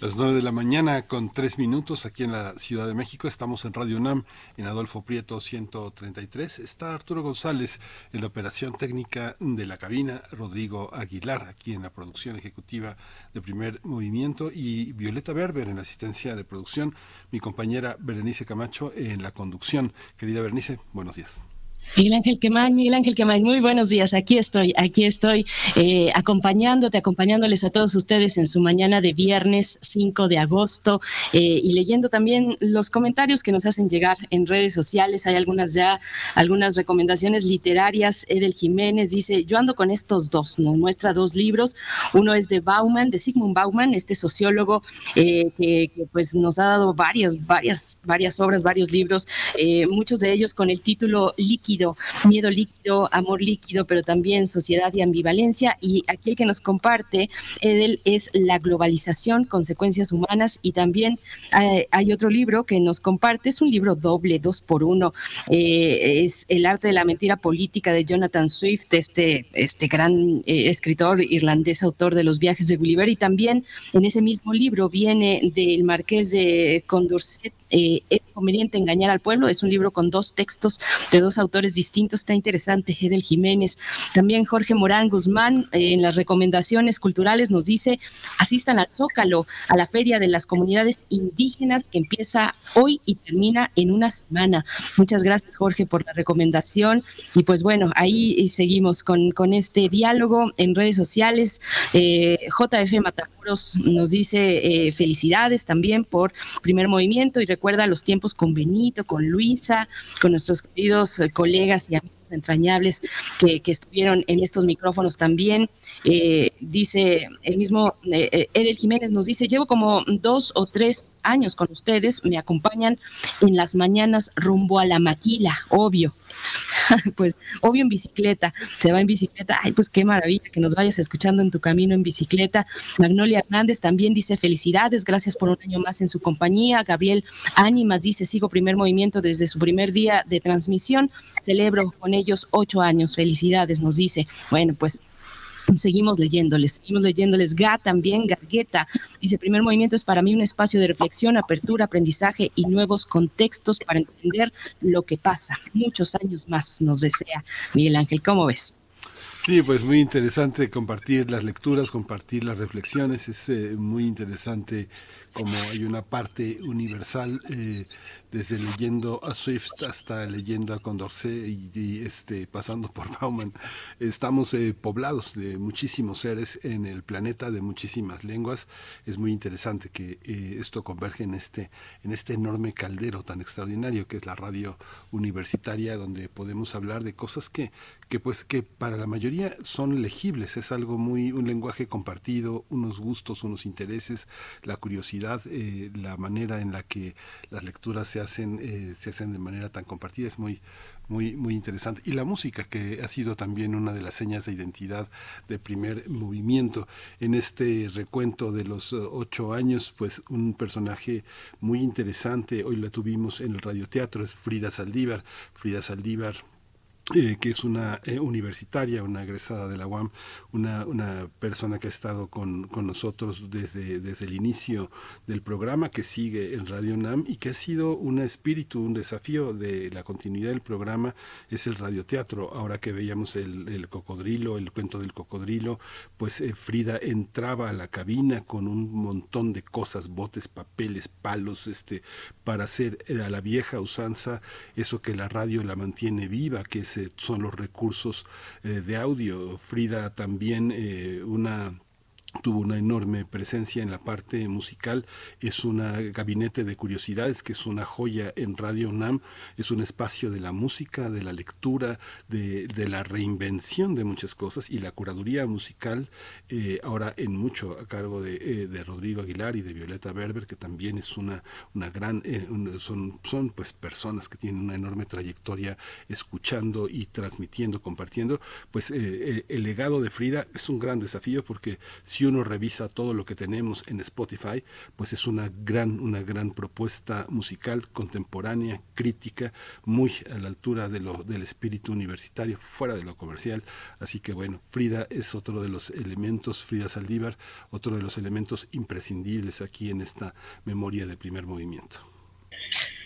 Las 9 de la mañana con 3 minutos aquí en la Ciudad de México. Estamos en Radio UNAM en Adolfo Prieto 133. Está Arturo González en la operación técnica de la cabina, Rodrigo Aguilar aquí en la producción ejecutiva de primer movimiento y Violeta Berber en la asistencia de producción, mi compañera Berenice Camacho en la conducción. Querida Berenice, buenos días. Miguel Ángel Quemay, Miguel Ángel Quemay, muy buenos días. Aquí estoy, aquí estoy eh, acompañándote, acompañándoles a todos ustedes en su mañana de viernes 5 de agosto eh, y leyendo también los comentarios que nos hacen llegar en redes sociales. Hay algunas ya, algunas recomendaciones literarias. Edel Jiménez dice, yo ando con estos dos, nos muestra dos libros. Uno es de Bauman, de Sigmund Bauman, este sociólogo eh, que, que, pues nos ha dado varias, varias, varias obras, varios libros, muchos de ellos con el título Líquido miedo líquido, amor líquido, pero también sociedad y ambivalencia. Y aquí el que nos comparte, Edel, es La globalización, consecuencias humanas. Y también eh, hay otro libro que nos comparte, es un libro doble, dos por uno. Eh, es El arte de la mentira política de Jonathan Swift, este, este gran eh, escritor irlandés, autor de Los viajes de Gulliver. Y también en ese mismo libro viene del marqués de Condorcet eh, es conveniente engañar al pueblo. Es un libro con dos textos de dos autores distintos, está interesante. Edel Jiménez, también Jorge Morán Guzmán, eh, en las recomendaciones culturales nos dice, asistan al Zócalo, a la Feria de las Comunidades Indígenas que empieza hoy y termina en una semana. Muchas gracias, Jorge, por la recomendación. Y pues bueno, ahí seguimos con, con este diálogo en redes sociales. Eh, JF Matamoros nos dice felicidades también por primer movimiento y recuerda los tiempos con Benito, con Luisa, con nuestros queridos eh, colegas y amigos entrañables que, estuvieron en estos micrófonos también. Eh, dice el mismo eh, Edel Jiménez, nos dice, llevo como dos o tres años con ustedes, me acompañan en las mañanas rumbo a la maquila, obvio. pues obvio en bicicleta, se va en bicicleta, ay pues qué maravilla que nos vayas escuchando en tu camino en bicicleta. Magnolia Hernández también dice felicidades, gracias por un año más en su compañía. Gabriel Ánimas dice sigo primer movimiento desde su primer día de transmisión, celebro con ellos ocho años, felicidades, nos dice. Bueno, pues Seguimos leyéndoles, seguimos leyéndoles. Ga también, Gargueta, dice, primer movimiento es para mí un espacio de reflexión, apertura, aprendizaje y nuevos contextos para entender lo que pasa. Muchos años más nos desea Miguel Ángel, ¿cómo ves? Sí, pues muy interesante compartir las lecturas, compartir las reflexiones, es eh, muy interesante como hay una parte universal eh, desde leyendo a Swift hasta leyendo a Condorcet y, este, pasando por Bauman. Estamos eh, poblados de muchísimos seres en el planeta, de muchísimas lenguas. Es muy interesante que eh, esto converge en este, en este enorme caldero tan extraordinario que es la radio universitaria, donde podemos hablar de cosas que, que pues que para la mayoría son legibles, es algo muy, un lenguaje compartido, unos gustos, unos intereses, la curiosidad, eh, la manera en la que las lecturas se hacen, eh, se hacen de manera tan compartida es muy, muy, muy interesante. Y la música, que ha sido también una de las señas de identidad de primer movimiento. En este recuento de los eh, ocho años, pues un personaje muy interesante, hoy la tuvimos en el radioteatro, es Frida Saldívar. Frida Saldívar eh, que es una eh, universitaria, una egresada de la UAM, una, una persona que ha estado con, con, nosotros desde, desde el inicio del programa, que sigue en Radio UNAM y que ha sido un espíritu, un desafío de la continuidad del programa, es el radioteatro. Ahora que veíamos el, el cocodrilo, el cuento del cocodrilo, pues eh, Frida entraba a la cabina con un montón de cosas, botes, papeles, palos, este, para hacer a la vieja usanza eso que la radio la mantiene viva, que es son los recursos eh, de audio. Frida también eh, una tuvo una enorme presencia en la parte musical, es un gabinete de curiosidades que es una joya en Radio UNAM, es un espacio de la música, de la lectura, de, la reinvención de muchas cosas y la curaduría musical eh, ahora en mucho a cargo de, eh, de, Rodrigo Aguilar y de Violeta Berber, que también es una, una gran, eh, son, son pues personas que tienen una enorme trayectoria escuchando y transmitiendo, compartiendo, pues el legado de Frida es un gran desafío porque si uno revisa todo lo que tenemos en Spotify, pues es una gran, una gran propuesta musical contemporánea, crítica, muy a la altura de lo, del espíritu universitario, fuera de lo comercial. Así que bueno, Frida es otro de los elementos, Frida Saldívar, otro de los elementos imprescindibles aquí en esta memoria de primer movimiento.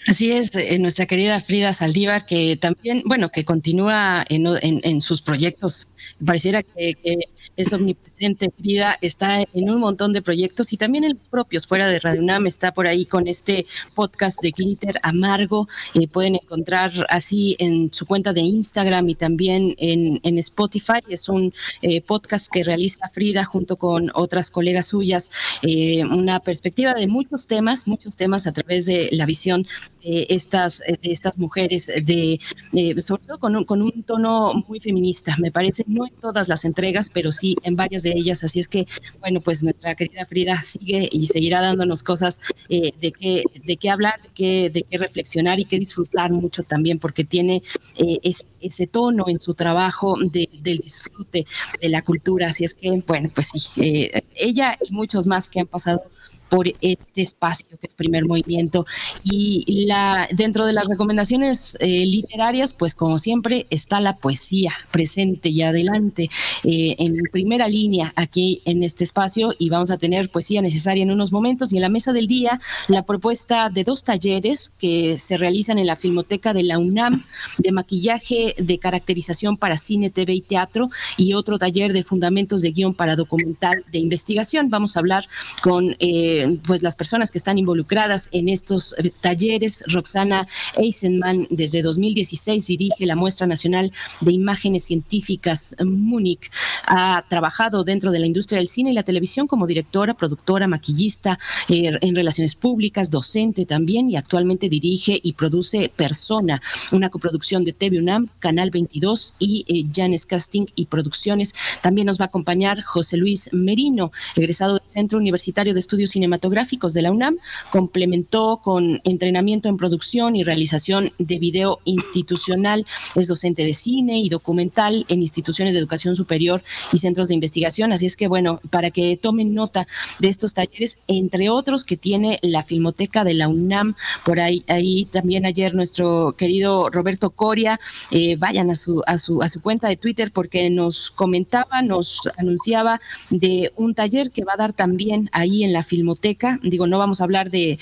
Así es, eh, nuestra querida Frida Saldívar, que también, bueno, que continúa en, en, sus proyectos. Pareciera que, que es omnipresente. Frida está en un montón de proyectos y también en propios fuera de Radio UNAM está por ahí con este podcast de Glitter Amargo. Eh, pueden encontrar así en su cuenta de Instagram y también en, en Spotify. Es un eh, podcast que realiza Frida junto con otras colegas suyas. Eh, una perspectiva de muchos temas, muchos temas a través de la visión de estas, de estas mujeres, de, sobre todo con un, con un tono muy feminista. Me parece, no en todas las entregas, pero sí en varias de ellas. Así es que, bueno, pues nuestra querida Frida sigue y seguirá dándonos cosas eh, de, qué, de qué hablar, de qué, de qué reflexionar y qué disfrutar mucho también, porque tiene eh, ese tono en su trabajo del disfrute de la cultura. Así es que, bueno, pues sí, eh, ella y muchos más que han pasado por este espacio que es primer movimiento. Y la, dentro de las recomendaciones eh, literarias, pues como siempre, está la poesía presente y adelante eh, en primera línea aquí en este espacio y vamos a tener poesía necesaria en unos momentos. Y en la mesa del día, la propuesta de dos talleres que se realizan en la Filmoteca de la UNAM de maquillaje de caracterización para cine, TV y teatro y otro taller de fundamentos de guion para documental de investigación. Vamos a hablar con eh, pues las personas que están involucradas en estos eh, talleres. Roxana Eisenman desde 2016 dirige la muestra nacional de imágenes científicas Múnich. Ha trabajado dentro de la industria del cine y la televisión como directora, productora, maquillista eh, en relaciones públicas, docente también y actualmente dirige y produce Persona, una coproducción de TV UNAM, Canal 22 y eh, Janes Casting y Producciones. También nos va a acompañar José Luis Merino, egresado del Centro Universitario de Estudios Cinematográficos cinematográficos de la UNAM, complementó con entrenamiento en producción y realización de video institucional, es docente de cine y documental en instituciones de educación superior y centros de investigación, así es que bueno, para que tomen nota de estos talleres, entre otros que tiene la Filmoteca de la UNAM, por ahí, ahí también ayer nuestro querido Roberto Coria, eh, vayan a su, a, su, a su cuenta de Twitter porque nos comentaba, nos anunciaba de un taller que va a dar también ahí en la Filmoteca Digo, no vamos a hablar de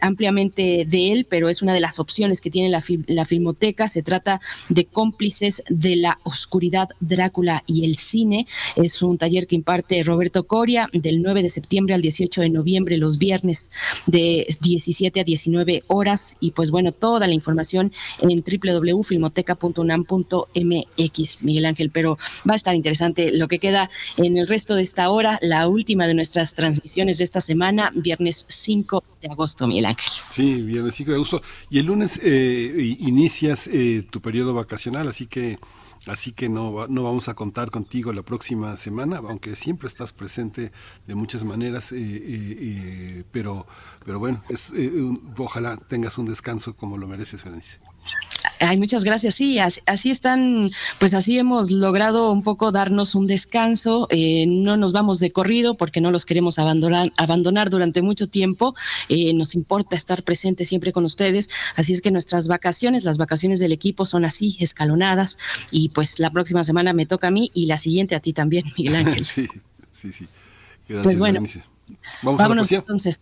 ampliamente de él, pero es una de las opciones que tiene la, la Filmoteca. Se trata de cómplices de la oscuridad, Drácula y el cine. Es un taller que imparte Roberto Coria del 9 de septiembre al 18 de noviembre, los viernes de 17 a 19 horas. Y pues bueno, toda la información en www.filmoteca.unam.mx, Miguel Ángel. Pero va a estar interesante lo que queda en el resto de esta hora, la última de nuestras transmisiones de esta semana, viernes 5 de agosto, Miguel Ángel. Sí, viernes 5 de agosto. Y el lunes eh, inicias eh, tu periodo vacacional, así que Así que no, no vamos a contar contigo la próxima semana, aunque siempre estás presente de muchas maneras, eh, eh, eh, pero, pero bueno, es, ojalá tengas un descanso como lo mereces, Berenice. Ay, muchas gracias. Sí, así, están, pues así hemos logrado un poco darnos un descanso. Eh, no nos vamos de corrido porque no los queremos abandonar, abandonar durante mucho tiempo. Eh, nos importa estar presentes siempre con ustedes. Así es que nuestras vacaciones, las vacaciones del equipo son así, escalonadas. Y pues la próxima semana me toca a mí y la siguiente a ti también, Miguel Ángel. sí, sí, sí. Gracias, pues bueno, Vamos vámonos entonces.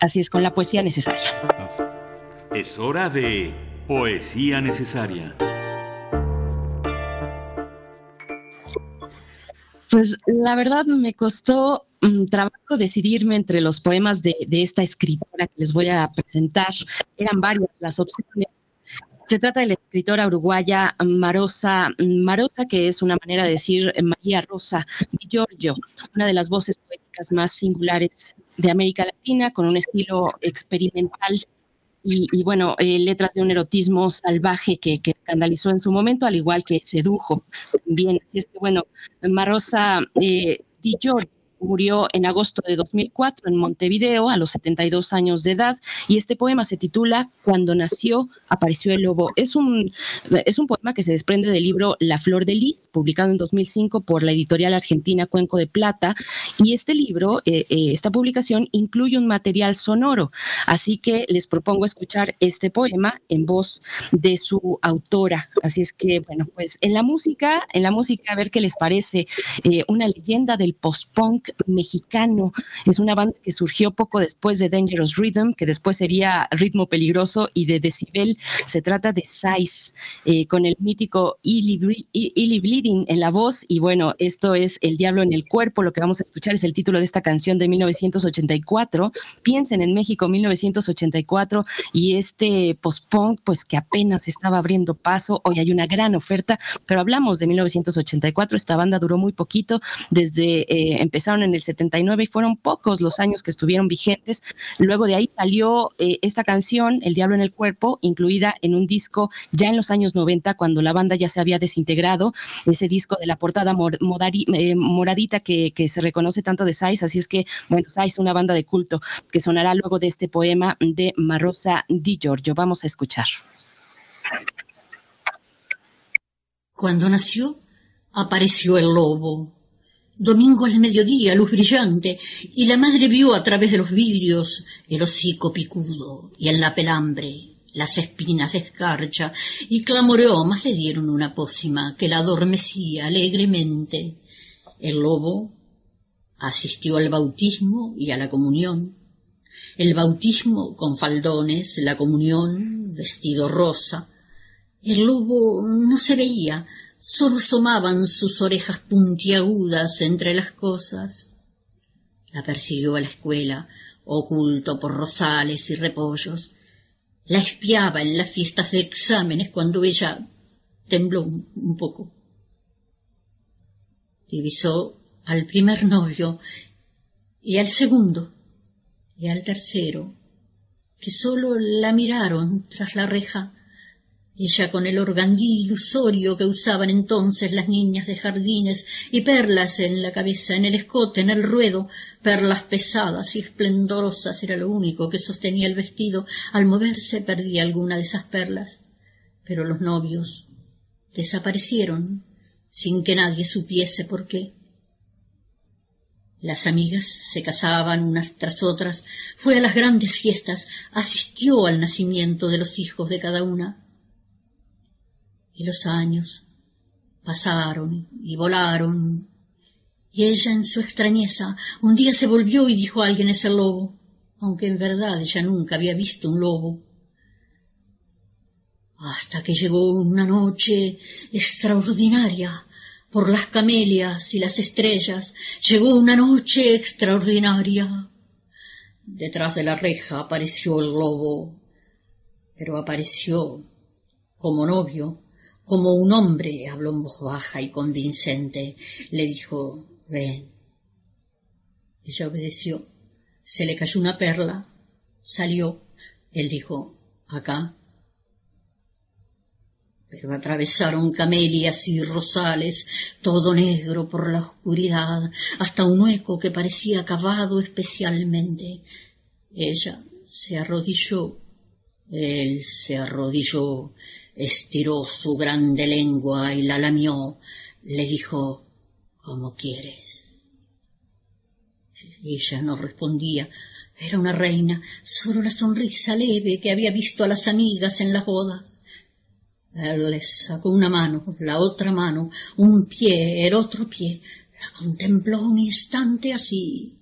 Así es, con la poesía necesaria. Es hora de Poesía necesaria. Pues la verdad me costó mm, trabajo decidirme entre los poemas de, esta escritora que les voy a presentar. Eran varias las opciones. Se trata de la escritora uruguaya Marosa, Marosa, que es una manera de decir María Rosa Di Giorgio, una de las voces poéticas más singulares de América Latina, con un estilo experimental y, bueno, eh, letras de un erotismo salvaje que, escandalizó en su momento, al igual que sedujo también. Así es que bueno, Marosa eh, Di murió en agosto de 2004 en Montevideo a los 72 años de edad y este poema se titula Cuando nació apareció el lobo. Es un, es un poema que se desprende del libro La Flor de Lis, publicado en 2005 por la editorial argentina Cuenco de Plata y este libro, eh, eh, esta publicación incluye un material sonoro, así que les propongo escuchar este poema en voz de su autora. Así es que, bueno, pues en la música, en la música, a ver qué les parece, eh, una leyenda del post-punk mexicano. Es una banda que surgió poco después de Dangerous Rhythm, que después sería Ritmo Peligroso y de Decibel. Se trata de Size, eh, con el mítico Illy Bleeding en la voz. Y bueno, esto es El Diablo en el Cuerpo. Lo que vamos a escuchar es el título de esta canción de 1984. Piensen en México 1984 y este post-punk, pues que apenas estaba abriendo paso. Hoy hay una gran oferta, pero hablamos de 1984. Esta banda duró muy poquito. Desde eh, empezaron en el 79 y fueron pocos los años que estuvieron vigentes. Luego de ahí salió eh, esta canción, El Diablo en el Cuerpo, incluida en un disco ya en los años 90, cuando la banda ya se había desintegrado, ese disco de la portada eh, moradita que, se reconoce tanto de Sais, así es que, bueno, Sais, una banda de culto que sonará luego de este poema de Marosa Di Giorgio. Vamos a escuchar. Cuando nació, apareció el lobo Domingo al mediodía, luz brillante, y la madre vio a través de los vidrios el hocico picudo y en la pelambre las espinas de escarcha, y clamoreó, más le dieron una pócima que la adormecía alegremente. El lobo asistió al bautismo y a la comunión. El bautismo con faldones, la comunión vestido rosa. El lobo no se veía, sólo asomaban sus orejas puntiagudas entre las cosas. La persiguió a la escuela, oculto por rosales y repollos. La espiaba en las fiestas de exámenes cuando ella tembló un poco. Divisó al primer novio y al segundo y al tercero, que sólo la miraron tras la reja ella con el organdí ilusorio que usaban entonces las niñas de jardines y perlas en la cabeza, en el escote, en el ruedo, perlas pesadas y esplendorosas era lo único que sostenía el vestido. Al moverse perdía alguna de esas perlas. Pero los novios desaparecieron sin que nadie supiese por qué. Las amigas se casaban unas tras otras, fue a las grandes fiestas, asistió al nacimiento de los hijos de cada una y los años pasaron y volaron Y ella, en su extrañeza, un día se volvió y dijo a alguien es el lobo, aunque en verdad ella nunca había visto un lobo. Hasta que llegó una noche extraordinaria, por las camelias y las estrellas, llegó una noche extraordinaria. Detrás de la reja apareció el lobo, pero apareció como novio, como un hombre, habló en voz baja y convincente. Le dijo, ven. Ella obedeció. Se le cayó una perla. Salió. Él dijo, acá. Pero atravesaron camelias y rosales, todo negro por la oscuridad, hasta un hueco que parecía cavado especialmente. Ella se arrodilló, él se arrodilló, estiró su grande lengua y la lamió, le dijo, ¿cómo quieres? Ella no respondía. Era una reina, solo la sonrisa leve que había visto a las amigas en las bodas. Él le sacó una mano, la otra mano, un pie, el otro pie. La contempló un instante así.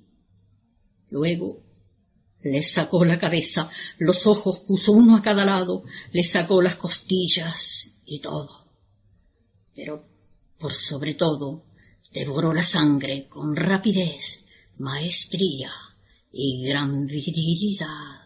Luego le sacó la cabeza, los ojos puso uno a cada lado, le sacó las costillas y todo. Pero, por sobre todo, devoró la sangre con rapidez, maestría y gran virilidad.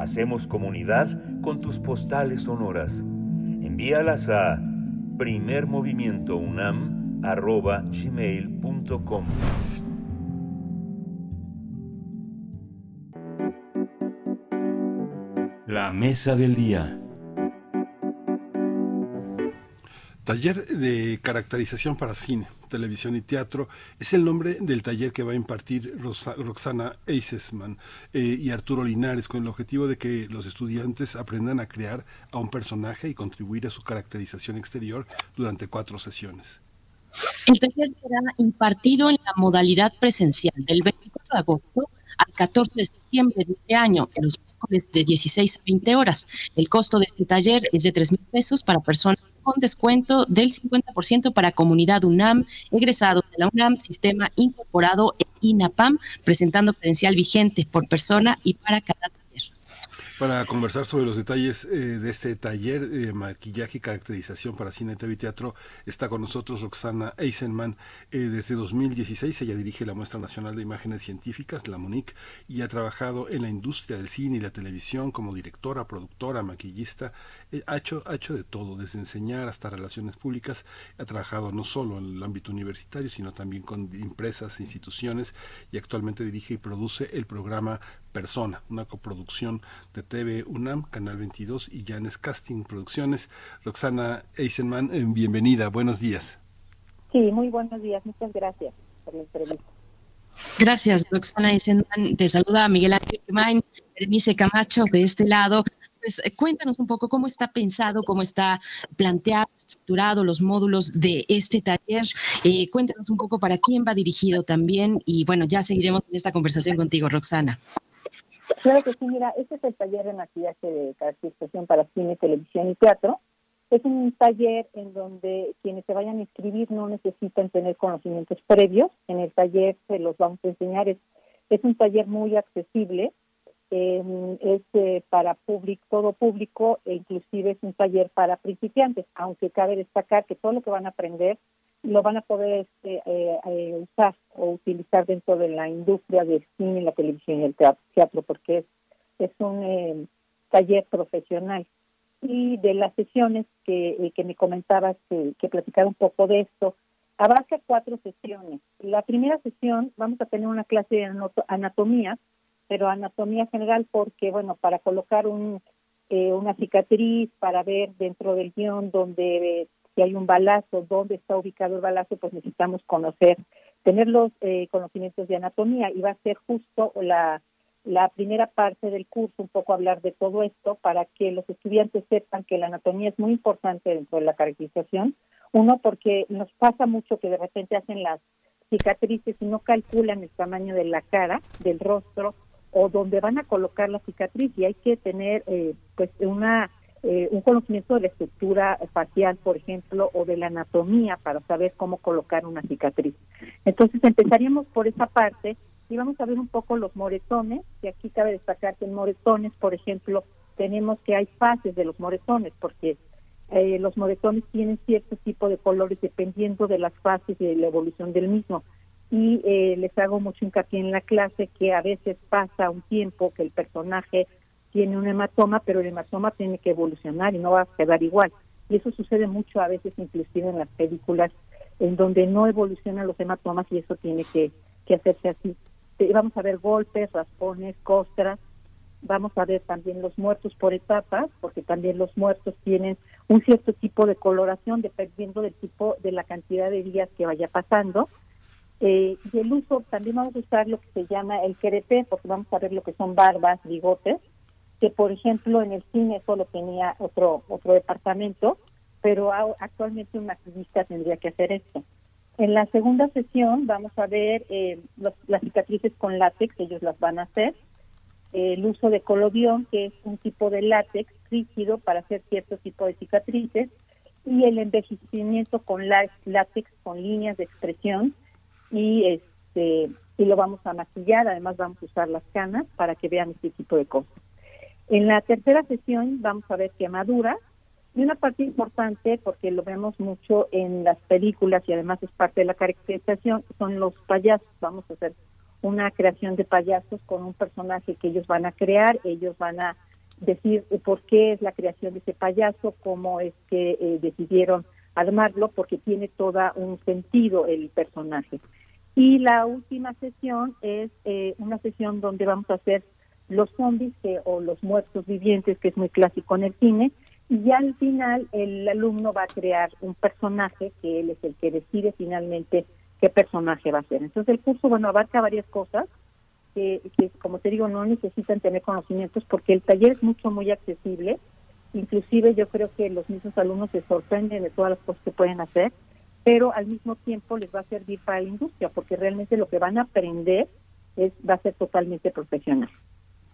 Hacemos comunidad con tus postales sonoras. Envíalas a primermovimientounam.gmail.com La mesa del día. Taller de caracterización para cine, televisión y teatro es el nombre del taller que va a impartir Roxana Eisesman eh, y Arturo Linares con el objetivo de que los estudiantes aprendan a crear a un personaje y contribuir a su caracterización exterior durante cuatro sesiones. El taller será impartido en la modalidad presencial del 24 de agosto al 14 de septiembre de este año, en los miércoles de 16 a 20 horas. El costo de este taller es de 3 mil pesos para personas con descuento del 50% para comunidad UNAM, egresados de la UNAM, sistema incorporado e INAPAM, presentando credencial vigente por persona y para cada para conversar sobre los detalles eh, de este taller de maquillaje y caracterización para cine, TV y teatro, está con nosotros Roxana Eisenman. Eh, desde 2016 ella dirige la Muestra Nacional de Imágenes Científicas, la MONIC, y ha trabajado en la industria del cine y la televisión como directora, productora, maquillista. Eh, ha, hecho, ha hecho de todo, desde enseñar hasta relaciones públicas. Ha trabajado no solo en el ámbito universitario, sino también con empresas, instituciones, y actualmente dirige y produce el programa Persona, una coproducción de TV UNAM, Canal 22 y Janes Casting Producciones. Roxana Eisenman, eh, bienvenida, buenos días. Sí, muy buenos días, muchas gracias por la entrevista. Gracias, Roxana Eisenman. Te saluda Miguel Ángel Main, Berenice Camacho de este lado. Pues eh, cuéntanos un poco cómo está pensado, cómo está planteado, estructurado los módulos de este taller. Eh, cuéntanos un poco para quién va dirigido también y bueno, ya seguiremos en esta conversación contigo, Roxana. Claro que sí, mira, este es el taller de maquillaje de caracterización para cine, televisión y teatro. Es un taller en donde quienes se vayan a inscribir no necesitan tener conocimientos previos. En el taller se los vamos a enseñar. Es, es un taller muy accesible, eh, es eh, para público, todo público e inclusive es un taller para principiantes, aunque cabe destacar que todo lo que van a aprender lo van a poder este, eh, eh, usar o utilizar dentro de la industria del cine, la televisión y el teatro, porque es, es un eh, taller profesional. Y de las sesiones que, que me comentabas, que, que platicar un poco de esto, abarca cuatro sesiones. La primera sesión vamos a tener una clase de anatomía, pero anatomía general porque, bueno, para colocar un, una cicatriz, para ver dentro del guion donde hay un balazo, dónde está ubicado el balazo, pues necesitamos conocer, tener los eh, conocimientos de anatomía y va a ser justo la, la primera parte del curso, un poco hablar de todo esto para que los estudiantes sepan que la anatomía es muy importante dentro de la caracterización. Uno, porque nos pasa mucho que de repente hacen las cicatrices y no calculan el tamaño de la cara, del rostro o donde van a colocar la cicatriz y hay que tener eh, pues una eh, un conocimiento de la estructura facial, por ejemplo, o de la anatomía para saber cómo colocar una cicatriz. Entonces empezaríamos por esa parte y vamos a ver un poco los moretones, y aquí cabe destacar que en moretones, por ejemplo, tenemos que hay fases de los moretones, porque eh, los moretones tienen cierto tipo de colores dependiendo de las fases y de la evolución del mismo. Y eh, les hago mucho hincapié en la clase que a veces pasa un tiempo que el personaje tiene un hematoma, pero el hematoma tiene que evolucionar y no va a quedar igual. Y eso sucede mucho a veces, inclusive en las películas, en donde no evolucionan los hematomas y eso tiene que, que hacerse así. Vamos a ver golpes, raspones, costras, vamos a ver también los muertos por etapas, porque también los muertos tienen un cierto tipo de coloración dependiendo del tipo, de la cantidad de días que vaya pasando. Eh, y el uso, también vamos a usar lo que se llama el querepé, porque vamos a ver lo que son barbas, bigotes, que por ejemplo en el cine solo tenía otro otro departamento, pero actualmente un maquillista tendría que hacer esto. En la segunda sesión vamos a ver eh, las cicatrices con látex, ellos las van a hacer, el uso de colodión, que es un tipo de látex rígido para hacer cierto tipo de cicatrices, y el envejecimiento con látex con líneas de expresión y este y lo vamos a maquillar, además vamos a usar las canas para que vean este tipo de cosas. En la tercera sesión vamos a ver quemaduras y una parte importante, porque lo vemos mucho en las películas y además es parte de la caracterización, son los payasos. Vamos a hacer una creación de payasos con un personaje que ellos van a crear, ellos van a decir por qué es la creación de ese payaso, cómo es que eh, decidieron armarlo, porque tiene todo un sentido el personaje. Y la última sesión es eh, una sesión donde vamos a hacer los zombies o los muertos vivientes, que es muy clásico en el cine, y al final el alumno va a crear un personaje que él es el que decide finalmente qué personaje va a ser. Entonces el curso, bueno, abarca varias cosas que, como te digo, no necesitan tener conocimientos porque el taller es mucho, muy accesible. Inclusive yo creo que los mismos alumnos se sorprenden de todas las cosas que pueden hacer, pero al mismo tiempo les va a servir para la industria porque realmente lo que van a aprender es va a ser totalmente profesional.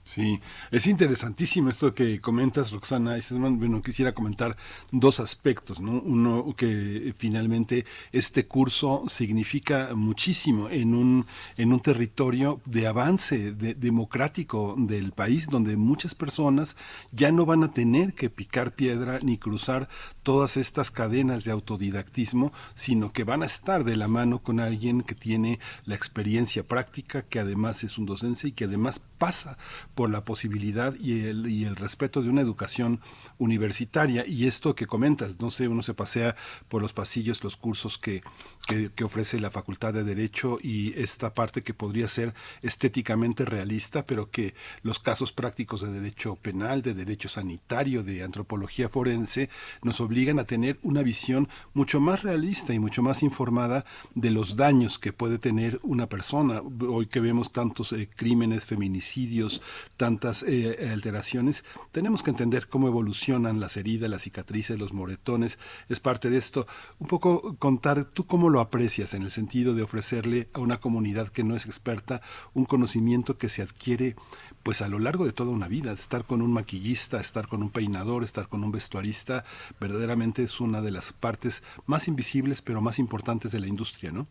Sí, es interesantísimo esto que comentas, Roxana. Bueno, quisiera comentar dos aspectos, ¿no? Uno, que finalmente este curso significa muchísimo en un, en un territorio de avance democrático del país, donde muchas personas ya no van a tener que picar piedra ni cruzar todas estas cadenas de autodidactismo, sino que van a estar de la mano con alguien que tiene la experiencia práctica, que además es un docente y que además pasa por la posibilidad y el, y el respeto de una educación universitaria. Y esto que comentas, no sé, uno se pasea por los pasillos, los cursos que, que, ofrece la Facultad de Derecho y esta parte que podría ser estéticamente realista, pero que los casos prácticos de derecho penal, de derecho sanitario, de antropología forense, nos obligan a tener una visión mucho más realista y mucho más informada de los daños que puede tener una persona. Hoy que vemos tantos eh, crímenes, feminicidios, tantas eh, alteraciones, tenemos que entender cómo evolucionan las heridas, las cicatrices, los moretones. Es parte de esto. Un poco contar tú cómo lo aprecias en el sentido de ofrecerle a una comunidad que no es experta un conocimiento que se adquiere pues a lo largo de toda una vida, estar con un maquillista, estar con un peinador, estar con un vestuarista, verdaderamente es una de las partes más invisibles pero más importantes de la industria, ¿no?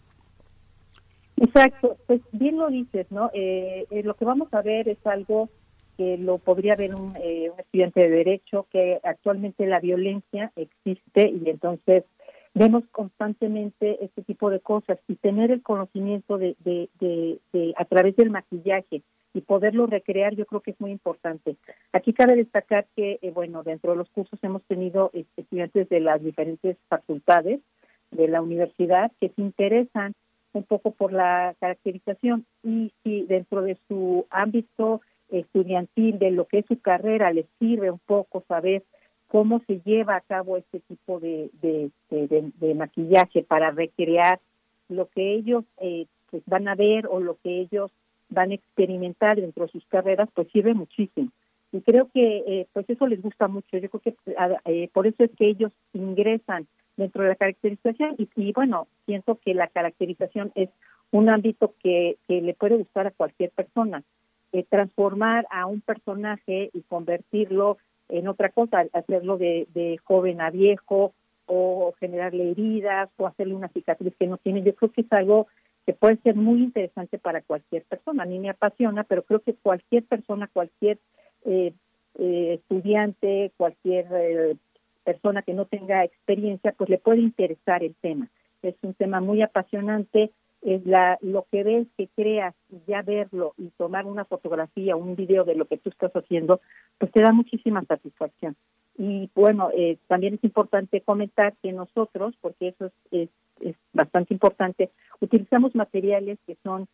Exacto, pues bien lo dices, ¿no? Eh, eh, lo que vamos a ver es algo que lo podría ver un, eh, un estudiante de derecho, que actualmente la violencia existe y entonces vemos constantemente este tipo de cosas y tener el conocimiento de, de, de, a través del maquillaje y poderlo recrear yo creo que es muy importante. Aquí cabe destacar que, eh, bueno, dentro de los cursos hemos tenido estudiantes de las diferentes facultades de la universidad que se interesan un poco por la caracterización y si dentro de su ámbito estudiantil, de lo que es su carrera, les sirve un poco saber cómo se lleva a cabo este tipo de, de, maquillaje para recrear lo que ellos eh, pues van a ver o lo que ellos van a experimentar dentro de sus carreras, pues sirve muchísimo. Y creo que eh, pues eso les gusta mucho. Yo creo que eh, por eso es que ellos ingresan dentro de la caracterización y, y, bueno, pienso que la caracterización es un ámbito que, que le puede gustar a cualquier persona. transformar a un personaje y convertirlo en otra cosa, hacerlo de, de joven a viejo o generarle heridas o hacerle una cicatriz que no tiene. Yo creo que es algo que puede ser muy interesante para cualquier persona. A mí me apasiona, pero creo que cualquier persona, cualquier eh, eh, estudiante, cualquier eh, persona que no tenga experiencia, pues le puede interesar el tema. Es un tema muy apasionante es la, lo que ves, que creas, y ya verlo y tomar una fotografía, un video de lo que tú estás haciendo, pues te da muchísima satisfacción. Y bueno, eh, también es importante comentar que nosotros, porque eso es, es, bastante importante, utilizamos materiales que son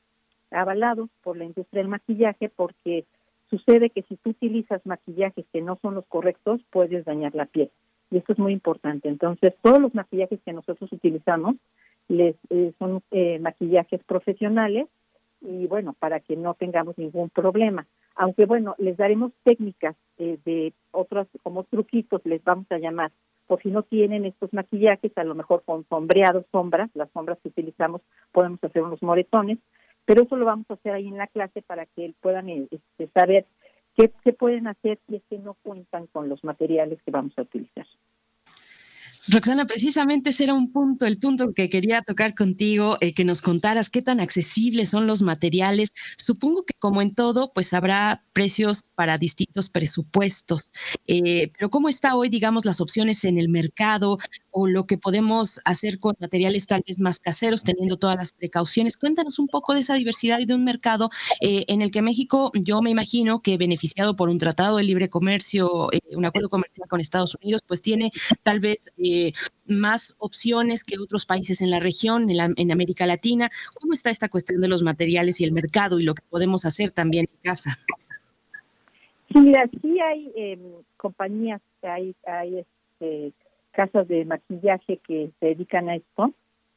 avalados por la industria del maquillaje porque sucede que si tú utilizas maquillajes que no son los correctos, puedes dañar la piel. Y esto es muy importante. Entonces, todos los maquillajes que nosotros utilizamos les eh, son eh, maquillajes profesionales y bueno, para que no tengamos ningún problema. Aunque bueno, les daremos técnicas eh, de otros, como truquitos les vamos a llamar, por si no tienen estos maquillajes, a lo mejor con sombreados, sombras, las sombras que utilizamos, podemos hacer unos moretones, pero eso lo vamos a hacer ahí en la clase para que puedan este, saber qué, qué pueden hacer si es que no cuentan con los materiales que vamos a utilizar. Roxana, precisamente ese era un punto, el punto que quería tocar contigo, eh, que nos contaras qué tan accesibles son los materiales. Supongo que como en todo, pues habrá precios para distintos presupuestos, eh, pero ¿cómo está hoy, digamos, las opciones en el mercado? o lo que podemos hacer con materiales tal vez más caseros, teniendo todas las precauciones. Cuéntanos un poco de esa diversidad y de un mercado eh, en el que México, yo me imagino que beneficiado por un tratado de libre comercio, un acuerdo comercial con Estados Unidos, pues tiene tal vez más opciones que otros países en la región, en, en, América Latina. ¿Cómo está esta cuestión de los materiales y el mercado y lo que podemos hacer también en casa? Sí, mira, sí hay em, compañías, hay, hay este, casas de maquillaje que se dedican a esto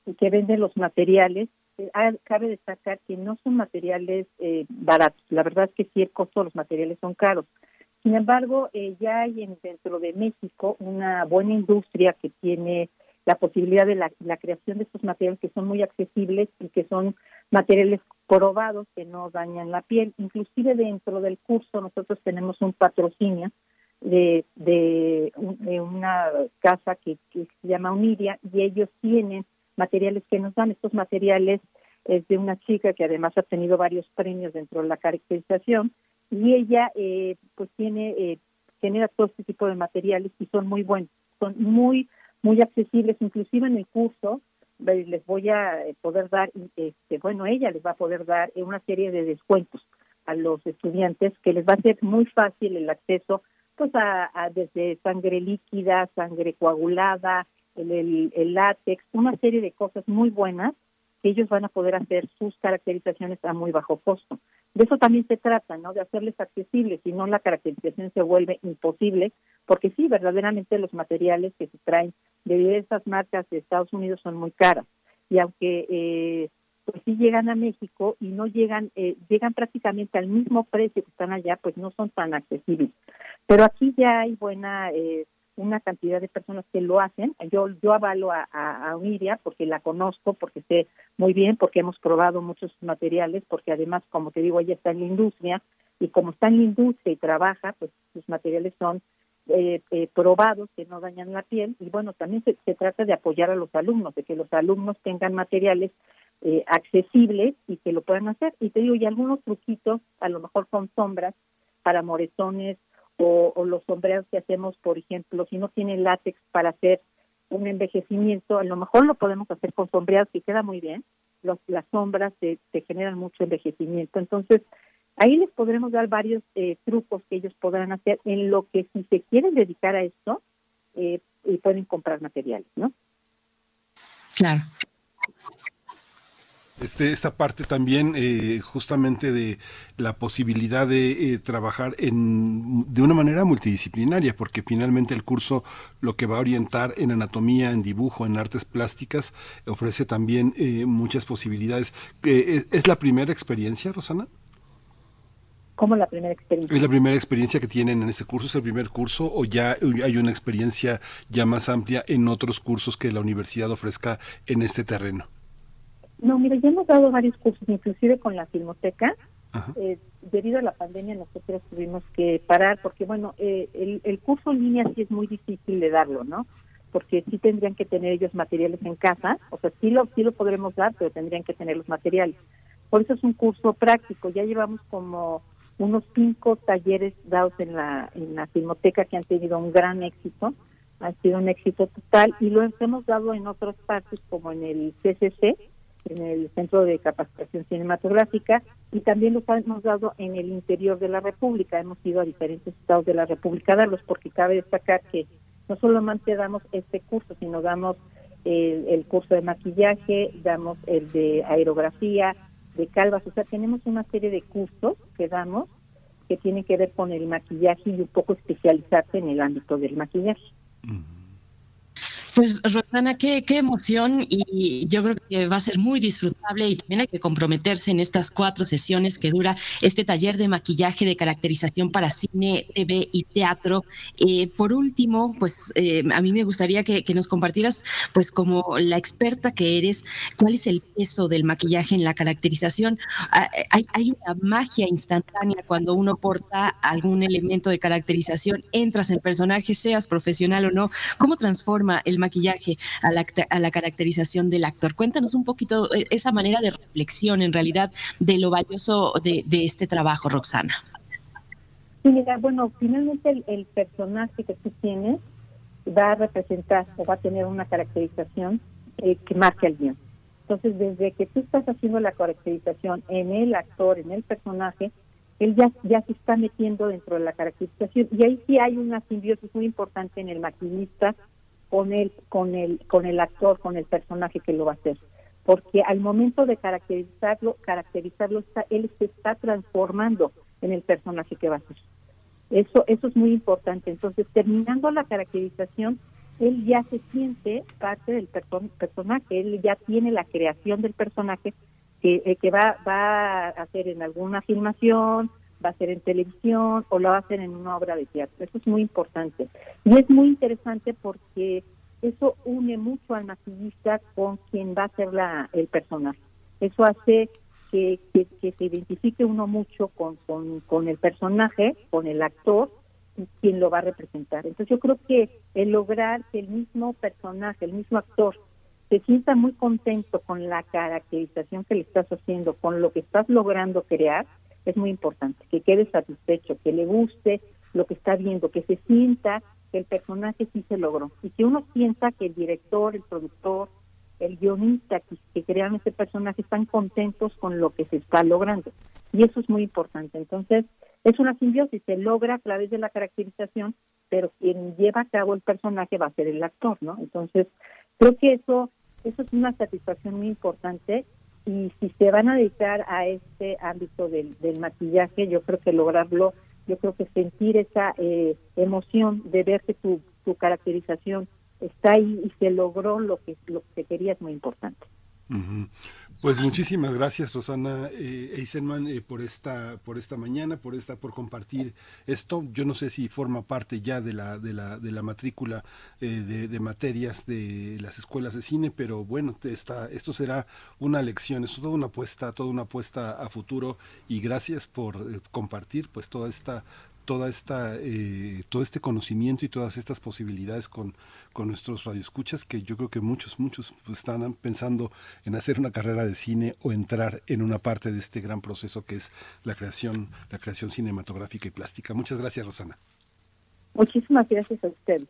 y que venden los materiales. Eh, ah, cabe destacar que no son materiales eh, baratos. La verdad es que sí, el costo los materiales son caros. Sin embargo, eh, ya hay en, dentro de México una buena industria que tiene la posibilidad de la, creación de estos materiales que son muy accesibles y que son materiales probados que no dañan la piel. Inclusive dentro del curso nosotros tenemos un patrocinio de, de, una casa que, se llama Unidia y ellos tienen materiales que nos dan. Estos materiales es de una chica que además ha tenido varios premios dentro de la caracterización y ella eh, pues tiene eh, genera todo este tipo de materiales y son muy buenos, son muy muy accesibles, inclusive en el curso les voy a poder dar, este, bueno, ella les va a poder dar una serie de descuentos a los estudiantes que les va a ser muy fácil el acceso pues a, desde sangre líquida, sangre coagulada, el, el, látex, una serie de cosas muy buenas que ellos van a poder hacer sus caracterizaciones a muy bajo costo. De eso también se trata, ¿no? De hacerles accesibles, si no la caracterización se vuelve imposible, porque sí, verdaderamente los materiales que se traen de diversas marcas de Estados Unidos son muy caras. Y aunque eh, pues sí llegan a México y no llegan, eh, llegan prácticamente al mismo precio que están allá, pues no son tan accesibles. Pero aquí ya hay buena, eh, una cantidad de personas que lo hacen. Yo, yo avalo a, a, Uniria porque la conozco, porque sé muy bien, porque hemos probado muchos materiales, porque además, como te digo, ella está en la industria y como está en la industria y trabaja, pues sus materiales son eh, eh, probados que no dañan la piel y bueno, también se, se, trata de apoyar a los alumnos, de que los alumnos tengan materiales eh, accesibles y que lo puedan hacer. Y te digo, y algunos truquitos, a lo mejor con sombras para moretones o, los sombreros que hacemos, por ejemplo, si no tienen látex para hacer un envejecimiento, a lo mejor lo podemos hacer con sombreados que queda muy bien. Los, las sombras te, generan mucho envejecimiento. Entonces, ahí les podremos dar varios eh, trucos que ellos podrán hacer en lo que si se quieren dedicar a esto, eh, y pueden comprar materiales, ¿no? Claro. Este, esta parte también eh, justamente de la posibilidad de eh, trabajar en, de una manera multidisciplinaria, porque finalmente el curso lo que va a orientar en anatomía, en dibujo, en artes plásticas, ofrece también eh, muchas posibilidades. ¿Es la primera experiencia, Rosana? ¿Cómo la primera experiencia? ¿Es la primera experiencia que tienen en este curso? ¿Es el primer curso o ya hay una experiencia ya más amplia en otros cursos que la universidad ofrezca en este terreno? No, mira, ya hemos dado varios cursos, inclusive con la Filmoteca. Eh, debido a la pandemia nosotros tuvimos que parar porque, bueno, eh, el, el, curso en línea sí es muy difícil de darlo, ¿no? Porque sí tendrían que tener ellos materiales en casa, o sea, sí lo, sí lo podremos dar, pero tendrían que tener los materiales. Por eso es un curso práctico. Ya llevamos como unos cinco talleres dados en la, en la Filmoteca que han tenido un gran éxito, ha sido un éxito total y lo hemos dado en otras partes como en el CCC, en el Centro de Capacitación Cinematográfica y también los hemos dado en el interior de la República. Hemos ido a diferentes estados de la República a darlos porque cabe destacar que no solamente damos este curso, sino damos el, curso de maquillaje, damos el de aerografía, de calvas, o sea, tenemos una serie de cursos que damos que tienen que ver con el maquillaje y un poco especializarse en el ámbito del maquillaje. Pues Rosana, qué, qué emoción y yo creo que va a ser muy disfrutable y también hay que comprometerse en estas cuatro sesiones que dura este taller de maquillaje de caracterización para cine, TV y teatro. Eh, por último, pues eh, a mí me gustaría que, nos compartieras, pues como la experta que eres, cuál es el peso del maquillaje en la caracterización. Ah, hay, hay una magia instantánea cuando uno porta algún elemento de caracterización, entras en personaje, seas profesional o no. ¿Cómo transforma el maquillaje a la, a la caracterización del actor. Cuéntanos un poquito eh, esa manera de reflexión en realidad de lo valioso de, este trabajo, Roxana. Sí, mira, bueno, finalmente el, personaje que tú tienes va a representar o va a tener una caracterización eh, que marque el guion. Entonces, desde que tú estás haciendo la caracterización en el actor, en el personaje, él ya, ya se está metiendo dentro de la caracterización y ahí sí hay una simbiosis muy importante en el maquinista con el, con el, con el actor, con el personaje que lo va a hacer. Porque al momento de caracterizarlo, caracterizarlo está, él se está transformando en el personaje que va a ser. Eso, eso es muy importante. Entonces, terminando la caracterización, él ya se siente parte del personaje, él ya tiene la creación del personaje que, eh, que va, va a hacer en alguna filmación, va a hacer en televisión o lo va a hacer en una obra de teatro. Eso es muy importante. Y es muy interesante porque eso une mucho al maquillista con quien va a ser la, el personaje. Eso hace que, que, se identifique uno mucho con, con, con el personaje, con el actor, y quien lo va a representar. Entonces yo creo que el lograr que el mismo personaje, el mismo actor, se sienta muy contento con la caracterización que le estás haciendo, con lo que estás logrando crear, es muy importante, que quede satisfecho, que le guste lo que está viendo, que se sienta que el personaje sí se logró. Y que uno piensa que el director, el productor, el guionista que, que crean ese personaje están contentos con lo que se está logrando. Y eso es muy importante. Entonces, es una simbiosis, se logra a través de la caracterización, pero quien lleva a cabo el personaje va a ser el actor, ¿no? Entonces, creo que eso, eso es una satisfacción muy importante y si se van a dedicar a este ámbito del, maquillaje, yo creo que lograrlo, yo creo que sentir esa eh, emoción de ver que tu, tu caracterización está ahí y se logró lo que, lo que quería es muy importante. Pues muchísimas gracias Rosana eh, Eisenman eh, por esta por esta mañana, por esta por compartir esto. Yo no sé si forma parte ya de la de la de la matrícula eh, de, materias de las escuelas de cine, pero bueno, está, esto será una lección, es toda una apuesta, toda una apuesta a futuro y gracias por eh, compartir pues toda esta toda esta eh, todo este conocimiento y todas estas posibilidades con, con nuestros radioescuchas que yo creo que muchos muchos están pensando en hacer una carrera de cine o entrar en una parte de este gran proceso que es la creación la creación cinematográfica y plástica. Muchas gracias Rosana. Muchísimas gracias a ustedes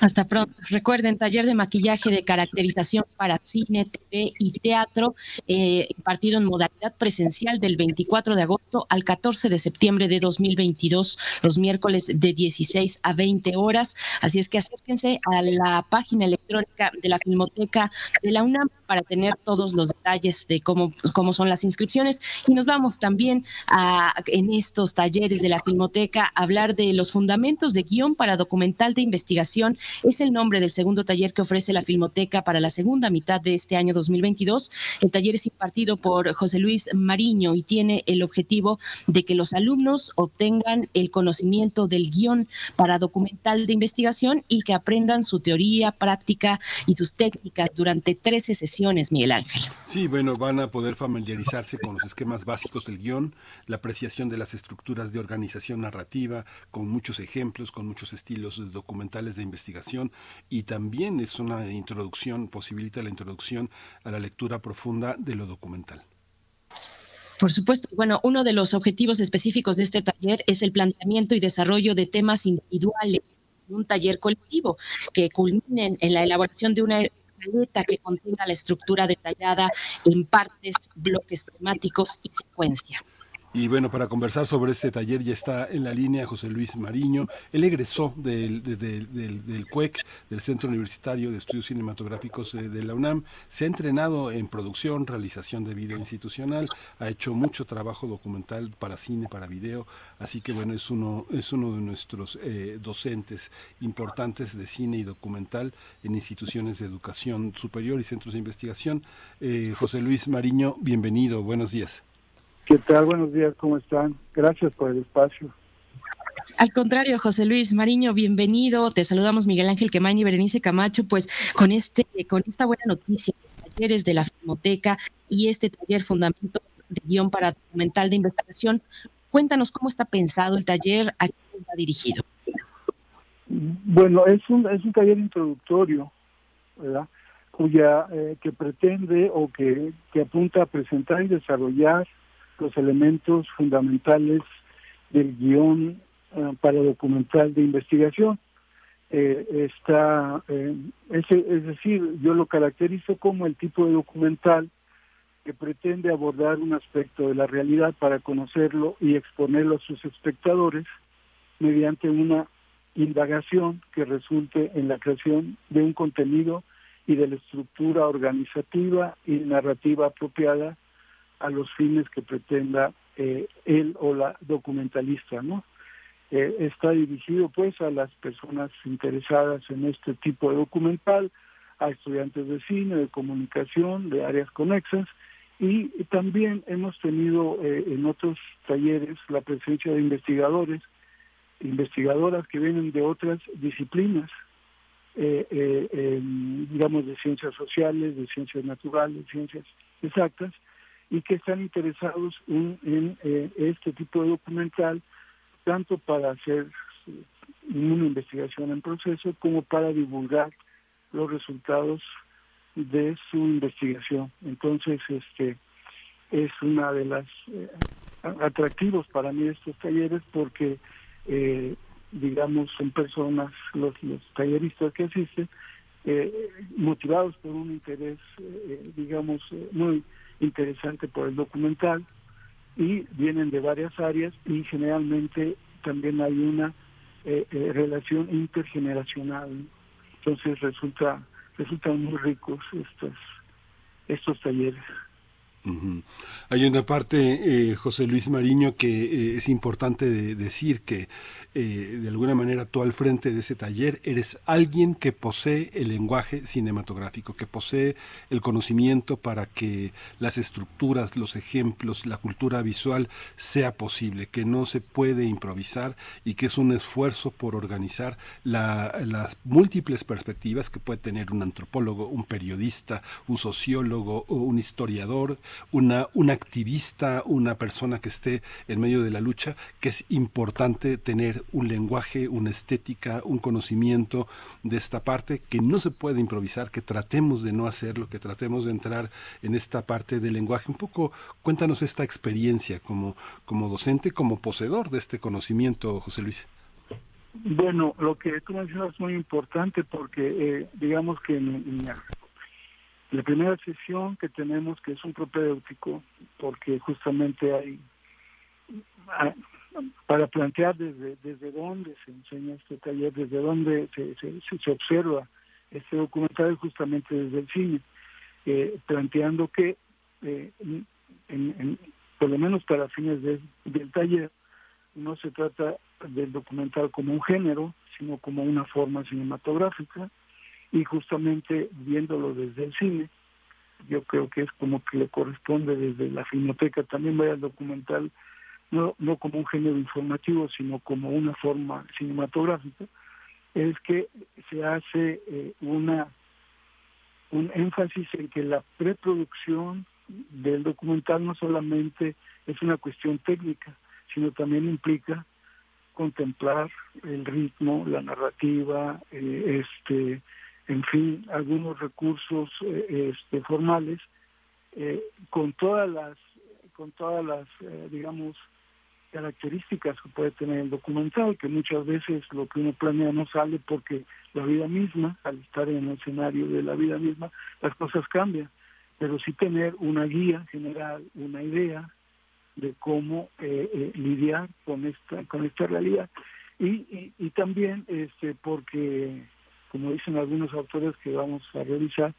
hasta pronto. Recuerden, taller de maquillaje de caracterización para cine, TV y teatro, eh, impartido en modalidad presencial del 24 de agosto al 14 de septiembre de 2022, los miércoles de 16 a 20 horas. Así es que acérquense a la página electrónica de la Filmoteca de la UNAM para tener todos los detalles de cómo, cómo son las inscripciones. Y nos vamos también a, en estos talleres de la Filmoteca a hablar de los fundamentos de guion para documental de investigación es el nombre del segundo taller que ofrece la Filmoteca para la segunda mitad de este año 2022. El taller es impartido por José Luis Mariño y tiene el objetivo de que los alumnos obtengan el conocimiento del guion para documental de investigación y que aprendan su teoría, práctica y sus técnicas durante 13 sesiones, Miguel Ángel. Sí, bueno, van a poder familiarizarse con los esquemas básicos del guion, la apreciación de las estructuras de organización narrativa, con muchos ejemplos, con muchos estilos documentales de investigación y también es una introducción, posibilita la introducción a la lectura profunda de lo documental. Por supuesto. Bueno, uno de los objetivos específicos de este taller es el planteamiento y desarrollo de temas individuales, un taller colectivo que culminen en la elaboración de una escaleta que contenga la estructura detallada en partes, bloques temáticos y secuencia. Y bueno, para conversar sobre este taller ya está en la línea José Luis Mariño. Él egresó del, del, CUEC, del Centro Universitario de Estudios Cinematográficos de, la UNAM. Se ha entrenado en producción, realización de video institucional, ha hecho mucho trabajo documental para cine, para video. Así que bueno, es uno, es uno de nuestros eh, docentes importantes de cine y documental en instituciones de educación superior y centros de investigación. Eh, José Luis Mariño, bienvenido, buenos días. ¿Qué tal? Buenos días, ¿cómo están? Gracias por el espacio. Al contrario, José Luis Mariño, bienvenido. Te saludamos Miguel Ángel Quemaño y Berenice Camacho, pues con este, con esta buena noticia, los talleres de la Filmoteca y este taller fundamento de guion para documental de investigación. Cuéntanos cómo está pensado el taller, a quién está dirigido. Bueno, es un, es un taller introductorio, ¿verdad? cuya eh, que pretende o que, que apunta a presentar y desarrollar los elementos fundamentales del guion eh, para documental de investigación. eh, está, eh, es, es decir, yo lo caracterizo como el tipo de documental que pretende abordar un aspecto de la realidad para conocerlo y exponerlo a sus espectadores mediante una indagación que resulte en la creación de un contenido y de la estructura organizativa y narrativa apropiada a los fines que pretenda eh, él o la documentalista, ¿no? Eh, está dirigido pues a las personas interesadas en este tipo de documental, a estudiantes de cine, de comunicación, de áreas conexas, y también hemos tenido eh, en otros talleres la presencia de investigadores, investigadoras que vienen de otras disciplinas, eh, digamos de ciencias sociales, de ciencias naturales, ciencias exactas, y que están interesados en este tipo de documental tanto para hacer una investigación en proceso como para divulgar los resultados de su investigación. Entonces, este es una de las eh, atractivos para mí estos talleres porque eh, digamos son personas los, los talleristas que asisten eh, motivados por un interés digamos muy interesante por el documental y vienen de varias áreas y generalmente también hay una eh, eh, relación intergeneracional. Entonces resulta resultan muy ricos estos estos talleres. Hay una parte, eh, José Luis Mariño, que es importante decir que eh, de alguna manera tú al frente de ese taller eres alguien que posee el lenguaje cinematográfico, que posee el conocimiento para que las estructuras, los ejemplos, la cultura visual sea posible, que no se puede improvisar y que es un esfuerzo por organizar las múltiples perspectivas que puede tener un antropólogo, un periodista, un sociólogo, un historiador, una, un activista, una persona que esté en medio de la lucha, que es importante tener un lenguaje, una estética, un conocimiento de esta parte que no se puede improvisar, que tratemos de no hacerlo, que tratemos de entrar en esta parte del lenguaje. Un poco cuéntanos esta experiencia como, como docente, como poseedor de este conocimiento, José Luis. Bueno, lo que tú mencionas es muy importante porque eh, digamos que en, la primera sesión que tenemos, que es un propedéutico, porque justamente hay para plantear desde, desde dónde se enseña este taller, desde dónde se, se, observa este documental, justamente desde el cine, eh, planteando que, eh, en, por lo menos para fines del taller, no se trata del documental como un género, sino como una forma cinematográfica, y justamente viéndolo desde el cine, yo creo que es como que le corresponde desde la filmoteca. También vaya el documental no, no como un género informativo, sino como una forma cinematográfica, es que se hace eh, una un énfasis en que la preproducción del documental no solamente es una cuestión técnica, sino también implica contemplar el ritmo, la narrativa, eh, este, en fin, algunos recursos eh, este, formales, con todas las, con todas las, digamos, características que puede tener el documental, que muchas veces lo que uno planea no sale porque la vida misma, al estar en el escenario de la vida misma, las cosas cambian, pero sí tener una guía general, una idea de cómo eh, eh, lidiar con esta con esta realidad. Y, y, también este porque como dicen algunos autores que vamos a revisar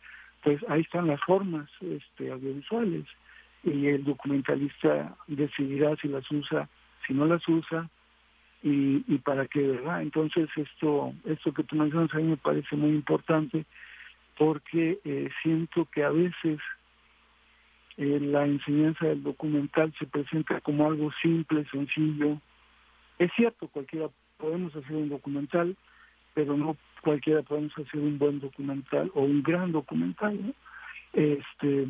pues ahí están las formas este audiovisuales y el documentalista decidirá si las usa si no las usa y, y para qué, ¿verdad? Entonces esto, esto que tú mencionas a mí me parece muy importante porque eh, siento que a veces eh, la enseñanza del documental se presenta como algo simple, sencillo. Es cierto, cualquiera podemos hacer un documental, pero no cualquiera podemos hacer un buen documental o un gran documental. ¿no? Este,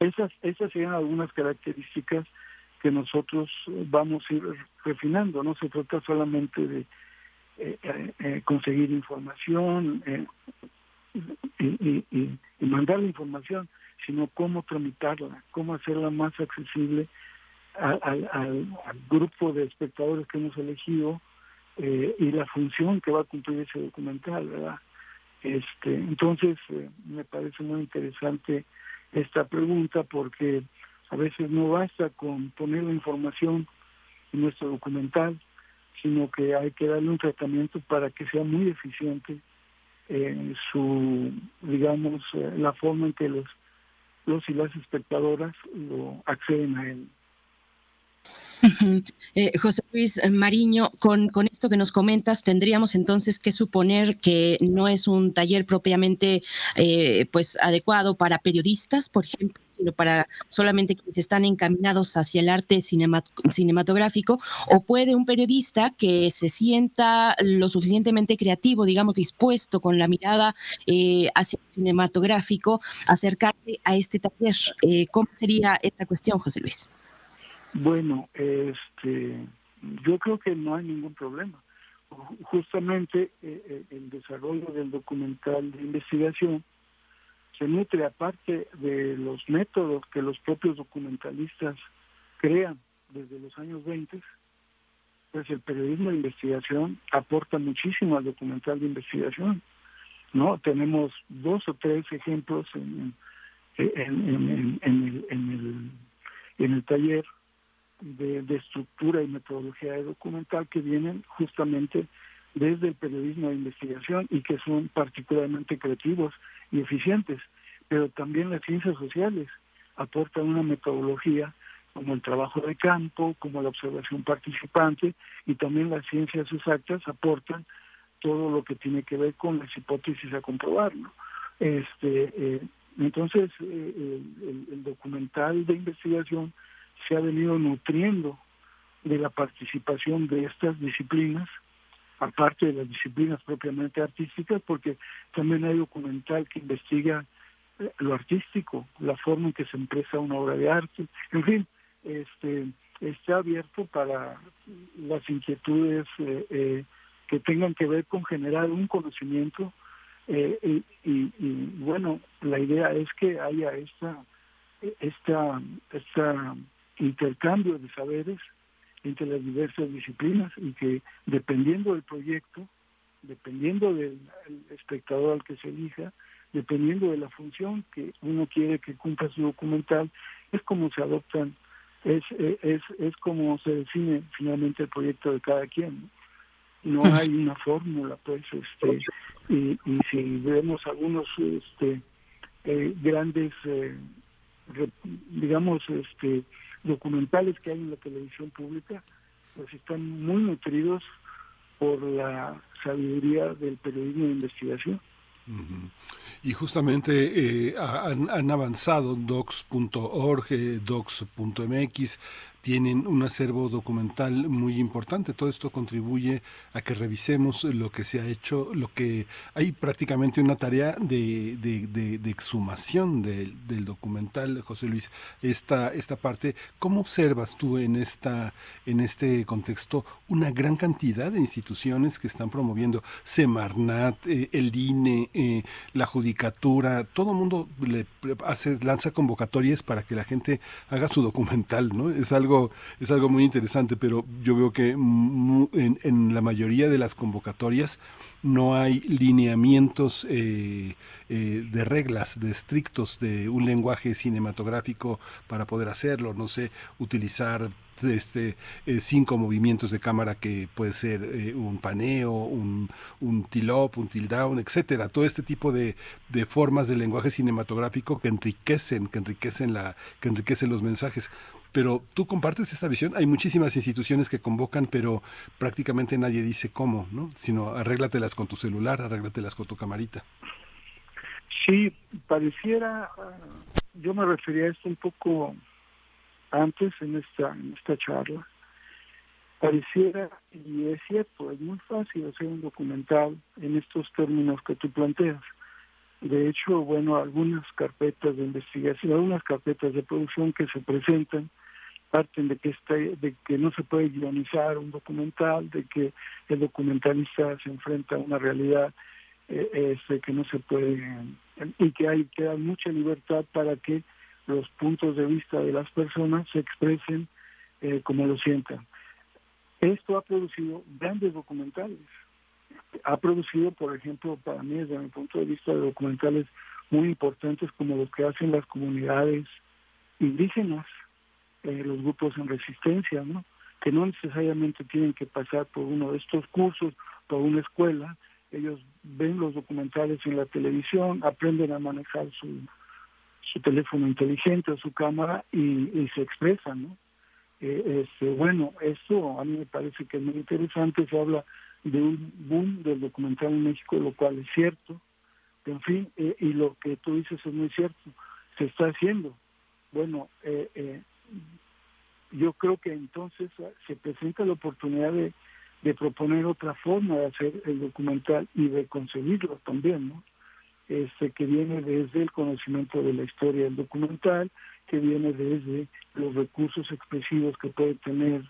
esas, esas serían algunas características que nosotros vamos a ir refinando. No se trata solamente de eh, eh, eh, conseguir información y, y, mandar la información, sino cómo tramitarla, cómo hacerla más accesible al, grupo de espectadores que hemos elegido y la función que va a cumplir ese documental, ¿verdad? Este, entonces, me parece muy interesante esta pregunta porque a veces no basta con poner la información en nuestro documental, sino que hay que darle un tratamiento para que sea muy eficiente en su, digamos, eh, la forma en que los, los y las espectadoras lo acceden a él. Eh, José Luis Mariño, con, con, esto que nos comentas, tendríamos entonces que suponer que no es un taller propiamente eh, pues adecuado para periodistas, por ejemplo, sino para solamente quienes están encaminados hacia el arte cinematográfico, o puede un periodista que se sienta lo suficientemente creativo, digamos, dispuesto con la mirada eh, hacia el cinematográfico, acercarse a este taller. ¿Cómo sería esta cuestión, José Luis? Bueno, este, yo creo que no hay ningún problema. Justamente eh, eh, el desarrollo del documental de investigación se nutre aparte de los métodos que los propios documentalistas crean desde los años 20, pues el periodismo de investigación aporta muchísimo al documental de investigación. ¿no? Tenemos dos o tres ejemplos en, en, en, el, en, el, en el taller de, estructura y metodología de documental que vienen justamente desde el periodismo de investigación y que son particularmente creativos y eficientes, pero también las ciencias sociales aportan una metodología como el trabajo de campo, como la observación participante y también las ciencias exactas aportan todo lo que tiene que ver con las hipótesis a comprobarlo. Este, eh, entonces, eh, el, documental de investigación se ha venido nutriendo de la participación de estas disciplinas, aparte de las disciplinas propiamente artísticas, porque también hay documental que investiga eh, lo artístico, la forma en que se empresa una obra de arte, en fin, este está abierto para las inquietudes eh, eh, que tengan que ver con generar un conocimiento y, y, bueno, la idea es que haya esta esta esta intercambio de saberes entre las diversas disciplinas y que dependiendo del proyecto, dependiendo del espectador al que se elija, dependiendo de la función que uno quiere que cumpla su documental, es como se adoptan, es, es, es como se define finalmente el proyecto de cada quien. No, hay una fórmula, pues, este, y, y si vemos algunos este, eh, grandes, eh, digamos, este, documentales que hay en la televisión pública, pues están muy nutridos por la sabiduría del periodismo de investigación. Y justamente eh, han, han, avanzado docs.org, docs.mx, tienen un acervo documental muy importante. Todo esto contribuye a que revisemos lo que se ha hecho, lo que hay prácticamente una tarea de, de, exhumación del, del, documental, José Luis. Esta, esta parte, ¿cómo observas tú en, esta, en este contexto una gran cantidad de instituciones que están promoviendo Semarnat, eh, el INE, eh, la Judicatura, todo el mundo le hace, lanza convocatorias para que la gente haga su documental, ¿no? Es algo es algo muy interesante, pero yo veo que en, la mayoría de las convocatorias no hay lineamientos eh, eh, de reglas, de estrictos, de un lenguaje cinematográfico para poder hacerlo, no sé, utilizar este eh, cinco movimientos de cámara que puede ser un paneo, un, un tilt-up, un tilt-down, etcétera, todo este tipo de, de, formas de lenguaje cinematográfico que enriquecen, que enriquecen la, que enriquecen los mensajes pero tú compartes esta visión. Hay muchísimas instituciones que convocan, pero prácticamente nadie dice cómo, ¿no? Sino arréglatelas con tu celular, arréglatelas con tu camarita. Sí, pareciera, yo me refería a esto un poco antes en esta, en esta charla. Pareciera, y es cierto, es muy fácil hacer un documental en estos términos que tú planteas. De hecho, bueno, algunas carpetas de investigación, algunas carpetas de producción que se presentan parten de que este, de que no se puede guionizar un documental, de que el documentalista se enfrenta a una realidad eh, este, que no se puede y que hay que dar mucha libertad para que los puntos de vista de las personas se expresen eh, como lo sientan. esto ha producido grandes documentales. Ha producido, por ejemplo, para mí, desde mi punto de vista, documentales muy importantes como los que hacen las comunidades indígenas, eh, los grupos en resistencia, ¿no? que no necesariamente tienen que pasar por uno de estos cursos, por una escuela, ellos ven los documentales en la televisión, aprenden a manejar su, su teléfono inteligente o su cámara y, se expresan, ¿no? Eh, este, bueno, esto a mí me parece que es muy interesante, se habla de un boom del documental en México, lo cual es cierto, en fin, eh, y lo que tú dices es muy cierto, se está haciendo. Bueno, eh, yo creo que entonces se presenta la oportunidad de, de proponer otra forma de hacer el documental y de conseguirlo también, ¿no? Este, que viene desde el conocimiento de la historia del documental, que viene desde los recursos expresivos que puede tener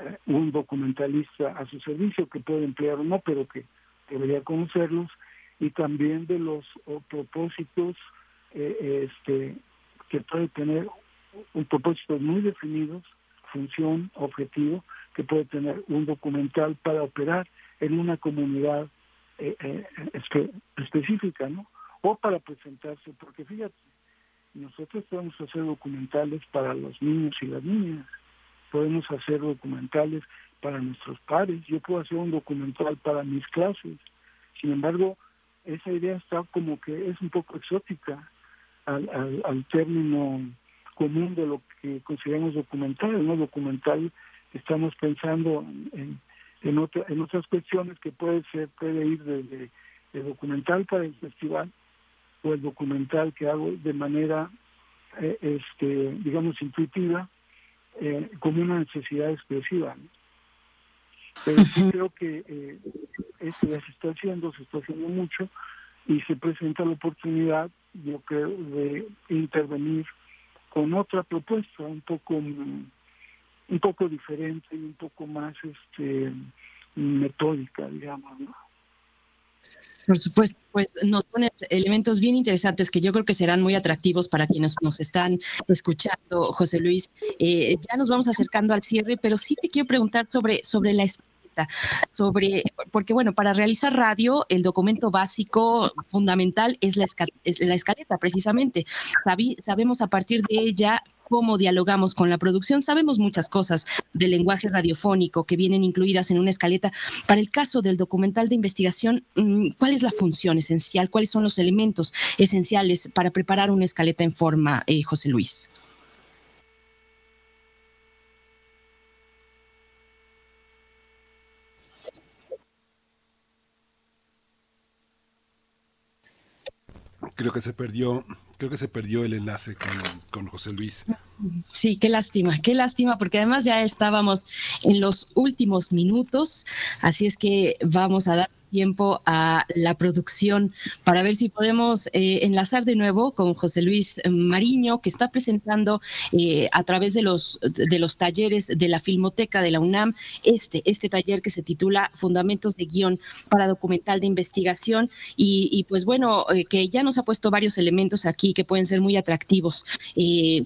eh, un documentalista a su servicio, que puede emplear o no, pero que debería conocerlos, y también de los propósitos eh, este, que puede tener un propósito muy definidos, función, objetivo, que puede tener un documental para operar en una comunidad eh, eh, específica, ¿no? O para presentarse, porque fíjate, nosotros podemos hacer documentales para los niños y las niñas, podemos hacer documentales para nuestros pares, yo puedo hacer un documental para mis clases, sin embargo, esa idea está como que es un poco exótica al, al, al término común de lo que consideramos documental, ¿no? Documental estamos pensando en, en, otra, en otras cuestiones que puede ser, puede ir desde el documental para el festival o el documental que hago de manera, eh, este, digamos, intuitiva, eh, como una necesidad expresiva. Pero sí creo que eh, esto ya se está haciendo, se está haciendo mucho y se presenta la oportunidad, yo creo, de intervenir con otra propuesta un poco un poco diferente y un poco más este metódica, digamos, Por supuesto, pues nos pones elementos bien interesantes que yo creo que serán muy atractivos para quienes nos están escuchando, José Luis. Eh, ya nos vamos acercando al cierre, pero sí te quiero preguntar sobre, sobre la sobre, porque bueno, para realizar radio, el documento básico fundamental es la, la escaleta, precisamente. sabemos a partir de ella cómo dialogamos con la producción. Sabemos muchas cosas del lenguaje radiofónico que vienen incluidas en una escaleta. Para el caso del documental de investigación, mm, ¿cuál es la función esencial? ¿Cuáles son los elementos esenciales para preparar una escaleta en forma, eh, José Luis? Creo que se perdió, creo que se perdió el enlace con, con José Luis. Sí, qué lástima, qué lástima, porque además ya estábamos en los últimos minutos, así es que vamos a dar tiempo a la producción para ver si podemos eh, enlazar de nuevo con José Luis Mariño, que está presentando eh, a través de los, de los talleres de la Filmoteca de la UNAM este, este taller que se titula Fundamentos de Guión para Documental de Investigación. Y, pues bueno, eh, que ya nos ha puesto varios elementos aquí que pueden ser muy atractivos.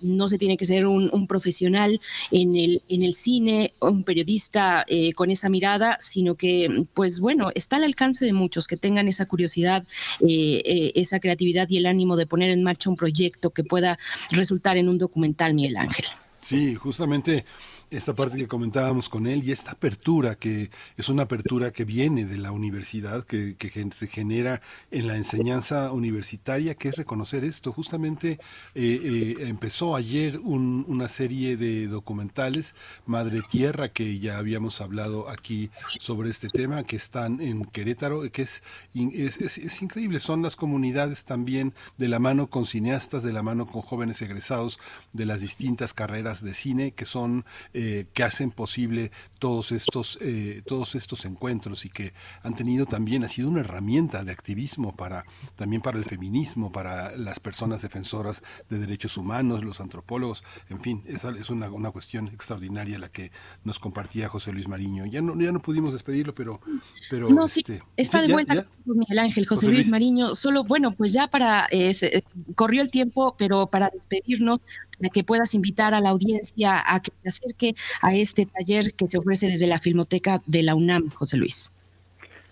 no se tiene que ser un, un, profesional en el, en el cine, un periodista con esa mirada, sino que pues bueno, está la alcance de muchos que tengan esa curiosidad, eh, eh, esa creatividad y el ánimo de poner en marcha un proyecto que pueda resultar en un documental, Miguel Ángel. Sí, justamente esta parte que comentábamos con él y esta apertura que es una apertura que viene de la universidad, que, que, se genera en la enseñanza universitaria, que es reconocer esto. Justamente eh, eh, empezó ayer una serie de documentales, Madre Tierra, que ya habíamos hablado aquí sobre este tema, que están en Querétaro, que es, es increíble. Son las comunidades también de la mano con cineastas, de la mano con jóvenes egresados de las distintas carreras de cine, que son eh, que hacen posible todos estos, eh, todos estos encuentros y que han tenido también, ha sido una herramienta de activismo para, también para el feminismo, para las personas defensoras de derechos humanos, los antropólogos, en fin, esa es una, una cuestión extraordinaria la que nos compartía José Luis Mariño. Ya no, ya no pudimos despedirlo, pero... pero no, sí, este, está de vuelta Miguel Ángel, José, Luis, Mariño. Solo, bueno, pues ya para, eh, corrió el tiempo, pero para despedirnos, para que puedas invitar a la audiencia a que se acerque a este taller que se ofrece desde la Filmoteca de la UNAM, José Luis.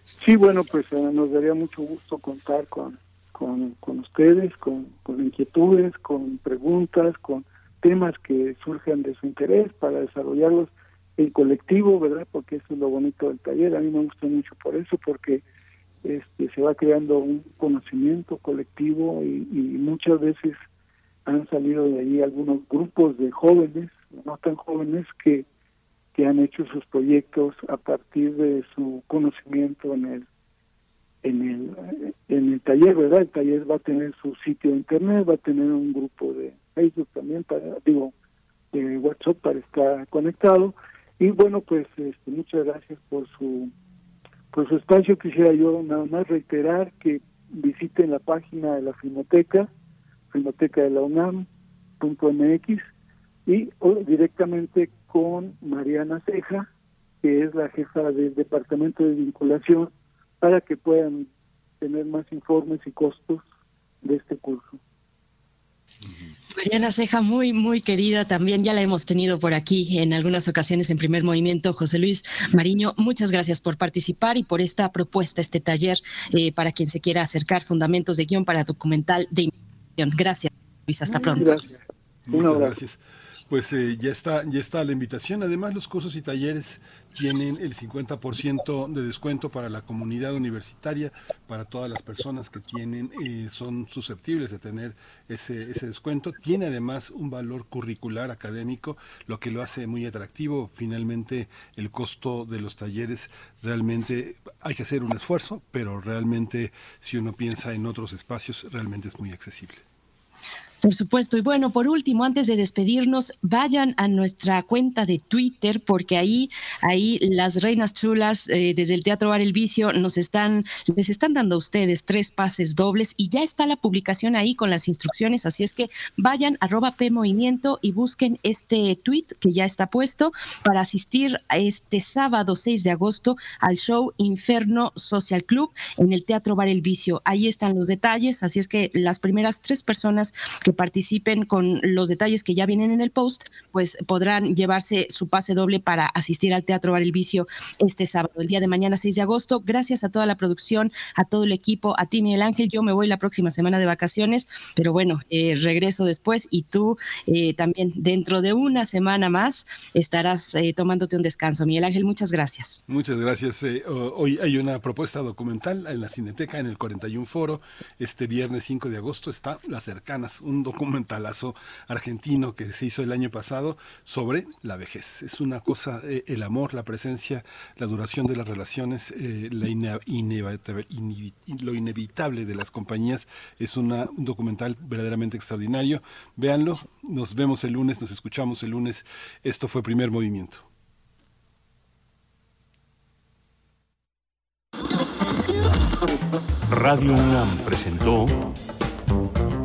Sí, bueno, pues eh, nos daría mucho gusto contar con, con, ustedes, con, con inquietudes, con preguntas, con temas que surjan de su interés para desarrollarlos en colectivo, ¿verdad? Porque eso es lo bonito del taller. A mí me gusta mucho por eso, porque este, se va creando un conocimiento colectivo y, y muchas veces han salido de ahí algunos grupos de jóvenes, no tan jóvenes, que que han hecho sus proyectos a partir de su conocimiento en el en el en el taller, ¿verdad? El taller va a tener su sitio de internet, va a tener un grupo de Facebook también para digo de WhatsApp para estar conectado y bueno pues este, muchas gracias por su por su espacio quisiera yo nada más reiterar que visiten la página de la Filmoteca Filmoteca de la UNAM.mx y o directamente con Mariana Ceja, que es la jefa del Departamento de Vinculación, para que puedan tener más informes y costos de este curso. Mariana Ceja, muy, muy querida también, ya la hemos tenido por aquí en algunas ocasiones en primer movimiento. José Luis Mariño, muchas gracias por participar y por esta propuesta, este taller eh, para quien se quiera acercar, fundamentos de guion para documental de. Gracias, Luis, hasta pronto. Gracias. Muchas gracias pues eh, ya está ya está la invitación. Además, los cursos y talleres tienen el 50% de descuento para la comunidad universitaria, para todas las personas que tienen eh, son susceptibles de tener ese, ese descuento. Tiene además un valor curricular académico, lo que lo hace muy atractivo. Finalmente, el costo de los talleres realmente hay que hacer un esfuerzo, pero realmente si uno piensa en otros espacios, realmente es muy accesible. Por supuesto. Y bueno, por último, antes de despedirnos, vayan a nuestra cuenta de Twitter, porque ahí, ahí las reinas chulas eh, desde el Teatro Bar El Vicio nos están, les están dando a ustedes tres pases dobles y ya está la publicación ahí con las instrucciones. Así es que vayan arroba P Movimiento y busquen este tweet que ya está puesto para asistir este sábado 6 de agosto al show Inferno Social Club en el Teatro Bar El Vicio. Ahí están los detalles. Así es que las primeras tres personas que participen con los detalles que ya vienen en el post, pues podrán llevarse su pase doble para asistir al Teatro Bar El Vicio este sábado, el día de mañana 6 de agosto. Gracias a toda la producción, a todo el equipo, a ti Miguel Ángel. Yo me voy la próxima semana de vacaciones, pero bueno, eh, regreso después y tú eh, también dentro de una semana más estarás eh, tomándote un descanso. Miguel Ángel, muchas gracias. Muchas gracias. hoy hay una propuesta documental en la Cineteca en el 41 Foro. Este viernes 5 de agosto está Las Cercanas, un documentalazo argentino que se hizo el año pasado sobre la vejez. Es una cosa, eh, el amor, la presencia, la duración de las relaciones, eh, lo inevitable de las compañías. Es un documental verdaderamente extraordinario. Véanlo, nos vemos el lunes, nos escuchamos el lunes. Esto fue Primer Movimiento. Radio UNAM presentó